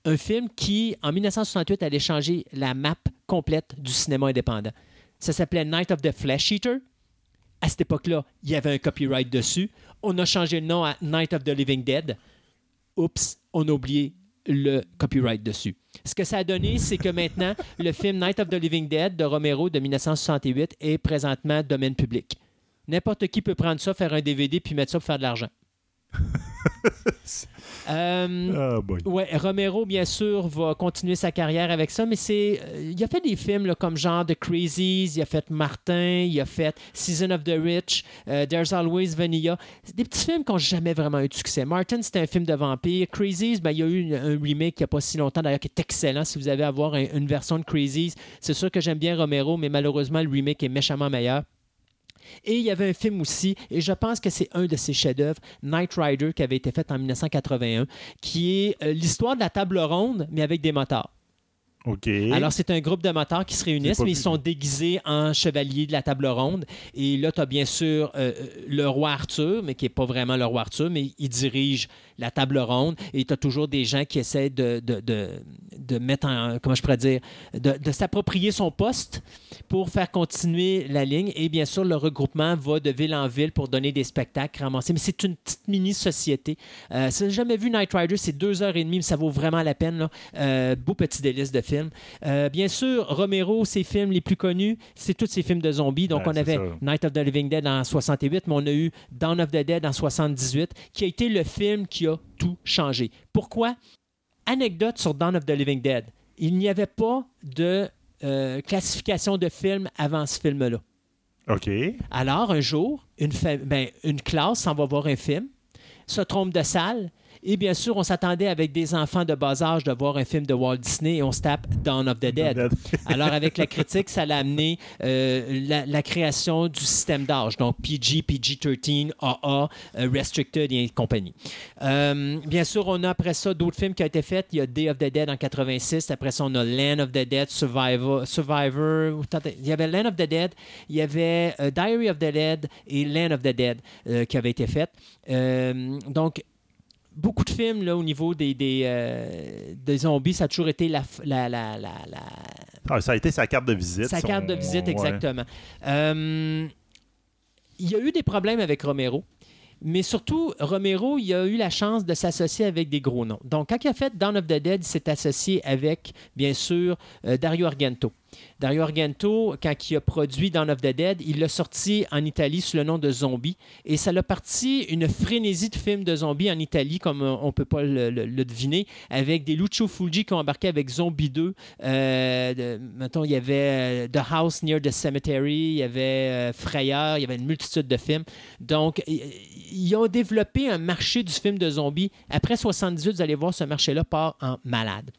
un film qui, en 1968, allait changer la map complète du cinéma indépendant. Ça s'appelait Night of the Flesh Eater. À cette époque-là, il y avait un copyright dessus. On a changé le nom à Night of the Living Dead. Oups, on a oublié le copyright dessus. Ce que ça a donné, c'est que maintenant, le film Night of the Living Dead de Romero de 1968 est présentement domaine public. N'importe qui peut prendre ça, faire un DVD puis mettre ça pour faire de l'argent. Euh, Ah. Ouais, Romero, bien sûr, va continuer sa carrière avec ça, mais c'est. euh, il a fait des films là, comme genre The Crazies, il a fait Martin, il a fait Season of the Rich, euh, There's Always Vanilla. C'est des petits films qui n'ont jamais vraiment eu de succès. Martin, c'était un film de vampire. Crazies, ben, il y a eu un remake il n'y a pas si longtemps, d'ailleurs, qui est excellent. Si vous avez à voir un- une version de Crazies, c'est sûr que j'aime bien Romero, mais malheureusement, le remake est méchamment meilleur. Et il y avait un film aussi, et je pense que c'est un de ses chefs-d'œuvre, Night Rider, qui avait été fait en 1981, qui est euh, l'histoire de la table ronde, mais avec des motards. OK. Alors, c'est un groupe de motards qui se réunissent, mais ils sont déguisés en chevaliers de la table ronde. Et là, tu as bien sûr euh, euh, le roi Arthur, mais qui n'est pas vraiment le roi Arthur, mais il dirige la table ronde. Et tu as toujours des gens qui essaient de, de, de, de mettre en. Comment je pourrais dire De, de s'approprier son poste pour faire continuer la ligne. Et bien sûr, le regroupement va de ville en ville pour donner des spectacles, ramasser. Mais c'est une petite mini-société. Euh, si jamais vu Night Rider, c'est deux heures et demie, mais ça vaut vraiment la peine. Là. Euh, beau petit délice de film. Euh, bien sûr, Romero, ses films les plus connus, c'est tous ses films de zombies. Donc, Ouais, on avait ça. Night of the Living Dead en 68, mais on a eu Dawn of the Dead en 78, qui a été le film qui a tout changé. Pourquoi? Anecdote sur Dawn of the Living Dead. Il n'y avait pas de euh, classification de film avant ce film-là. OK. Alors, un jour, une, ben, une classe s'en va voir un film, se trompe de salle, et bien sûr, on s'attendait avec des enfants de bas âge de voir un film de Walt Disney et on se tape Dawn of the Dead. Alors, avec la critique, ça l'a amené euh, la, la création du système d'âge, donc PG, PG-13, AA, Restricted et compagnie. Euh, bien sûr, on a après ça d'autres films qui ont été faits. Il y a Day of the Dead en 86. Après ça, on a Land of the Dead, Survivor. Survivor il y avait Land of the Dead, il y avait euh, Diary of the Dead et Land of the Dead euh, qui avaient été faits. Euh, donc, beaucoup de films là, au niveau des, des, euh, des zombies, ça a toujours été la, la, la, la, la- Ah, ça a été sa carte de visite. sa son- carte de visite, ouais. exactement. Euh, il y a eu des problèmes avec Romero. Mais surtout, Romero, il a eu la chance de s'associer avec des gros noms. Donc, quand il a fait Dawn of the Dead, il s'est associé avec, bien sûr, euh, Dario Argento. Dario Argento, quand il a produit Dawn of the Dead, il l'a sorti en Italie sous le nom de Zombie. Et ça l'a parti une frénésie de films de zombies en Italie, comme euh, on ne peut pas le, deviner, avec des Lucio Fulci qui ont embarqué avec Zombie 2. Euh, de- mettons, il y avait euh, The House Near the Cemetery, il y avait euh, Frayeur, il y avait une multitude de films. Donc, ils ont développé un marché du film de zombies. Après 78, vous allez voir, ce marché-là part en malade.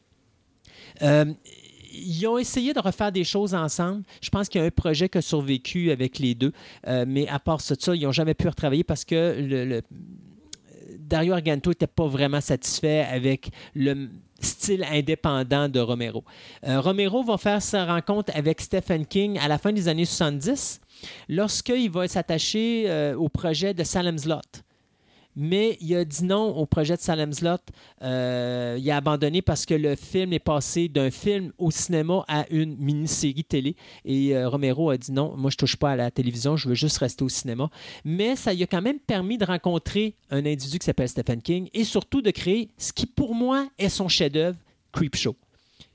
Ils ont essayé de refaire des choses ensemble. Je pense qu'il y a un projet qui a survécu avec les deux. Euh, mais à part ça, ils n'ont jamais pu retravailler parce que Dario Argento n'était pas vraiment satisfait avec le style indépendant de Romero. Euh, Romero va faire sa rencontre avec Stephen King à la fin des années 70 lorsqu'il va s'attacher euh, au projet de Salem's Lot. Mais il a dit non au projet de Salem's Lot. Euh, il a abandonné parce que le film est passé d'un film au cinéma à une mini-série télé. Et euh, Romero a dit non, moi je touche pas à la télévision, je veux juste rester au cinéma. Mais ça lui a quand même permis de rencontrer un individu qui s'appelle Stephen King et surtout de créer ce qui pour moi est son chef-d'œuvre, Creepshow.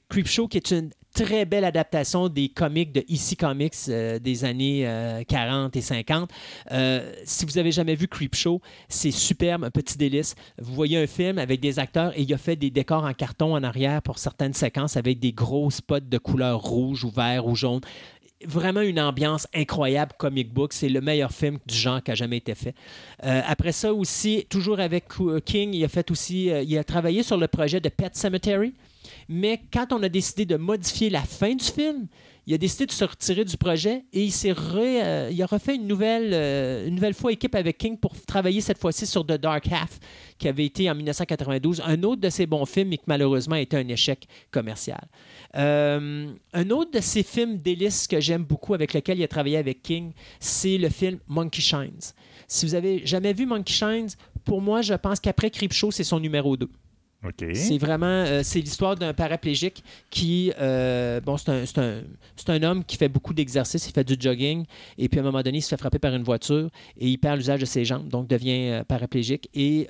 Creepshow qui est une très belle adaptation des comics de EC Comics euh, des années euh, 40 et 50. Euh, si vous avez jamais vu Creepshow, c'est superbe, un petit délice. Vous voyez un film avec des acteurs et il a fait des décors en carton en arrière pour certaines séquences avec des gros spots de couleur rouge ou vert ou jaune vraiment une ambiance incroyable comic book. C'est le meilleur film du genre qui a jamais été fait. Euh, après ça aussi, toujours avec euh, King, il a fait aussi, euh, il a travaillé sur le projet de Pet Cemetery. Mais quand on a décidé de modifier la fin du film, il a décidé de se retirer du projet et il s'est euh, il a refait une nouvelle, euh, une nouvelle fois équipe avec King pour travailler cette fois-ci sur The Dark Half, qui avait été en 1992, un autre de ses bons films, mais qui malheureusement a été un échec commercial. Euh, un autre de ses films délices que j'aime beaucoup, avec lequel il a travaillé avec King, c'est le film Monkey Shines. Si vous avez jamais vu Monkey Shines, pour moi, je pense qu'après Creepshow, c'est son numéro 2. C'est vraiment, euh, c'est l'histoire d'un paraplégique qui, euh, bon, c'est un, un- un homme qui fait beaucoup d'exercices, il fait du jogging, et puis à un moment donné, il se fait frapper par une voiture et il perd l'usage de ses jambes, donc devient euh, paraplégique. Et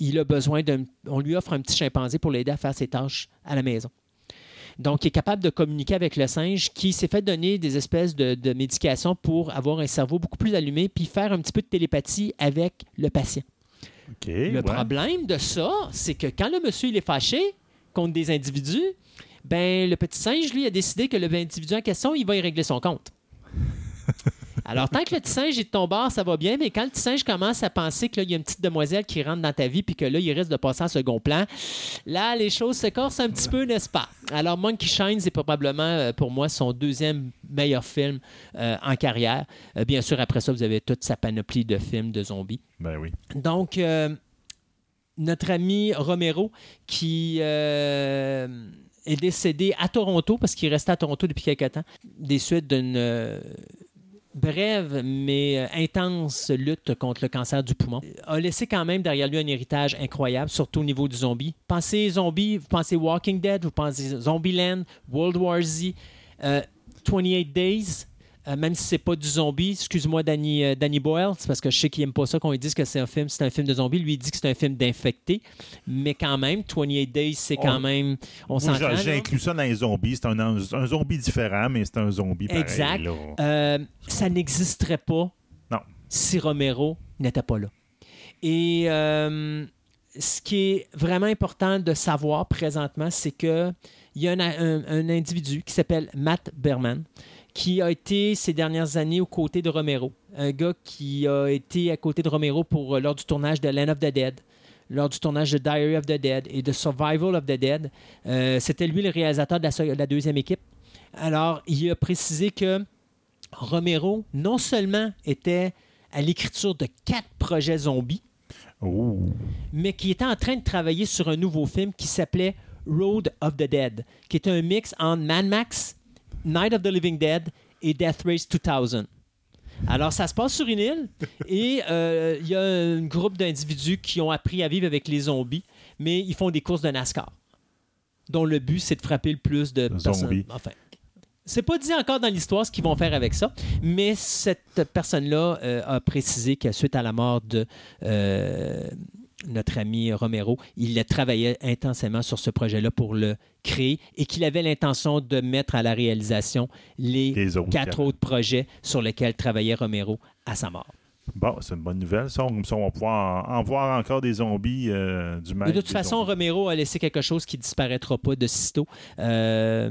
il a besoin d'un, on lui offre un petit chimpanzé pour l'aider à faire ses tâches à la maison. Donc, il est capable de communiquer avec le singe qui s'est fait donner des espèces de, de médications pour avoir un cerveau beaucoup plus allumé puis faire un petit peu de télépathie avec le patient. Le ouais. problème de ça, c'est que quand le monsieur il est fâché contre des individus, ben le petit singe, lui, a décidé que le individu en question, il va y régler son compte. Alors, tant que le petit singe est de ton bord, ça va bien, mais quand le petit singe commence à penser qu'il y a une petite demoiselle qui rentre dans ta vie puis que là, il risque de passer en second plan, là, les choses se corsent un petit peu, n'est-ce pas? Alors, Monkey Shine, c'est probablement euh, pour moi son deuxième meilleur film euh, en carrière. Euh, bien sûr, après ça, vous avez toute sa panoplie de films de zombies. Ben oui. Donc, euh, notre ami Romero, qui est décédé à Toronto parce qu'il restait à Toronto depuis quelques temps, des suites d'une brève mais euh, intense lutte contre le cancer du poumon. A laissé quand même derrière lui un héritage incroyable, surtout au niveau du zombie. Pensez zombie, vous pensez Walking Dead, vous pensez Zombieland, World War Z, euh, 28 Days. Euh, même si c'est pas du zombie, excuse-moi Danny, euh, Danny Boyle, c'est parce que je sais qu'il aime pas ça qu'on lui dise que c'est un film, c'est un film de zombie. Lui il dit que c'est un film d'infecté, mais quand même, 28 Days, c'est quand On- même, on j'ai- inclus ça dans les zombies. C'est un, un zombie différent, mais c'est un zombie pareil. Exact. Euh, ça n'existerait pas Non. si Romero n'était pas là. Et euh, ce qui est vraiment important de savoir présentement, c'est que il y a un, un- un individu qui s'appelle Matt Berman qui a été ces dernières années aux côtés de Romero. Un gars qui a été à côté de Romero pour, euh, lors du tournage de Land of the Dead, lors du tournage de Diary of the Dead et de Survival of the Dead. Euh, C'était lui le réalisateur de la, se- de la deuxième équipe. Alors, il a précisé que Romero, non seulement était à l'écriture de quatre projets zombies, mais qui était en train de travailler sur un nouveau film qui s'appelait Road of the Dead, qui était un mix entre Mad Max, Night of the Living Dead et Death Race 2000. Alors, ça se passe sur une île et euh, il y a un groupe d'individus qui ont appris à vivre avec les zombies, mais ils font des courses de NASCAR, dont le but, c'est de frapper le plus de personnes. Zombies. Enfin, c'est pas dit encore dans l'histoire ce qu'ils vont faire avec ça, mais cette personne-là euh, a précisé que suite à la mort de euh, notre ami Romero, il a travaillé intensément sur ce projet-là pour le créer et qu'il avait l'intention de mettre à la réalisation les, Les autres, quatre autres projets sur lesquels travaillait Romero à sa mort. Bon, c'est une bonne nouvelle. Ça, on, va pouvoir en, en voir encore des zombies euh, du mal. de toute façon, Romero a laissé quelque chose qui disparaîtra pas de sitôt. Euh,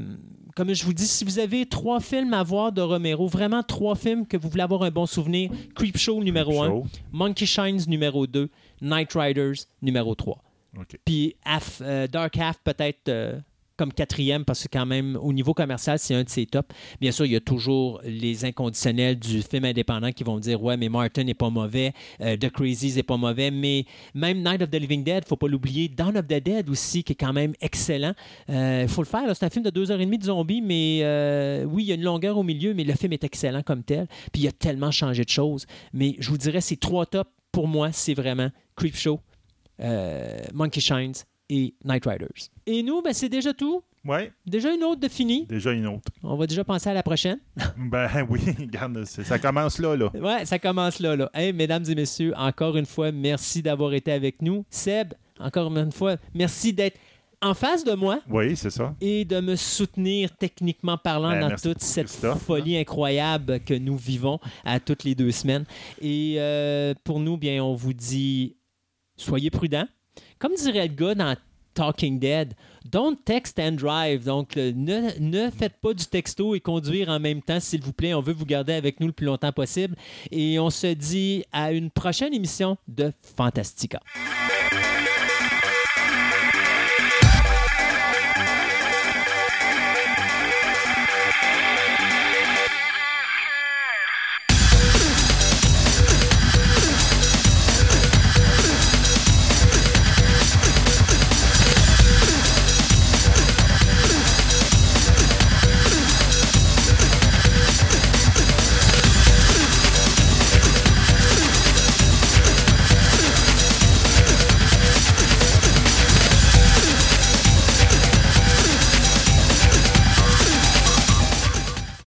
comme je vous dis, si vous avez trois films à voir de Romero, vraiment trois films que vous voulez avoir un bon souvenir, Creepshow numéro 1, Monkey Shines numéro 2, Night Riders numéro 3. OK. Puis Half- euh, Dark Half peut-être euh, comme quatrième parce que quand même au niveau commercial c'est un de ses tops. Bien sûr il y a toujours les inconditionnels du film indépendant qui vont dire ouais mais Martin n'est pas mauvais, euh, The Crazies n'est pas mauvais, mais même Night of the Living Dead faut pas l'oublier, Dawn of the Dead aussi qui est quand même excellent. Il faut le faire, c'est un film de deux heures et demie de zombies mais oui il y a une longueur au milieu mais le film est excellent comme tel. Puis il a tellement changé de choses. Mais je vous dirais ces trois tops pour moi c'est vraiment Creepshow, euh, Monkey Shines et Night Riders. Et nous, ben, c'est déjà tout. Ouais, Déjà une autre de fini. déjà une autre. On va déjà penser à la prochaine. Ben oui, regarde, ça commence là, là. Ouais, ça commence là. là. Hey, mesdames et messieurs, encore une fois, merci d'avoir été avec nous. Seb, encore une fois, merci d'être en face de moi Oui, c'est ça. et de me soutenir techniquement parlant Ben, dans toute cette Christophe. folie incroyable que nous vivons à toutes les deux semaines. Et euh, pour nous, bien, on vous dit soyez prudents. Comme dirait le gars dans Talking Dead, don't text and drive. Donc, euh, ne, ne faites pas du texto et conduire en même temps, s'il vous plaît. On veut vous garder avec nous le plus longtemps possible. Et on se dit à une prochaine émission de Fantastica.